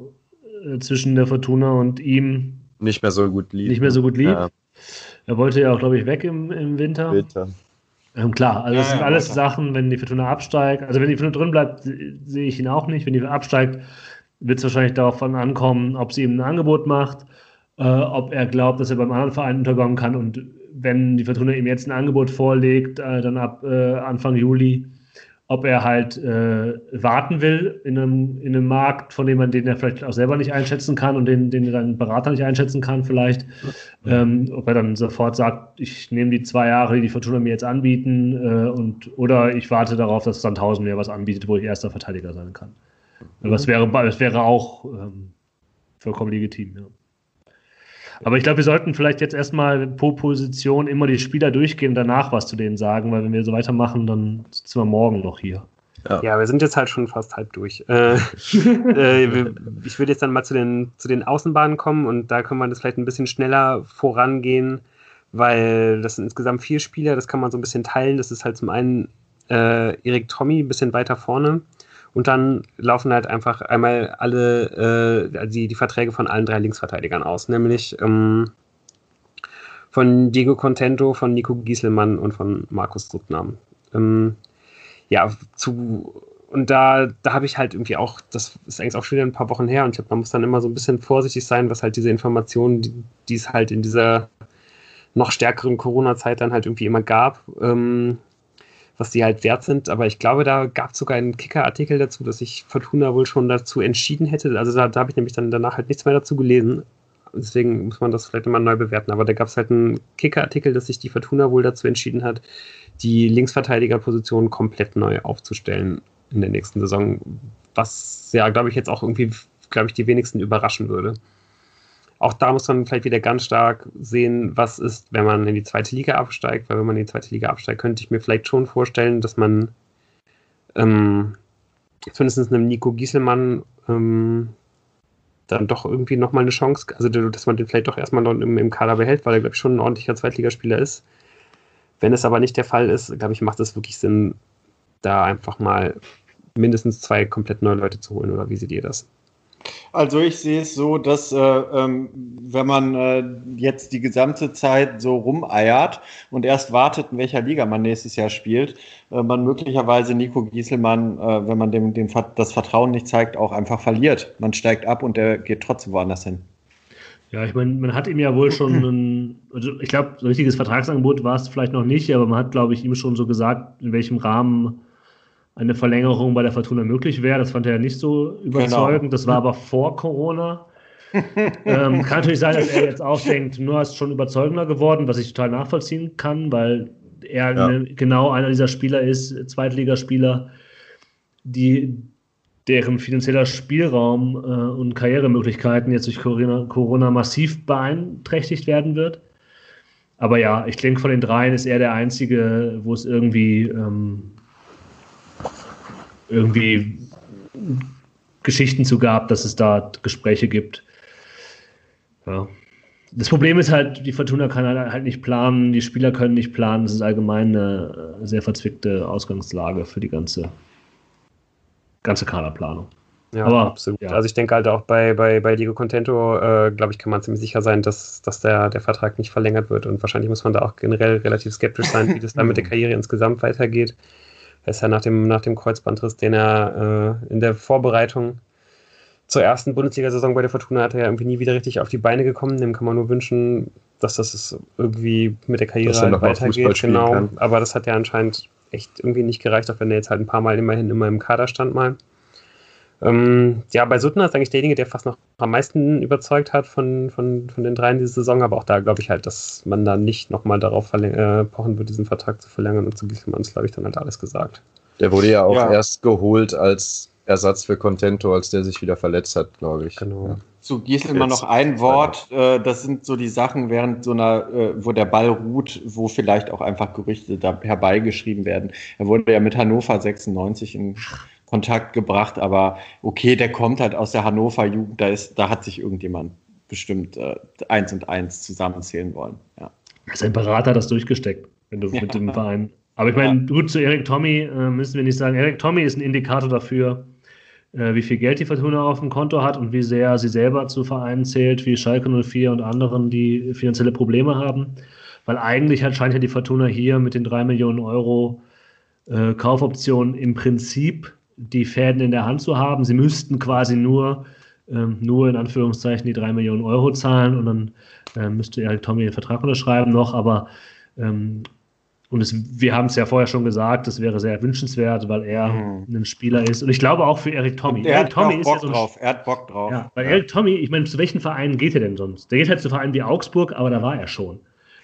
äh, zwischen der Fortuna und ihm
nicht mehr so gut lief.
Nicht mehr so gut lief. Ja. Er wollte ja auch, glaube ich, weg im, im Winter. Winter. Ähm, klar, also das ja, sind alles weiter. Sachen, wenn die Fortuna absteigt. Also wenn die Fortuna drin bleibt, sehe ich ihn auch nicht. Wenn die absteigt, wird es wahrscheinlich darauf ankommen, ob sie ihm ein Angebot macht, äh, ob er glaubt, dass er beim anderen Verein unterkommen kann und wenn die Fortuna ihm jetzt ein Angebot vorlegt, äh, dann ab äh, Anfang Juli, ob er halt äh, warten will in einem, in einem Markt, von dem man den er vielleicht auch selber nicht einschätzen kann und den, den dann Berater nicht einschätzen kann, vielleicht. Ähm, ob er dann sofort sagt, ich nehme die zwei Jahre, die die Fortuna mir jetzt anbieten, äh, und, oder ich warte darauf, dass Sandhausen mir was anbietet, wo ich erster Verteidiger sein kann. Mhm. Das, wäre, das wäre auch ähm, vollkommen legitim, ja. Aber ich glaube, wir sollten vielleicht jetzt erstmal pro Position immer die Spieler durchgehen und danach was zu denen sagen, weil wenn wir so weitermachen, dann sitzen wir morgen noch hier.
Ja. ja. wir sind jetzt halt schon fast halb durch. Äh, äh, ich würde jetzt dann mal zu den, zu den Außenbahnen kommen und da können wir das vielleicht ein bisschen schneller vorangehen, weil das sind insgesamt vier Spieler, das kann man so ein bisschen teilen. Das ist halt zum einen äh, Erik Tommy ein bisschen weiter vorne. Und dann laufen halt einfach einmal alle äh, die, die Verträge von allen drei Linksverteidigern aus, nämlich ähm, von Diego Contento, von Nico Gieselmann und von Markus Duttnam. Ähm, ja, zu und da, da habe ich halt irgendwie auch, das ist eigentlich auch schon wieder ein paar Wochen her und ich glaube, man muss dann immer so ein bisschen vorsichtig sein, was halt diese Informationen, die, die es halt in dieser noch stärkeren Corona-Zeit dann halt irgendwie immer gab, ähm, was die halt wert sind. Aber ich glaube, da gab es sogar einen Kicker-Artikel dazu, dass sich Fortuna wohl schon dazu entschieden hätte. Also da, da habe ich nämlich dann danach halt nichts mehr dazu gelesen. Deswegen muss man das vielleicht immer neu bewerten. Aber da gab es halt einen Kicker-Artikel, dass sich die Fortuna wohl dazu entschieden hat, die Linksverteidigerposition komplett neu aufzustellen in der nächsten Saison. Was ja, glaube ich, jetzt auch irgendwie, glaube ich, die wenigsten überraschen würde. Auch da muss man vielleicht wieder ganz stark sehen, was ist, wenn man in die zweite Liga absteigt, weil wenn man in die zweite Liga absteigt, könnte ich mir vielleicht schon vorstellen, dass man ähm, zumindest einem Nico Gieselmann ähm, dann doch irgendwie nochmal eine Chance, also dass man den vielleicht doch erstmal noch im, im Kader behält, weil er, glaube ich, schon ein ordentlicher Zweitligaspieler ist. Wenn es aber nicht der Fall ist, glaube ich, macht es wirklich Sinn, da einfach mal mindestens zwei komplett neue Leute zu holen, oder wie seht ihr das?
Also ich sehe es so, dass äh, ähm, wenn man äh, jetzt die gesamte Zeit so rumeiert und erst wartet, in welcher Liga man nächstes Jahr spielt, äh, man möglicherweise Nico Gieselmann, äh, wenn man dem, dem das Vertrauen nicht zeigt, auch einfach verliert. Man steigt ab und der geht trotzdem woanders hin.
Ja, ich meine, man hat ihm ja wohl schon ein, also ich glaube, so ein richtiges Vertragsangebot war es vielleicht noch nicht, aber man hat, glaube ich, ihm schon so gesagt, in welchem Rahmen eine Verlängerung bei der Fortuna möglich wäre. Das fand er ja nicht so überzeugend. Genau. Das war aber vor Corona. ähm, kann natürlich sein, dass er jetzt auch denkt, nur ist schon überzeugender geworden, was ich total nachvollziehen kann, weil er ja. ne, genau einer dieser Spieler ist, Zweitligaspieler, die deren finanzieller Spielraum äh, und Karrieremöglichkeiten jetzt durch Corona, Corona, massiv beeinträchtigt werden wird. Aber ja, ich denke, von den dreien ist er der einzige, wo es irgendwie ähm, irgendwie Geschichten zu gab, dass es da Gespräche gibt. Ja. Das Problem ist halt, die Fortuna kann halt nicht planen, die Spieler können nicht planen. Das ist allgemein eine sehr verzwickte Ausgangslage für die ganze, ganze Kaderplanung.
Ja, Aber, absolut. Ja. Also ich denke halt auch bei, bei, bei Diego Contento, äh, glaube ich, kann man ziemlich sicher sein, dass, dass der, der Vertrag nicht verlängert wird. Und wahrscheinlich muss man da auch generell relativ skeptisch sein, wie das dann mit der Karriere insgesamt weitergeht. Ist ja nach dem, nach dem Kreuzbandriss, den er äh, in der Vorbereitung zur ersten Bundesliga-Saison bei der Fortuna hatte, er irgendwie nie wieder richtig auf die Beine gekommen. Dem kann man nur wünschen, dass das irgendwie mit der Karriere halt weitergeht. Genau. Kann. Aber das hat ja anscheinend echt irgendwie nicht gereicht, auch wenn er jetzt halt ein paar Mal immerhin immer im Kader stand mal. Ähm, ja, bei Suttner ist eigentlich derjenige, der fast noch am meisten überzeugt hat von, von, von den dreien diese Saison, aber auch da glaube ich halt, dass man da nicht nochmal darauf äh, pochen wird, diesen Vertrag zu verlängern und zu Gieselmann ist, glaube ich, dann halt alles gesagt.
Der wurde ja auch ja. erst geholt als Ersatz für Contento, als der sich wieder verletzt hat, glaube ich.
Genau. Ja. Zu Gieselmann noch ein Wort. Äh, das sind so die Sachen während so einer, äh, wo der Ball ruht, wo vielleicht auch einfach Gerüchte da herbeigeschrieben werden. Er wurde ja mit Hannover 96 in Kontakt gebracht, aber okay, der kommt halt aus der Hannover Jugend, da, ist, da hat sich irgendjemand bestimmt äh, eins und eins zusammenzählen wollen. Ja.
Sein Berater hat das durchgesteckt, wenn du ja. mit dem Verein. Aber ich meine, gut, zu Erik Tommy äh, müssen wir nicht sagen. Erik Tommy ist ein Indikator dafür, äh, wie viel Geld die Fortuna auf dem Konto hat und wie sehr sie selber zu Vereinen zählt, wie Schalke 04 und anderen, die finanzielle Probleme haben. Weil eigentlich hat, scheint ja die Fortuna hier mit den drei Millionen Euro äh, Kaufoptionen im Prinzip die Fäden in der Hand zu haben. Sie müssten quasi nur, ähm, nur in Anführungszeichen die drei Millionen Euro zahlen und dann äh, müsste Erik Tommy den Vertrag unterschreiben noch, aber ähm, und es, wir haben es ja vorher schon gesagt, das wäre sehr wünschenswert, weil er mhm. ein Spieler ist. Und ich glaube auch für Erik Tommy.
er
Erik
Tommy ist Bock ja drauf. Er hat Bock drauf.
Ja, weil ja. Erik Tommy, ich meine, zu welchen Vereinen geht er denn sonst? Der geht halt zu Vereinen wie Augsburg, aber da war er schon.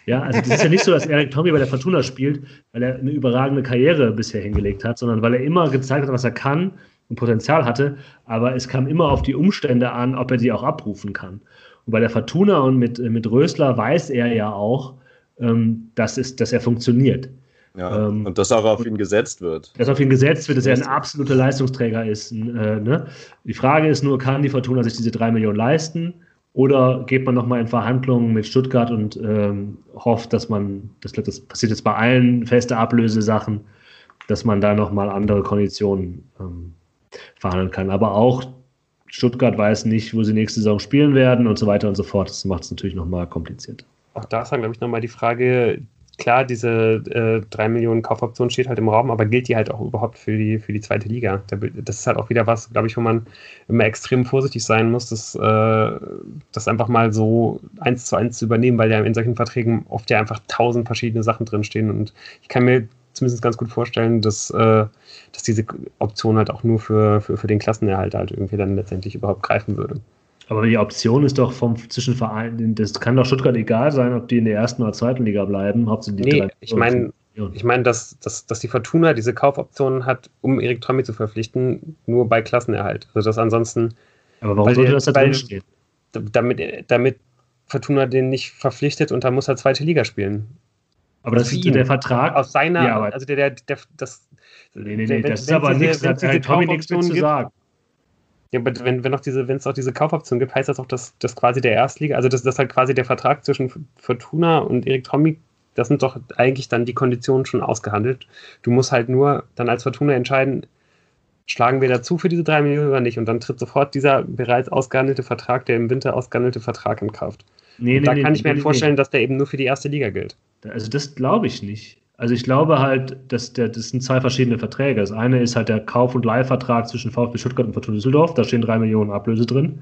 Ja, also das ist ja nicht so, dass Eric Tommy bei der Fortuna spielt, weil er eine überragende Karriere bisher hingelegt hat, sondern weil er immer gezeigt hat, was er kann und Potenzial hatte, aber es kam immer auf die Umstände an, ob er die auch abrufen kann. Und bei der Fortuna und mit, mit Rösler weiß er ja auch, ähm, dass, es, dass er funktioniert.
Ja, ähm, und dass auch auf ihn gesetzt wird.
Dass auf ihn gesetzt wird, dass er ein absoluter Leistungsträger ist. Äh, ne? Die Frage ist nur, kann die Fortuna sich diese drei Millionen leisten? Oder geht man nochmal in Verhandlungen mit Stuttgart und ähm, hofft, dass man, das, das passiert jetzt bei allen feste Ablösesachen, dass man da nochmal andere Konditionen ähm, verhandeln kann. Aber auch Stuttgart weiß nicht, wo sie nächste Saison spielen werden und so weiter und so fort. Das macht es natürlich nochmal kompliziert.
Auch da ist dann, glaube ich, nochmal die Frage, klar, diese äh, 3 Millionen Kaufoption steht halt im Raum, aber gilt die halt auch überhaupt für die, für die zweite Liga? Das ist halt auch wieder was, glaube ich, wo man immer extrem vorsichtig sein muss, das, äh, das einfach mal so eins zu eins zu übernehmen, weil ja in solchen Verträgen oft ja einfach tausend verschiedene Sachen drinstehen und ich kann mir zumindest ganz gut vorstellen, dass, äh, dass diese Option halt auch nur für, für, für den Klassenerhalt halt irgendwie dann letztendlich überhaupt greifen würde.
Aber die Option ist doch vom Zwischenverein, das kann doch Stuttgart egal sein, ob die in der ersten oder zweiten Liga bleiben.
Hauptsächlich nee, ich meine, ich meine, dass, dass, dass die Fortuna diese Kaufoption hat, um Erik Trommi zu verpflichten, nur bei Klassenerhalt. Also dass ansonsten.
Aber warum sollte das da drin stehen?
Damit, damit Fortuna den nicht verpflichtet und da muss er zweite Liga spielen.
Aber das ist der Vertrag.
Aus seiner, ja, also der, der, der das.
Nee, nee, nee, das ist aber nichts, da hat Tommy nichts zu sagen.
Ja, aber wenn, wenn diese, wenn es auch diese Kaufoption gibt, heißt das auch, dass, dass quasi der Erstliga, also dass, dass halt quasi der Vertrag zwischen Fortuna und Erik Tommy, das sind doch eigentlich dann die Konditionen schon ausgehandelt. Du musst halt nur dann als Fortuna entscheiden, schlagen wir dazu für diese drei Millionen oder nicht? Und dann tritt sofort dieser bereits ausgehandelte Vertrag, der im Winter ausgehandelte Vertrag in Kraft. Nee, nee, da nee, kann ich mir nee, vorstellen, dass der eben nur für die erste Liga gilt.
Also das glaube ich nicht. Also ich glaube halt, dass der, das sind zwei verschiedene Verträge. Das eine ist halt der Kauf- und Leihvertrag zwischen VfB Stuttgart und Fortuna Düsseldorf. Da stehen drei Millionen Ablöse drin.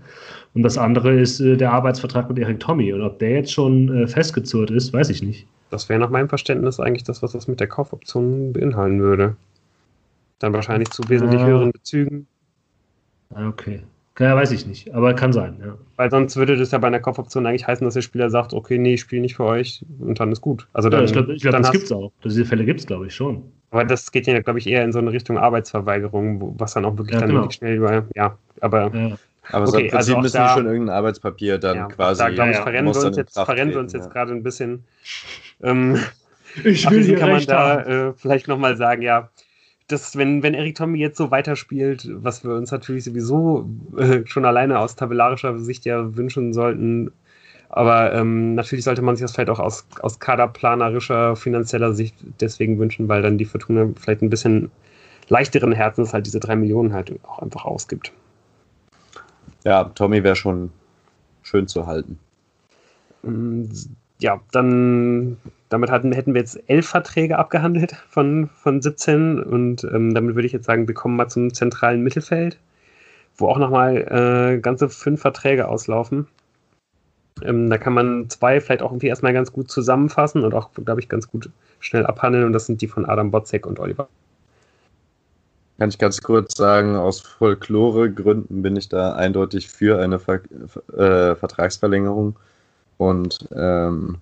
Und das andere ist äh, der Arbeitsvertrag mit Erik Tommy. Und ob der jetzt schon äh, festgezurrt ist, weiß ich nicht.
Das wäre nach meinem Verständnis eigentlich das, was das mit der Kaufoption beinhalten würde. Dann wahrscheinlich zu wesentlich ah. höheren Bezügen.
Ah, okay. Ja, weiß ich nicht, aber kann sein, ja.
Weil sonst würde das ja bei einer Kaufoption eigentlich heißen, dass der Spieler sagt, okay, nee, ich spiele nicht für euch und dann ist gut.
Also dann, ja, ich glaube, glaub, das gibt es auch. Diese Fälle gibt es, glaube ich, schon.
Aber das geht ja, glaube ich, eher in so eine Richtung Arbeitsverweigerung, wo, was dann auch wirklich ja, dann genau. wirklich schnell über, ja, aber.
Ja. Aber okay, so im Prinzip also müssen da, schon irgendein Arbeitspapier dann ja, quasi. Da,
glaube ich, verrennen wir uns jetzt, verrennen wir uns jetzt gerade ein bisschen. Ähm,
ich will hier
kann man da äh, vielleicht nochmal sagen, ja, dass wenn, wenn Eric Tommy jetzt so weiterspielt, was wir uns natürlich sowieso äh, schon alleine aus tabellarischer Sicht ja wünschen sollten, aber ähm, natürlich sollte man sich das vielleicht auch aus, aus kaderplanerischer, finanzieller Sicht deswegen wünschen, weil dann die Fortuna vielleicht ein bisschen leichteren Herzens halt diese drei Millionen halt auch einfach ausgibt.
Ja, Tommy wäre schon schön zu halten.
Ja, dann damit hatten, hätten wir jetzt elf Verträge abgehandelt von, von 17 und ähm, damit würde ich jetzt sagen, wir kommen mal zum zentralen Mittelfeld, wo auch nochmal äh, ganze fünf Verträge auslaufen. Ähm, da kann man zwei vielleicht auch irgendwie erstmal ganz gut zusammenfassen und auch, glaube ich, ganz gut schnell abhandeln und das sind die von Adam Botzek und Oliver.
Kann ich ganz kurz sagen, aus Folklore-Gründen bin ich da eindeutig für eine Ver äh, Vertragsverlängerung und ähm,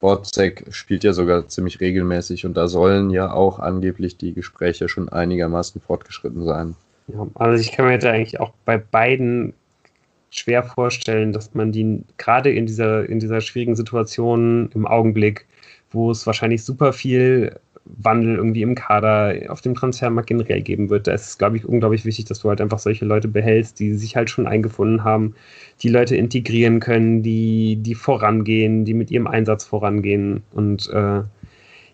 Borzek spielt ja sogar ziemlich regelmäßig und da sollen ja auch angeblich die Gespräche schon einigermaßen fortgeschritten sein.
Ja, also ich kann mir da eigentlich auch bei beiden schwer vorstellen, dass man die gerade in dieser, in dieser schwierigen Situation im Augenblick, wo es wahrscheinlich super viel Wandel irgendwie im Kader, auf dem Transfermarkt generell geben wird. Da ist es, glaube ich, unglaublich wichtig, dass du halt einfach solche Leute behältst, die sich halt schon eingefunden haben, die Leute integrieren können, die, die vorangehen, die mit ihrem Einsatz vorangehen. Und äh,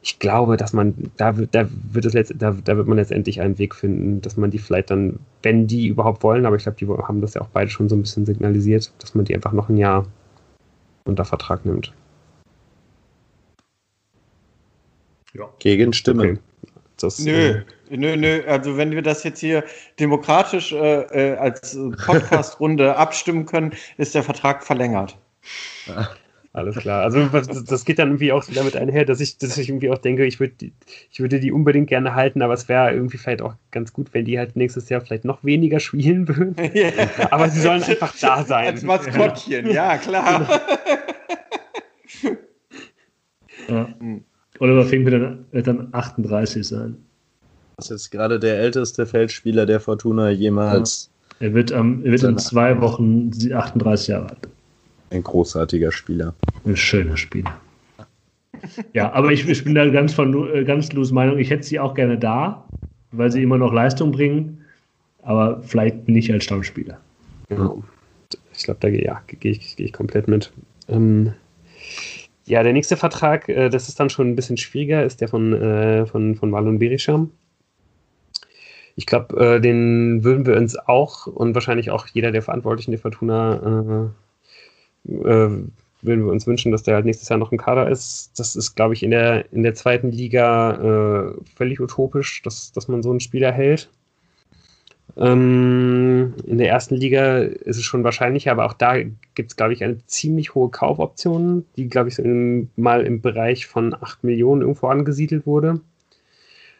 ich glaube, dass man, da, da, wird es letzt, da, da wird man letztendlich einen Weg finden, dass man die vielleicht dann, wenn die überhaupt wollen, aber ich glaube, die haben das ja auch beide schon so ein bisschen signalisiert, dass man die einfach noch ein Jahr unter Vertrag nimmt.
Ja. Gegenstimmen. Okay.
Das, nö, äh, nö, nö. Also wenn wir das jetzt hier demokratisch äh, äh als Podcast-Runde abstimmen können, ist der Vertrag verlängert.
Ja, alles klar. Also das geht dann irgendwie auch damit einher, dass ich, dass ich irgendwie auch denke, ich würde, ich würde die unbedingt gerne halten, aber es wäre irgendwie vielleicht auch ganz gut, wenn die halt nächstes Jahr vielleicht noch weniger spielen würden. Ja. Aber sie sollen einfach da sein.
Als Maskottchen, ja, klar.
Ja. Hm. Oliver Fink wird dann, wird dann 38 sein.
Das ist jetzt gerade der älteste Feldspieler der Fortuna jemals.
Ja. Er wird, ähm, er wird in zwei Wochen 38 Jahre alt.
Ein großartiger Spieler.
Ein schöner Spieler. ja, aber ich, ich bin da ganz, von, ganz los Meinung, ich hätte sie auch gerne da, weil sie immer noch Leistung bringen, aber vielleicht nicht als Stammspieler.
Genau. Ich glaube, da ja, gehe ich, geh ich komplett mit. Ähm, ja, der nächste Vertrag, äh, das ist dann schon ein bisschen schwieriger, ist der von, äh, von, von Marlon Berisham. Ich glaube, äh, den würden wir uns auch und wahrscheinlich auch jeder der Verantwortlichen der Fortuna äh, äh, würden wir uns wünschen, dass der halt nächstes Jahr noch im Kader ist. Das ist, glaube ich, in der, in der zweiten Liga äh, völlig utopisch, dass, dass man so einen Spieler hält. Ähm, in der ersten Liga ist es schon wahrscheinlicher, aber auch da gibt es, glaube ich, eine ziemlich hohe Kaufoption, die, glaube ich, mal im Bereich von 8 Millionen irgendwo angesiedelt wurde.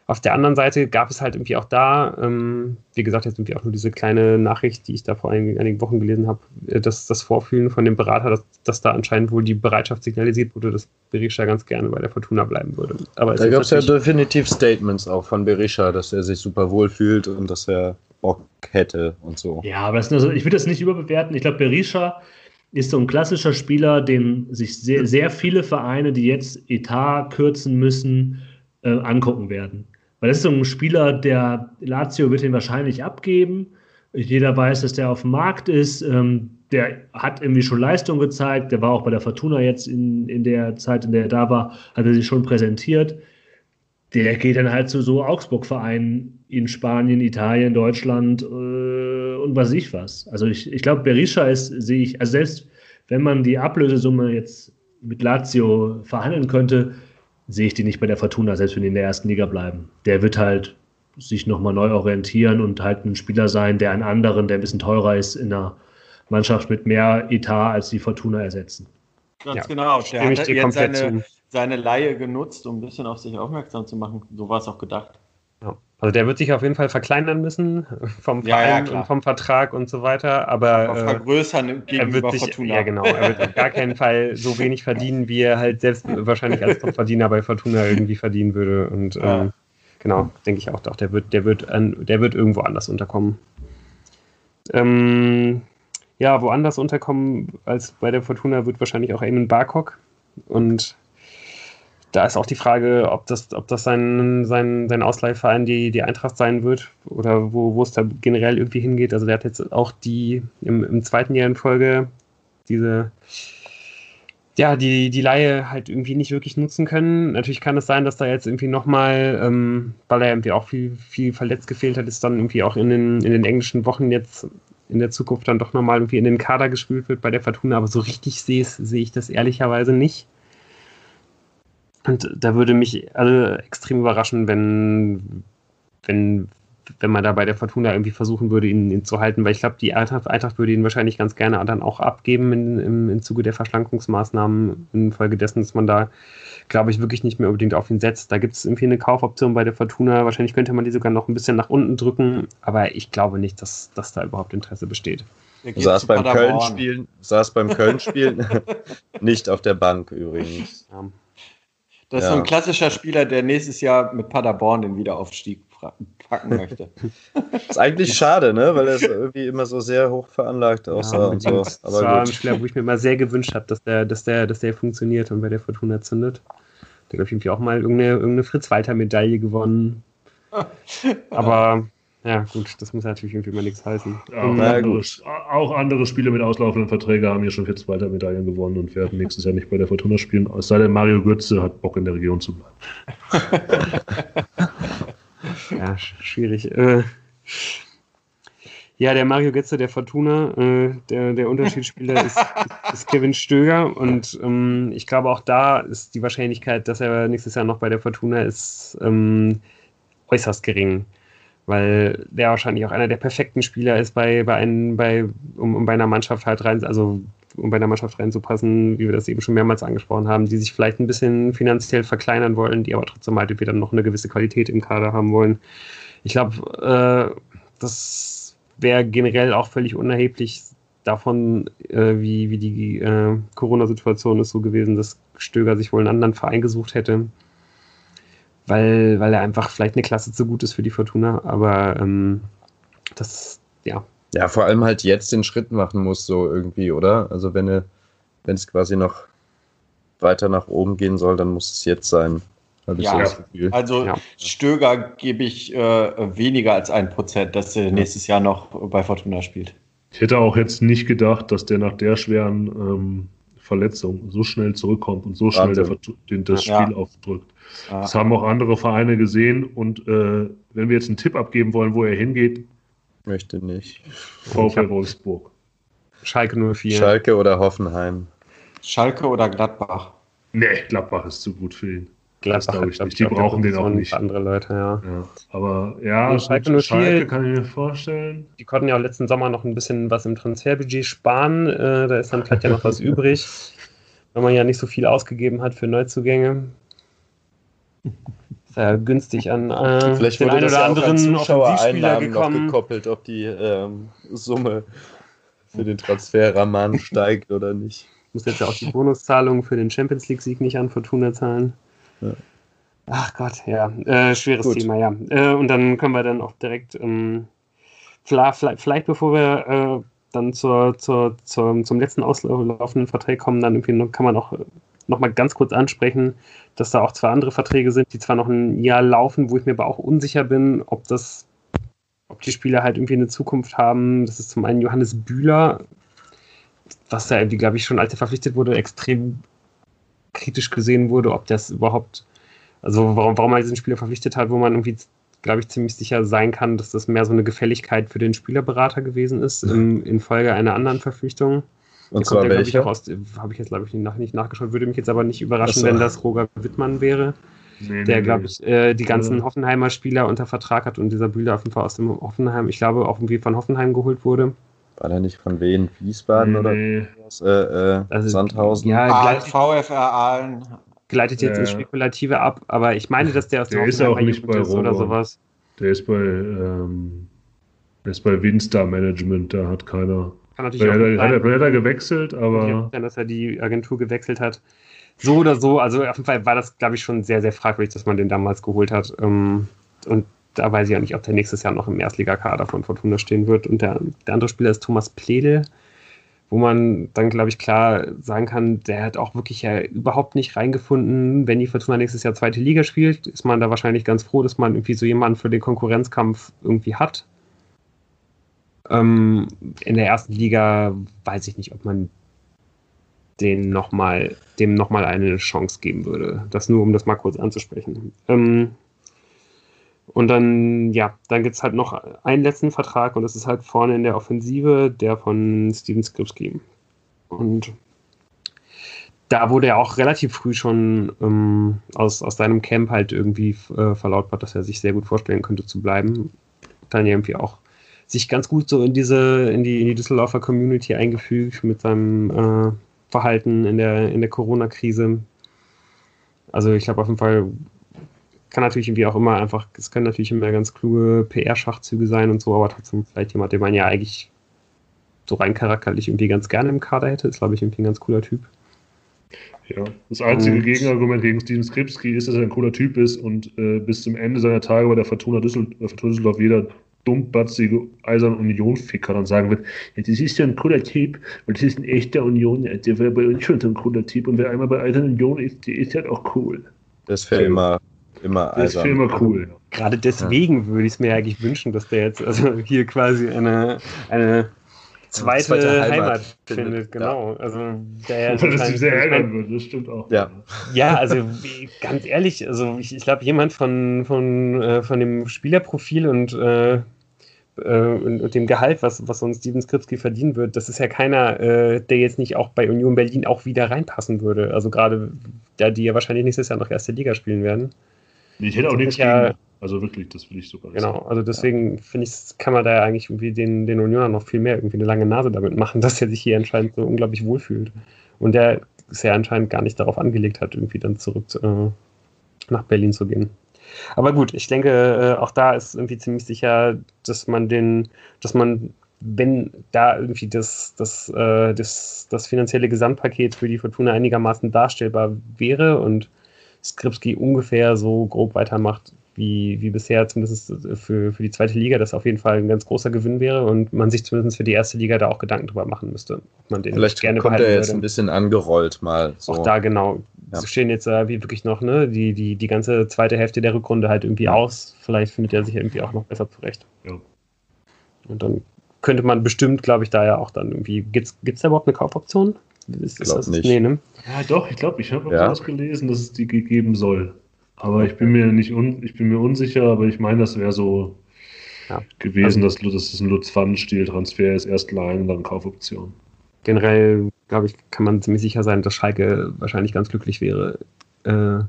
Auf der anderen Seite gab es halt irgendwie auch da, ähm, wie gesagt, jetzt irgendwie auch nur diese kleine Nachricht, die ich da vor einigen, einigen Wochen gelesen habe, äh, dass das Vorfühlen von dem Berater, dass, dass da anscheinend wohl die Bereitschaft signalisiert wurde, dass Berisha ganz gerne bei der Fortuna bleiben würde.
Aber da gab es ja definitiv Statements auch von Berisha, dass er sich super wohl fühlt und dass er Bock hätte und so.
Ja, aber also, ich würde das nicht überbewerten. Ich glaube, Berisha ist so ein klassischer Spieler, den sich sehr, sehr viele Vereine, die jetzt Etat kürzen müssen, äh, angucken werden. Weil das ist so ein Spieler, der Lazio wird ihn wahrscheinlich abgeben. Jeder weiß, dass der auf dem Markt ist. Ähm, der hat irgendwie schon Leistung gezeigt. Der war auch bei der Fortuna jetzt in, in der Zeit, in der er da war, hat er sich schon präsentiert. Der geht dann halt zu so Augsburg-Vereinen in Spanien, Italien, Deutschland äh, und was ich was. Also ich, ich glaube, Berisha ist, sehe ich, also selbst wenn man die Ablösesumme jetzt mit Lazio verhandeln könnte, sehe ich die nicht bei der Fortuna, selbst wenn die in der ersten Liga bleiben. Der wird halt sich nochmal neu orientieren und halt ein Spieler sein, der einen anderen, der ein bisschen teurer ist, in einer Mannschaft mit mehr Etat als die Fortuna ersetzen.
Ganz ja, genau. Der hat jetzt seine, seine Laie genutzt, um ein bisschen auf sich aufmerksam zu machen. So war es auch gedacht.
Ja. Also der wird sich auf jeden Fall verkleinern müssen vom Verein ja, ja, und vom Vertrag und so weiter, aber, aber
äh, vergrößern
gegenüber er wird sich, Fortuna. Ja, genau. Er wird auf gar keinen Fall so wenig verdienen, wie er halt selbst wahrscheinlich als Topverdiener bei Fortuna irgendwie verdienen würde. Und ja. ähm, genau, denke ich auch, doch, der wird, der wird, an, der wird irgendwo anders unterkommen. Ähm, ja, woanders unterkommen als bei der Fortuna wird wahrscheinlich auch Eamon Barcock und da ist auch die Frage, ob das, ob das sein, sein, sein Ausleihverein die, die Eintracht sein wird oder wo, wo es da generell irgendwie hingeht. Also der hat jetzt auch die im, im zweiten Jahr in Folge diese ja, die, die Laie halt irgendwie nicht wirklich nutzen können. Natürlich kann es sein, dass da jetzt irgendwie nochmal, ähm, weil er irgendwie auch viel, viel verletzt gefehlt hat, ist dann irgendwie auch in den, in den englischen Wochen jetzt in der Zukunft dann doch nochmal irgendwie in den Kader gespült wird bei der Fortuna, aber so richtig sehe seh ich das ehrlicherweise nicht. Und da würde mich alle extrem überraschen, wenn, wenn, wenn man da bei der Fortuna irgendwie versuchen würde, ihn, ihn zu halten, weil ich glaube, die Eintracht, Eintracht, würde ihn wahrscheinlich ganz gerne dann auch abgeben in, im, im Zuge der Verschlankungsmaßnahmen, infolgedessen, dass man da, glaube ich, wirklich nicht mehr unbedingt auf ihn setzt. Da gibt es irgendwie eine Kaufoption bei der Fortuna. Wahrscheinlich könnte man die sogar noch ein bisschen nach unten drücken, aber ich glaube nicht, dass, dass da überhaupt Interesse besteht.
Saß beim Köln-Spielen, saß beim Köln-Spielen nicht auf der Bank übrigens. Ja.
Das ist ja. so ein klassischer Spieler, der nächstes Jahr mit Paderborn den Wiederaufstieg packen möchte.
ist eigentlich schade, ne? Weil er irgendwie immer so sehr hoch veranlagt aussah ja, und so.
Das Aber war gut. ein Spieler, wo ich mir immer sehr gewünscht habe, dass der, dass, der, dass der funktioniert und bei der Fortuna zündet. Der hat irgendwie auch mal irgendeine, irgendeine Fritz-Walter-Medaille gewonnen. Aber ja, gut, das muss natürlich irgendwie mal nichts heißen.
Ja, auch, andere, auch, andere, Spiele mit auslaufenden Verträgen haben ja schon vier zweiter Medaillen gewonnen und werden nächstes Jahr nicht bei der Fortuna spielen, es sei denn, Mario Götze hat Bock in der Region zu bleiben.
ja, schwierig. Äh, ja, der Mario Götze der Fortuna, äh, der, der Unterschiedsspieler ist, ist, Kevin Stöger und ähm, ich glaube auch da ist die Wahrscheinlichkeit, dass er nächstes Jahr noch bei der Fortuna ist, ähm, äußerst gering weil der wahrscheinlich auch einer der perfekten Spieler ist, bei, bei, einem, bei, um, um bei einer Mannschaft halt rein, also um bei einer Mannschaft reinzupassen, wie wir das eben schon mehrmals angesprochen haben, die sich vielleicht ein bisschen finanziell verkleinern wollen, die aber trotzdem halt wieder noch eine gewisse Qualität im Kader haben wollen. Ich glaube, äh, das wäre generell auch völlig unerheblich davon, äh, wie, wie die äh, Corona-Situation ist so gewesen, dass Stöger sich wohl einen anderen Verein gesucht hätte weil, weil er einfach vielleicht eine Klasse zu gut ist für die Fortuna, aber ähm, das, ja.
Ja, vor allem halt jetzt den Schritt machen muss, so irgendwie, oder? Also wenn er, wenn es quasi noch weiter nach oben gehen soll, dann muss es jetzt sein.
Ja, so also ja. Stöger gebe ich äh, weniger als ein Prozent, dass er nächstes Jahr noch bei Fortuna spielt.
Ich hätte auch jetzt nicht gedacht, dass der nach der schweren ähm, Verletzung so schnell zurückkommt und so schnell der, den, das Spiel ja. aufdrückt. Ja. Das haben auch andere Vereine gesehen und äh, wenn wir jetzt einen Tipp abgeben wollen, wo er hingeht,
möchte nicht.
VfL Wolfsburg.
Schalke 04.
Schalke oder Hoffenheim.
Schalke oder Gladbach.
Nee, Gladbach ist zu gut für ihn.
Gladbach glaube ich nicht. Die brauchen den auch nicht. Andere Leute, ja.
ja. Aber ja, ja Schalke, gut, Schalke kann ich mir vorstellen.
Die konnten ja auch letzten Sommer noch ein bisschen was im Transferbudget sparen. Äh, da ist dann vielleicht ja noch was übrig, wenn man ja nicht so viel ausgegeben hat für Neuzugänge. Sehr günstig an
äh, vielleicht den einen oder anderen Zuschauereinnahmen gekommen. noch gekoppelt, ob die ähm, Summe für den Transferrahmen steigt oder nicht.
Muss jetzt ja auch die Bonuszahlungen für den Champions League-Sieg nicht an Fortuna zahlen. Ja. Ach Gott, ja, äh, schweres Gut. Thema, ja. Äh, und dann können wir dann auch direkt, ähm, vielleicht, vielleicht, bevor wir äh, dann zur, zur, zur, zum letzten auslaufenden Vertrag kommen, dann irgendwie kann man auch äh, noch mal ganz kurz ansprechen, dass da auch zwei andere Verträge sind, die zwar noch ein Jahr laufen, wo ich mir aber auch unsicher bin, ob das, ob die Spieler halt irgendwie eine Zukunft haben. Das ist zum einen Johannes Bühler, was da irgendwie, glaube ich, schon als er verpflichtet wurde, extrem kritisch gesehen wurde, ob das überhaupt, also warum, warum man diesen Spieler verpflichtet hat, wo man irgendwie, glaube ich, ziemlich sicher sein kann, dass das mehr so eine Gefälligkeit für den Spielerberater gewesen ist, in, infolge einer anderen Verpflichtung.
Und zwar der, welche?
Habe ich jetzt, glaube ich, nach, nicht nachgeschaut, würde mich jetzt aber nicht überraschen, so. wenn das Roger Wittmann wäre. Nee, der, nee, glaube ich, äh, die ganzen. Hoffenheimer Spieler unter Vertrag hat und dieser Bühler auf jeden Fall aus dem Hoffenheim, ich glaube, auch irgendwie von Hoffenheim geholt wurde.
War der nicht von wen? Wiesbaden nee. oder was? Äh, äh, also, Sandhausen?
Ja, Aal, VfR Aalen.
Gleitet jetzt ja. ins Spekulative ab, aber ich meine, dass der aus
der ist auch nicht bei ist oder sowas. Der ist bei, ähm, der ist bei Winstar Management, da hat keiner. Kann natürlich auch hat, er, hat er gewechselt, aber.
Dann, dass er die Agentur gewechselt hat. So oder so, also auf jeden Fall war das, glaube ich, schon sehr, sehr fragwürdig, dass man den damals geholt hat. Ähm, und da weiß ich auch nicht, ob der nächstes Jahr noch im Erstligakader von Fortuna stehen wird. Und der, der andere Spieler ist Thomas Pledel, wo man dann, glaube ich, klar sagen kann, der hat auch wirklich ja überhaupt nicht reingefunden. Wenn die Fortuna nächstes Jahr zweite Liga spielt, ist man da wahrscheinlich ganz froh, dass man irgendwie so jemanden für den Konkurrenzkampf irgendwie hat. Ähm, in der ersten Liga weiß ich nicht, ob man den noch mal, dem nochmal eine Chance geben würde. Das nur, um das mal kurz anzusprechen. Ähm, und dann, ja, dann gibt es halt noch einen letzten Vertrag und das ist halt vorne in der Offensive, der von Steven Skripski. Und da wurde er auch relativ früh schon ähm, aus, aus seinem Camp halt irgendwie äh, verlautbart, dass er sich sehr gut vorstellen könnte zu bleiben. Dann irgendwie auch sich ganz gut so in diese, in die, in die Düsseldorfer Community eingefügt mit seinem äh, Verhalten in der, in der Corona-Krise. Also ich glaube auf jeden Fall kann natürlich irgendwie auch immer einfach, es können natürlich immer ganz kluge PR-Schachzüge sein und so, aber trotzdem vielleicht jemand, den man ja eigentlich so rein charakterlich irgendwie ganz gerne im Kader hätte, ist glaube ich irgendwie ein ganz cooler Typ.
Ja, das einzige und, Gegenargument gegen Steven Skripski ist, dass er ein cooler Typ ist und äh, bis zum Ende seiner Tage bei der Fortuna Düsseldorf, äh, Fortuna Düsseldorf jeder dummbatzige Eisern Union-Ficker dann sagen wird, ja, das ist ja ein cooler Typ und das ist ein echter Union, der wäre bei uns schon so ein cooler Typ und wer einmal bei Eisern Union ist, der ist halt auch cool.
Das wäre immer immer
Das ist immer cool.
Gerade deswegen ja. würde ich es mir eigentlich wünschen, dass der jetzt also hier quasi eine, eine zweite, zweite Heimat, Heimat, findet. Genau. Ja. Also der
das sehr ärgern würde, das stimmt auch.
Ja, ja also ganz ehrlich, also ich, ich glaube, jemand von, von, äh, von dem Spielerprofil und äh, äh, und, und, dem Gehalt, was, was so ein Steven Skripski verdienen wird, das ist ja keiner, äh, der jetzt nicht auch bei Union Berlin auch wieder reinpassen würde. Also gerade, da die ja wahrscheinlich nächstes Jahr noch erste Liga spielen werden.
Ich hätte auch nichts ja, gegen. Also wirklich, das will ich sogar
Genau, sagen. also deswegen ja. finde ich, kann man da ja eigentlich irgendwie den, den Unionern noch viel mehr irgendwie eine lange Nase damit machen, dass er sich hier anscheinend so unglaublich wohlfühlt. Und der es ja anscheinend gar nicht darauf angelegt hat, irgendwie dann zurück äh, nach Berlin zu gehen. Aber gut, ich denke, äh, auch da ist irgendwie ziemlich sicher, dass man den, dass man, wenn da irgendwie das, das, äh, das, das finanzielle Gesamtpaket für die Fortuna einigermaßen darstellbar wäre und Skripski ungefähr so grob weitermacht, wie, wie bisher, zumindest für, für die zweite Liga, das auf jeden Fall ein ganz großer Gewinn wäre und man sich zumindest für die erste Liga da auch Gedanken drüber machen müsste, ob man den
Vielleicht gerne kommt er jetzt würde. ein bisschen angerollt mal.
So. Auch da genau. Ja. So stehen jetzt äh, wie wirklich noch, ne, die, die, die ganze zweite Hälfte der Rückrunde halt irgendwie aus. Vielleicht findet er sich irgendwie auch noch besser zurecht. Ja. Und dann könnte man bestimmt, glaube ich, da ja auch dann irgendwie. Gibt es da überhaupt eine Kaufoption?
Ist, ist das
nicht. Nee, ne? Ja, doch, ich glaube, ich habe ja. was gelesen, dass es die gegeben soll. Aber ich bin mir nicht un, ich bin mir unsicher, aber ich meine, das wäre so ja. gewesen, also, dass, dass es ein Lutz Pfannenstiel-Transfer ist, erst Leihen und dann Kaufoption.
Generell, glaube ich, kann man ziemlich sicher sein, dass Schalke wahrscheinlich ganz glücklich wäre, äh,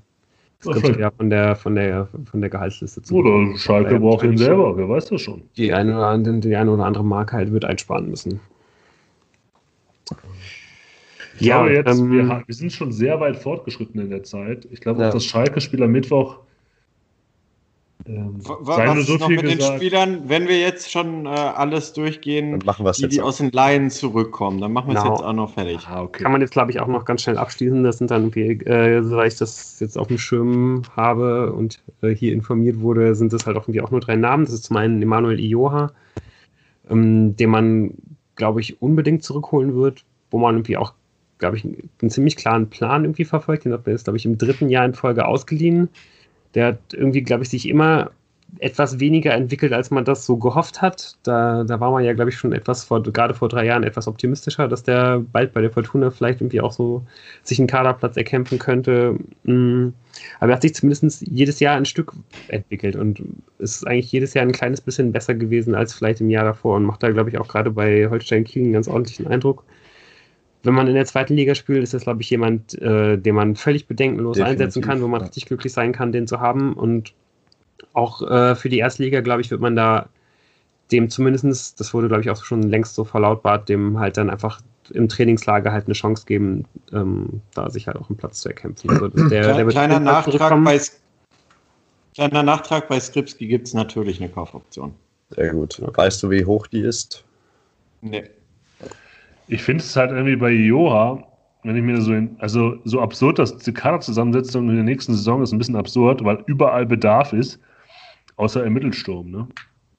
Skripte ja von der, von der, von der Gehaltsliste
zu Oder Schalke braucht ihn selber, wer weiß das schon.
Die eine, oder andere, die eine oder andere Marke halt wird einsparen müssen.
Ich ja, glaube jetzt, ähm, wir, wir, sind schon sehr weit fortgeschritten in der Zeit. Ich glaube, ja. auch das Schalke-Spiel am Mittwoch
ähm, Was ist so noch mit gesagt. den Spielern, wenn wir jetzt schon äh, alles durchgehen, die, die aus den Laien zurückkommen, dann machen wir es genau. jetzt auch noch fertig.
Ah, okay. Kann man jetzt, glaube ich, auch noch ganz schnell abschließen. Das sind dann, wie, äh, soweit ich das jetzt auf dem Schirm habe und äh, hier informiert wurde, sind das halt auch irgendwie auch nur drei Namen. Das ist zum einen Emanuel Ioha, ähm, den man, glaube ich, unbedingt zurückholen wird, wo man irgendwie auch, glaube ich, einen ziemlich klaren Plan irgendwie verfolgt. Den hat man jetzt, glaube ich, im dritten Jahr in Folge ausgeliehen der hat irgendwie, glaube ich, sich immer etwas weniger entwickelt, als man das so gehofft hat. Da, da war man ja, glaube ich, schon etwas vor, gerade vor drei Jahren etwas optimistischer, dass der bald bei der Fortuna vielleicht irgendwie auch so sich einen Kaderplatz erkämpfen könnte. Mm. Aber er hat sich zumindest jedes Jahr ein Stück entwickelt und ist eigentlich jedes Jahr ein kleines bisschen besser gewesen als vielleicht im Jahr davor und macht da, glaube ich, auch gerade bei Holstein Kiel einen ganz ordentlichen Eindruck wenn man in der zweiten Liga spielt, ist das, glaube ich, jemand, äh, den man völlig bedenkenlos Definitiv, einsetzen kann, wo man ja. richtig glücklich sein kann, den zu haben. Und auch äh, für die erste Liga, glaube ich, wird man da dem zumindest, das wurde, glaube ich, auch schon längst so verlautbart, dem halt dann einfach im Trainingslager halt eine Chance geben, ähm, da sich halt auch einen Platz zu erkämpfen. Also
der, der kleiner, Nachtrag bei, kleiner Nachtrag bei Skripski gibt es natürlich eine Kaufoption.
Sehr gut. Okay. Weißt du, wie hoch die ist?
Nee. Ich finde es halt irgendwie bei Joha, wenn ich mir so, in, also so absurd, dass die Kaderzusammensetzung in der nächsten Saison ist ein bisschen absurd, weil überall Bedarf ist, außer im Mittelsturm. Ne?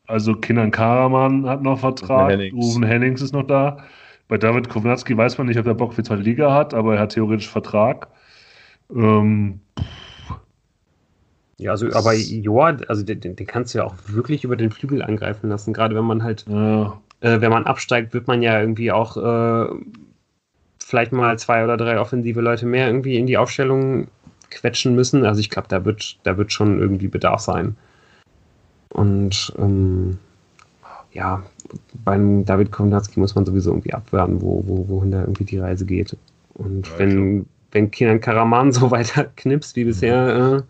Also Kinan Karaman hat noch Vertrag, Hennings. Ruven Hennings ist noch da. Bei David Kovnatski weiß man nicht, ob er Bock für die zweite Liga hat, aber er hat theoretisch Vertrag. Ähm,
ja, also, aber Joa, also den, den, kannst du ja auch wirklich über den Flügel angreifen lassen, gerade wenn man halt ja äh, wenn man absteigt, wird man ja irgendwie auch äh, vielleicht mal zwei oder drei offensive Leute mehr irgendwie in die Aufstellung quetschen müssen. Also ich glaube, da wird, da wird schon irgendwie Bedarf sein. Und ähm, ja, beim David Kownatski muss man sowieso irgendwie abwarten, wo, wo, wohin da irgendwie die Reise geht. Und ja, wenn, wenn Kinan Karaman so weiter knipst wie bisher, äh,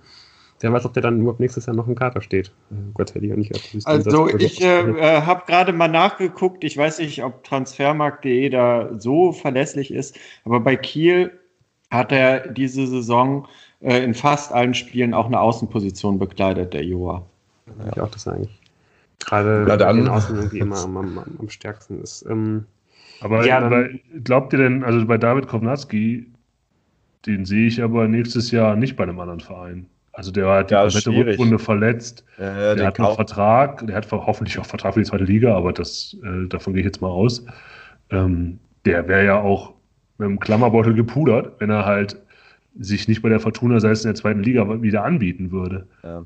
Wer weiß, ob der dann überhaupt nächstes Jahr noch im Kater steht. Äh, Gott hätte ich auch nicht
gehabt. Also ich äh, äh habe gerade mal nachgeguckt. Ich weiß nicht, ob transfermarkt.de da so verlässlich ist, aber bei Kiel hat er diese Saison äh, in fast allen Spielen auch eine Außenposition bekleidet, der Joa.
Ja, ich auch das eigentlich. Gerade bei den Außen irgendwie immer am, am, am stärksten ist. Ähm,
aber ja, bei, glaubt ihr denn, also bei David Kovnatski, den sehe ich aber nächstes Jahr nicht bei einem anderen Verein. Also der hat die ja, komplette Rückrunde verletzt. Äh, der hat noch Vertrag, der hat hoffentlich auch Vertrag für die zweite Liga, aber das, äh, davon gehe ich jetzt mal aus. Ähm, der wäre ja auch mit dem Klammerbeutel gepudert, wenn er halt sich nicht bei der Fortuna, sei es in der zweiten Liga, wieder anbieten würde. Ja.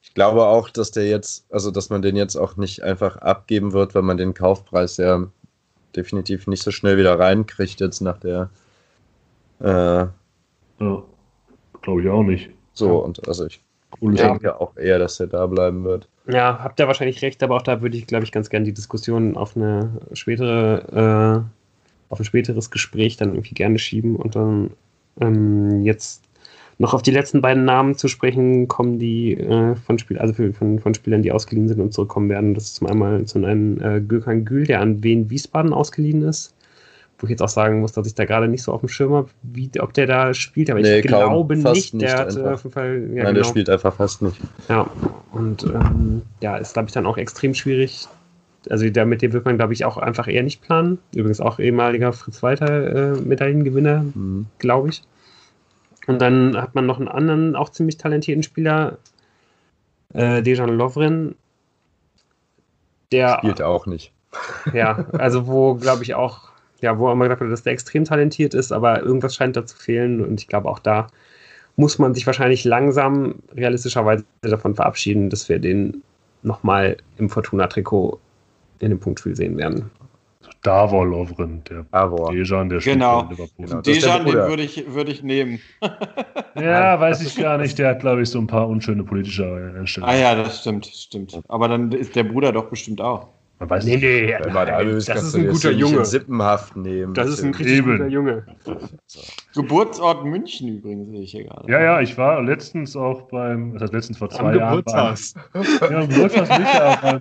Ich glaube auch, dass der jetzt, also dass man den jetzt auch nicht einfach abgeben wird, wenn man den Kaufpreis ja definitiv nicht so schnell wieder reinkriegt jetzt nach der.
Äh, ja, glaube ich auch nicht.
So, und also ich denke ja. auch eher, dass er da bleiben wird.
Ja, habt ihr wahrscheinlich recht, aber auch da würde ich, glaube ich, ganz gerne die Diskussion auf eine spätere, äh, auf ein späteres Gespräch dann irgendwie gerne schieben und dann ähm, jetzt noch auf die letzten beiden Namen zu sprechen kommen, die äh, von, Spiel, also für, von, von Spielern, die ausgeliehen sind und zurückkommen werden. Das ist zum einen zum einen äh, Gökhan Gül, der an Wien Wiesbaden ausgeliehen ist wo ich jetzt auch sagen muss, dass ich da gerade nicht so auf dem Schirm habe, wie, ob der da spielt, aber nee, ich glaube nicht,
nicht, der hat äh, auf jeden Fall. Ja, Nein, genau. der spielt einfach fast nicht.
Ja, und ähm, ja, ist, glaube ich, dann auch extrem schwierig. Also da, mit dem wird man, glaube ich, auch einfach eher nicht planen. Übrigens auch ehemaliger Fritz Walter äh, Medaillengewinner, mhm. glaube ich. Und dann hat man noch einen anderen, auch ziemlich talentierten Spieler, Äh, Dejan Lovren, der.
Spielt auch nicht.
Ja, also wo, glaube ich, auch, ja, wo immer gesagt wurde, dass der extrem talentiert ist, aber irgendwas scheint da zu fehlen und ich glaube auch da muss man sich wahrscheinlich langsam realistischerweise davon verabschieden, dass wir den nochmal im Fortuna-Trikot in dem Punktspiel sehen werden.
Davor Lovren, der
Davor.
Dejan, der
Genau.
spielt bei Liverpool.
Genau.
Dejan, den würde ich, würde ich nehmen.
Ja, weiß ich gar nicht. Der hat, glaube ich, so ein paar unschöne politische Einstellungen.
Ah ja, das stimmt, stimmt. Aber dann ist der Bruder doch bestimmt auch.
Man weiß
Nee,
nicht.
nee,
Wenn man
nein,
alles
das
kannst
ist
du
ein
jetzt
guter Junge.
Sippenhaft nehmen.
Das ist ein richtig
Eben.
guter Junge.
Geburtsort München übrigens, sehe ich hier gerade.
Ja, ja, ich war letztens auch beim, was heißt letztens vor zwei
Am
Jahren.
Geburtstag.
Beim, ja, Geburtstag nicht, aber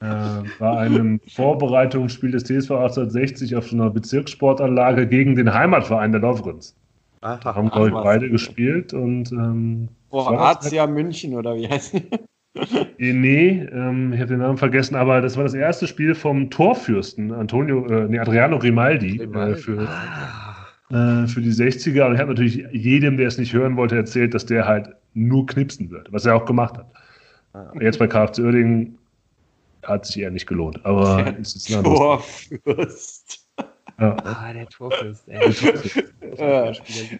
äh, bei einem Vorbereitungsspiel des TSV 1860 auf so einer Bezirkssportanlage gegen den Heimatverein der Lovrens. Da
Aha.
haben, glaube ich, beide gespielt und ähm,
Boah,
das?
Arzia München oder wie heißt die?
Eh, Nee, ähm, ich habe den Namen vergessen, aber das war das erste Spiel vom Torfürsten, Antonio, äh, nee, Adriano Grimaldi,
Grimaldi.
Äh, für, äh, für die 60er. Und ich habe natürlich jedem, der es nicht hören wollte, erzählt, dass der halt nur knipsen wird, was er auch gemacht hat.
Ah.
Jetzt bei KFC Uerdingen hat sich eher nicht gelohnt, aber es ist
Torfürst.
ja.
Ah, der Torfürst, ey.
Äh,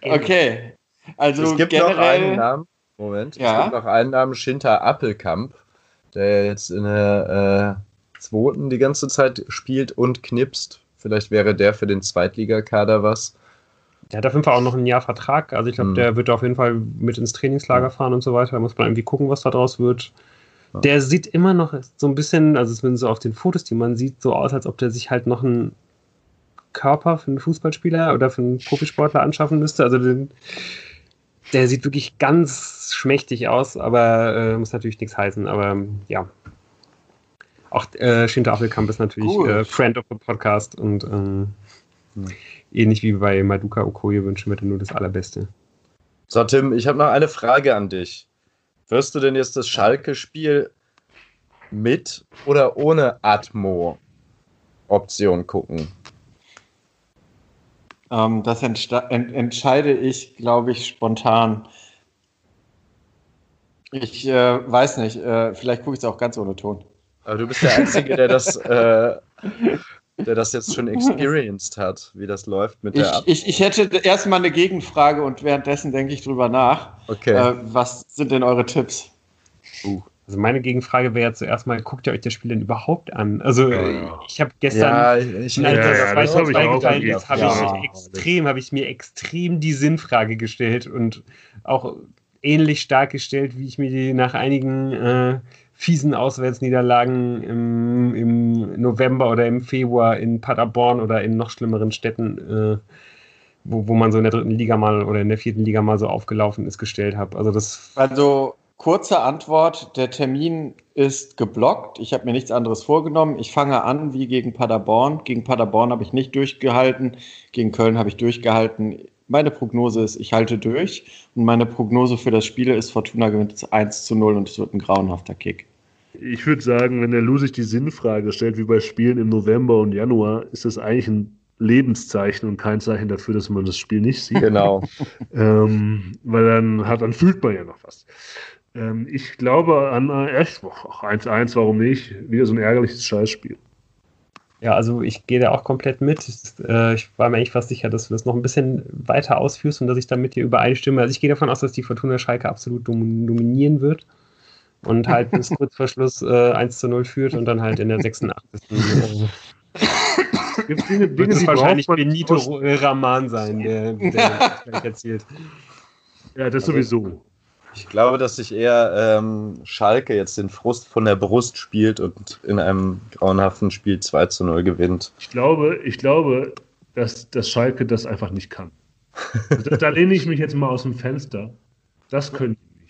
Okay. Also
es gibt noch einen
generell.
Namen. Moment.
Ja.
Es gibt noch einen Namen, Shinta Appelkamp, der jetzt in der äh, zweiten die ganze Zeit spielt und knipst. Vielleicht wäre der für den Zweitligakader was.
Der hat auf jeden Fall auch noch ein Jahr Vertrag. Also ich glaube,
Mhm.
der wird auf jeden Fall mit ins Trainingslager fahren und so weiter. Da muss man irgendwie gucken, was da draus wird. Der sieht immer noch so ein bisschen, also zumindest so auf den Fotos, die man sieht, so aus, als ob der sich halt noch einen Körper für einen Fußballspieler oder für einen Profisportler anschaffen müsste. Also den, der sieht wirklich ganz schmächtig aus, aber äh, muss natürlich nichts heißen. Aber ja. Auch äh, Shinta Appelkamp ist natürlich äh, Friend of the Podcast und ähm,
Hm.
ähnlich wie bei Maduka Okoye wünschen wir dir nur das Allerbeste.
So, Tim, ich habe noch eine Frage an dich. Wirst du denn jetzt das Schalke-Spiel mit oder ohne Atmo-Option gucken?
Ähm, das ent entscheide ich, glaube ich, spontan. Ich äh, weiß nicht, äh, vielleicht gucke ich es auch ganz ohne Ton.
Aber du bist der Einzige, der das, äh, der das jetzt schon experienced hat, wie das läuft mit
Ich,
der Atmo.
ich, ich hätte erstmal eine Gegenfrage und währenddessen denke ich drüber nach.
Okay.
Äh, was sind denn eure Tipps?
Also meine Gegenfrage wäre ja zuerst mal, guckt ihr euch das Spiel denn überhaupt an? Also
Ja,
äh,
ja.
ich habe gestern,
ich,
Nein,
Ja,
das,
ja, das
ich
hab ich auch
ist, habe
Ja.
ich extrem, habe ich mir extrem die Sinnfrage gestellt und auch ähnlich stark gestellt, wie ich mir die nach einigen äh, fiesen Auswärtsniederlagen im, im November oder im Februar in Paderborn oder in noch schlimmeren Städten, äh, wo, wo man so in der dritten Liga mal oder in der vierten Liga mal so aufgelaufen ist, gestellt habe. Also das
Also kurze Antwort, der Termin ist geblockt. Ich habe mir nichts anderes vorgenommen. Ich fange an wie gegen Paderborn. Gegen Paderborn habe ich nicht durchgehalten. Gegen Köln habe ich durchgehalten. Meine Prognose ist, ich halte durch. Und meine Prognose für das Spiel ist, Fortuna gewinnt 1 zu 0 und es wird ein grauenhafter Kick.
Ich würde sagen, wenn der Lou sich die Sinnfrage stellt, wie bei Spielen im November und Januar, ist das eigentlich ein Lebenszeichen und kein Zeichen dafür, dass man das Spiel nicht sieht.
Genau.
ähm, weil dann, hat, dann fühlt man ja noch was. Ähm, ich glaube an äh, echt, ach, 1-1, warum nicht? Wieder so ein ärgerliches Scheißspiel.
Ja, also ich gehe da auch komplett mit. Ich, äh, ich war mir eigentlich fast sicher, dass du das noch ein bisschen weiter ausführst und dass ich da mit dir übereinstimme. Also ich gehe davon aus, dass die Fortuna Schalke absolut dom dominieren wird und halt bis kurz vor Schluss äh, 1 zu 0 führt und dann halt in der 86. Äh,
Gibt Dinge,
wird
Dinge
es
die
wahrscheinlich Benito Raman sein, der, der erzielt.
Ja, das sowieso.
Ich glaube, dass sich eher ähm, Schalke jetzt den Frust von der Brust spielt und in einem grauenhaften Spiel 2 zu 0 gewinnt.
Ich glaube, ich glaube, dass, dass Schalke das einfach nicht kann. da, da lehne ich mich jetzt mal aus dem Fenster. Das können die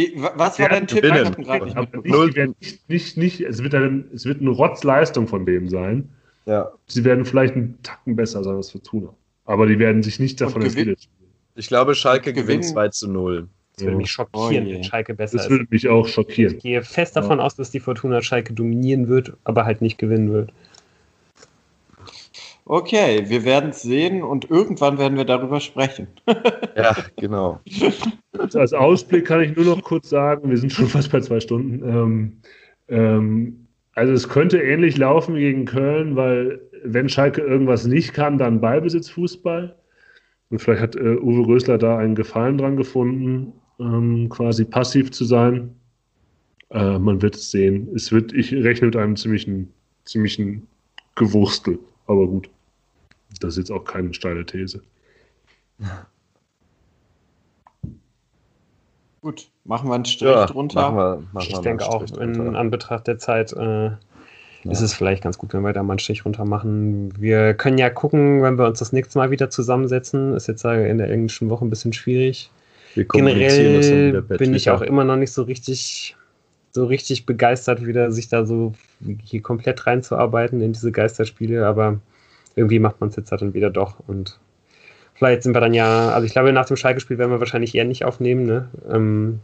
nicht.
Wie, wa- was war dein Tipp? gerade nicht
nicht, nicht, nicht, nicht, es, wird eine, es wird eine Rotzleistung von dem sein.
Ja.
Sie werden vielleicht einen Tacken besser sein als Fortuna. Aber die werden sich nicht davon spielen.
Ich glaube, Schalke gewinnt 2 zu 0.
Das würde
Ja.
mich schockieren,
Oh
wenn Schalke besser
Das
ist.
würde mich auch schockieren.
Ich gehe fest davon aus, dass die Fortuna Schalke dominieren wird, aber halt nicht gewinnen wird.
Okay, wir werden es sehen und irgendwann werden wir darüber sprechen.
Ja, genau.
als Ausblick kann ich nur noch kurz sagen, wir sind schon fast bei zwei Stunden. Ähm, ähm, also es könnte ähnlich laufen wie gegen Köln, weil wenn Schalke irgendwas nicht kann, dann Ballbesitzfußball. Und vielleicht hat äh, Uwe Rösler da einen Gefallen dran gefunden, ähm, quasi passiv zu sein. Äh, man wird es sehen. Es wird, ich rechne mit einem ziemlichen, ziemlichen Gewurstel. Aber gut, das ist jetzt auch keine steile These.
Gut, machen wir einen Strich ja, drunter.
Machen wir, machen ich denke auch, in Anbetracht der Zeit äh, ja. ist es vielleicht ganz gut, wenn wir da mal einen Strich runter machen. Wir können ja gucken, wenn wir uns das nächste Mal wieder zusammensetzen. Ist jetzt in der englischen Woche ein bisschen schwierig. Generell bin ich auch immer noch nicht so richtig so richtig begeistert, wieder sich da so hier komplett reinzuarbeiten in diese Geisterspiele, aber irgendwie macht man es jetzt halt dann wieder doch und vielleicht sind wir dann ja, also ich glaube, nach dem Schalke-Spiel werden wir wahrscheinlich eher nicht aufnehmen, ne? Ähm,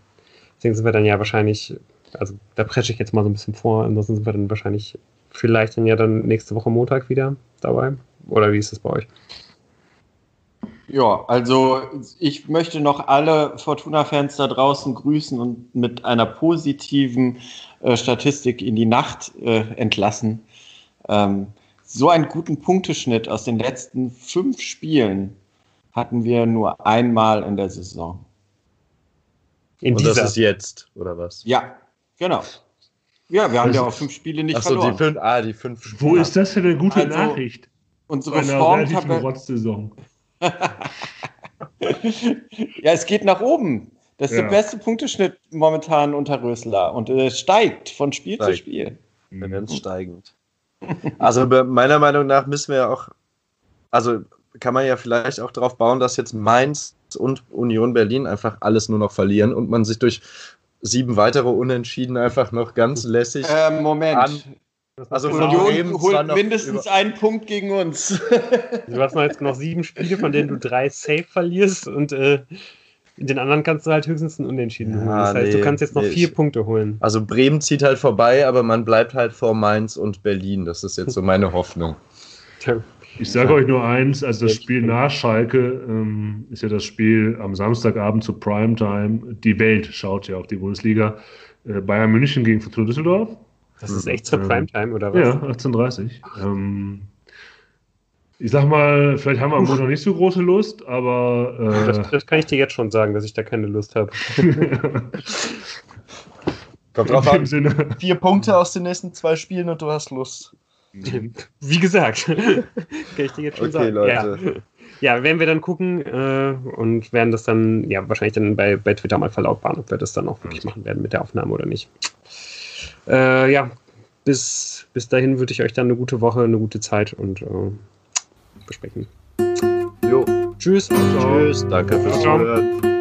deswegen sind wir dann ja wahrscheinlich, also da presche ich jetzt mal so ein bisschen vor, ansonsten sind wir dann wahrscheinlich vielleicht dann ja dann nächste Woche Montag wieder dabei. Oder wie ist es bei euch?
Ja, also ich möchte noch alle Fortuna-Fans da draußen grüßen und mit einer positiven äh, Statistik in die Nacht äh, entlassen. Ähm, so einen guten Punkteschnitt aus den letzten fünf Spielen hatten wir nur einmal in der Saison.
In und das ist jetzt, oder was?
Ja, genau. Ja, wir haben ja auch fünf Spiele nicht Achso, verloren.
Die fünf, ah, die fünf Spiele.
Wo ist das für eine gute also, Nachricht?
Unsere Formtabelle. ja, es geht nach oben. Das ist ja. der beste Punkteschnitt momentan unter Rösler und es steigt von Spiel steigt. zu Spiel.
Tendenz mhm. steigend. Also meiner Meinung nach müssen wir auch, also kann man ja vielleicht auch darauf bauen, dass jetzt Mainz und Union Berlin einfach alles nur noch verlieren und man sich durch sieben weitere Unentschieden einfach noch ganz lässig.
Äh, Moment. An also Union holt mindestens einen Punkt gegen uns.
Du hast noch jetzt noch sieben Spiele, von denen du drei safe verlierst und äh, in den anderen kannst du halt höchstens einen Unentschieden ja, holen. Das heißt, nee, du kannst jetzt noch nee, vier Punkte holen.
Also Bremen zieht halt vorbei, aber man bleibt halt vor Mainz und Berlin. Das ist jetzt so meine Hoffnung.
Ich sage euch nur eins, also das Spiel nach Schalke ähm, ist ja das Spiel am Samstagabend zu Primetime. Die Welt schaut ja auf die Bundesliga. Äh, Bayern München gegen Fortuna Düsseldorf.
Das ist echt zur Primetime, oder was?
Ja, 18.30 ähm, ich sag mal, vielleicht haben wir am Montag nicht so große Lust, aber.
Äh, das, das, kann ich dir jetzt schon sagen, dass ich da keine Lust habe.
Kommt drauf an. Sinne. Vier Punkte aus den nächsten zwei Spielen und du hast Lust.
Wie gesagt, kann ich dir jetzt schon okay, sagen. Leute. Ja. ja, werden wir dann gucken äh, und werden das dann, ja, wahrscheinlich dann bei, bei Twitter mal verlautbaren, ob wir das dann auch wirklich machen werden mit der Aufnahme oder nicht. Äh, ja, bis, bis dahin würde ich euch dann eine gute Woche, eine gute Zeit und äh, besprechen.
Jo. Tschüss. Tschüss. Danke fürs Zuhören.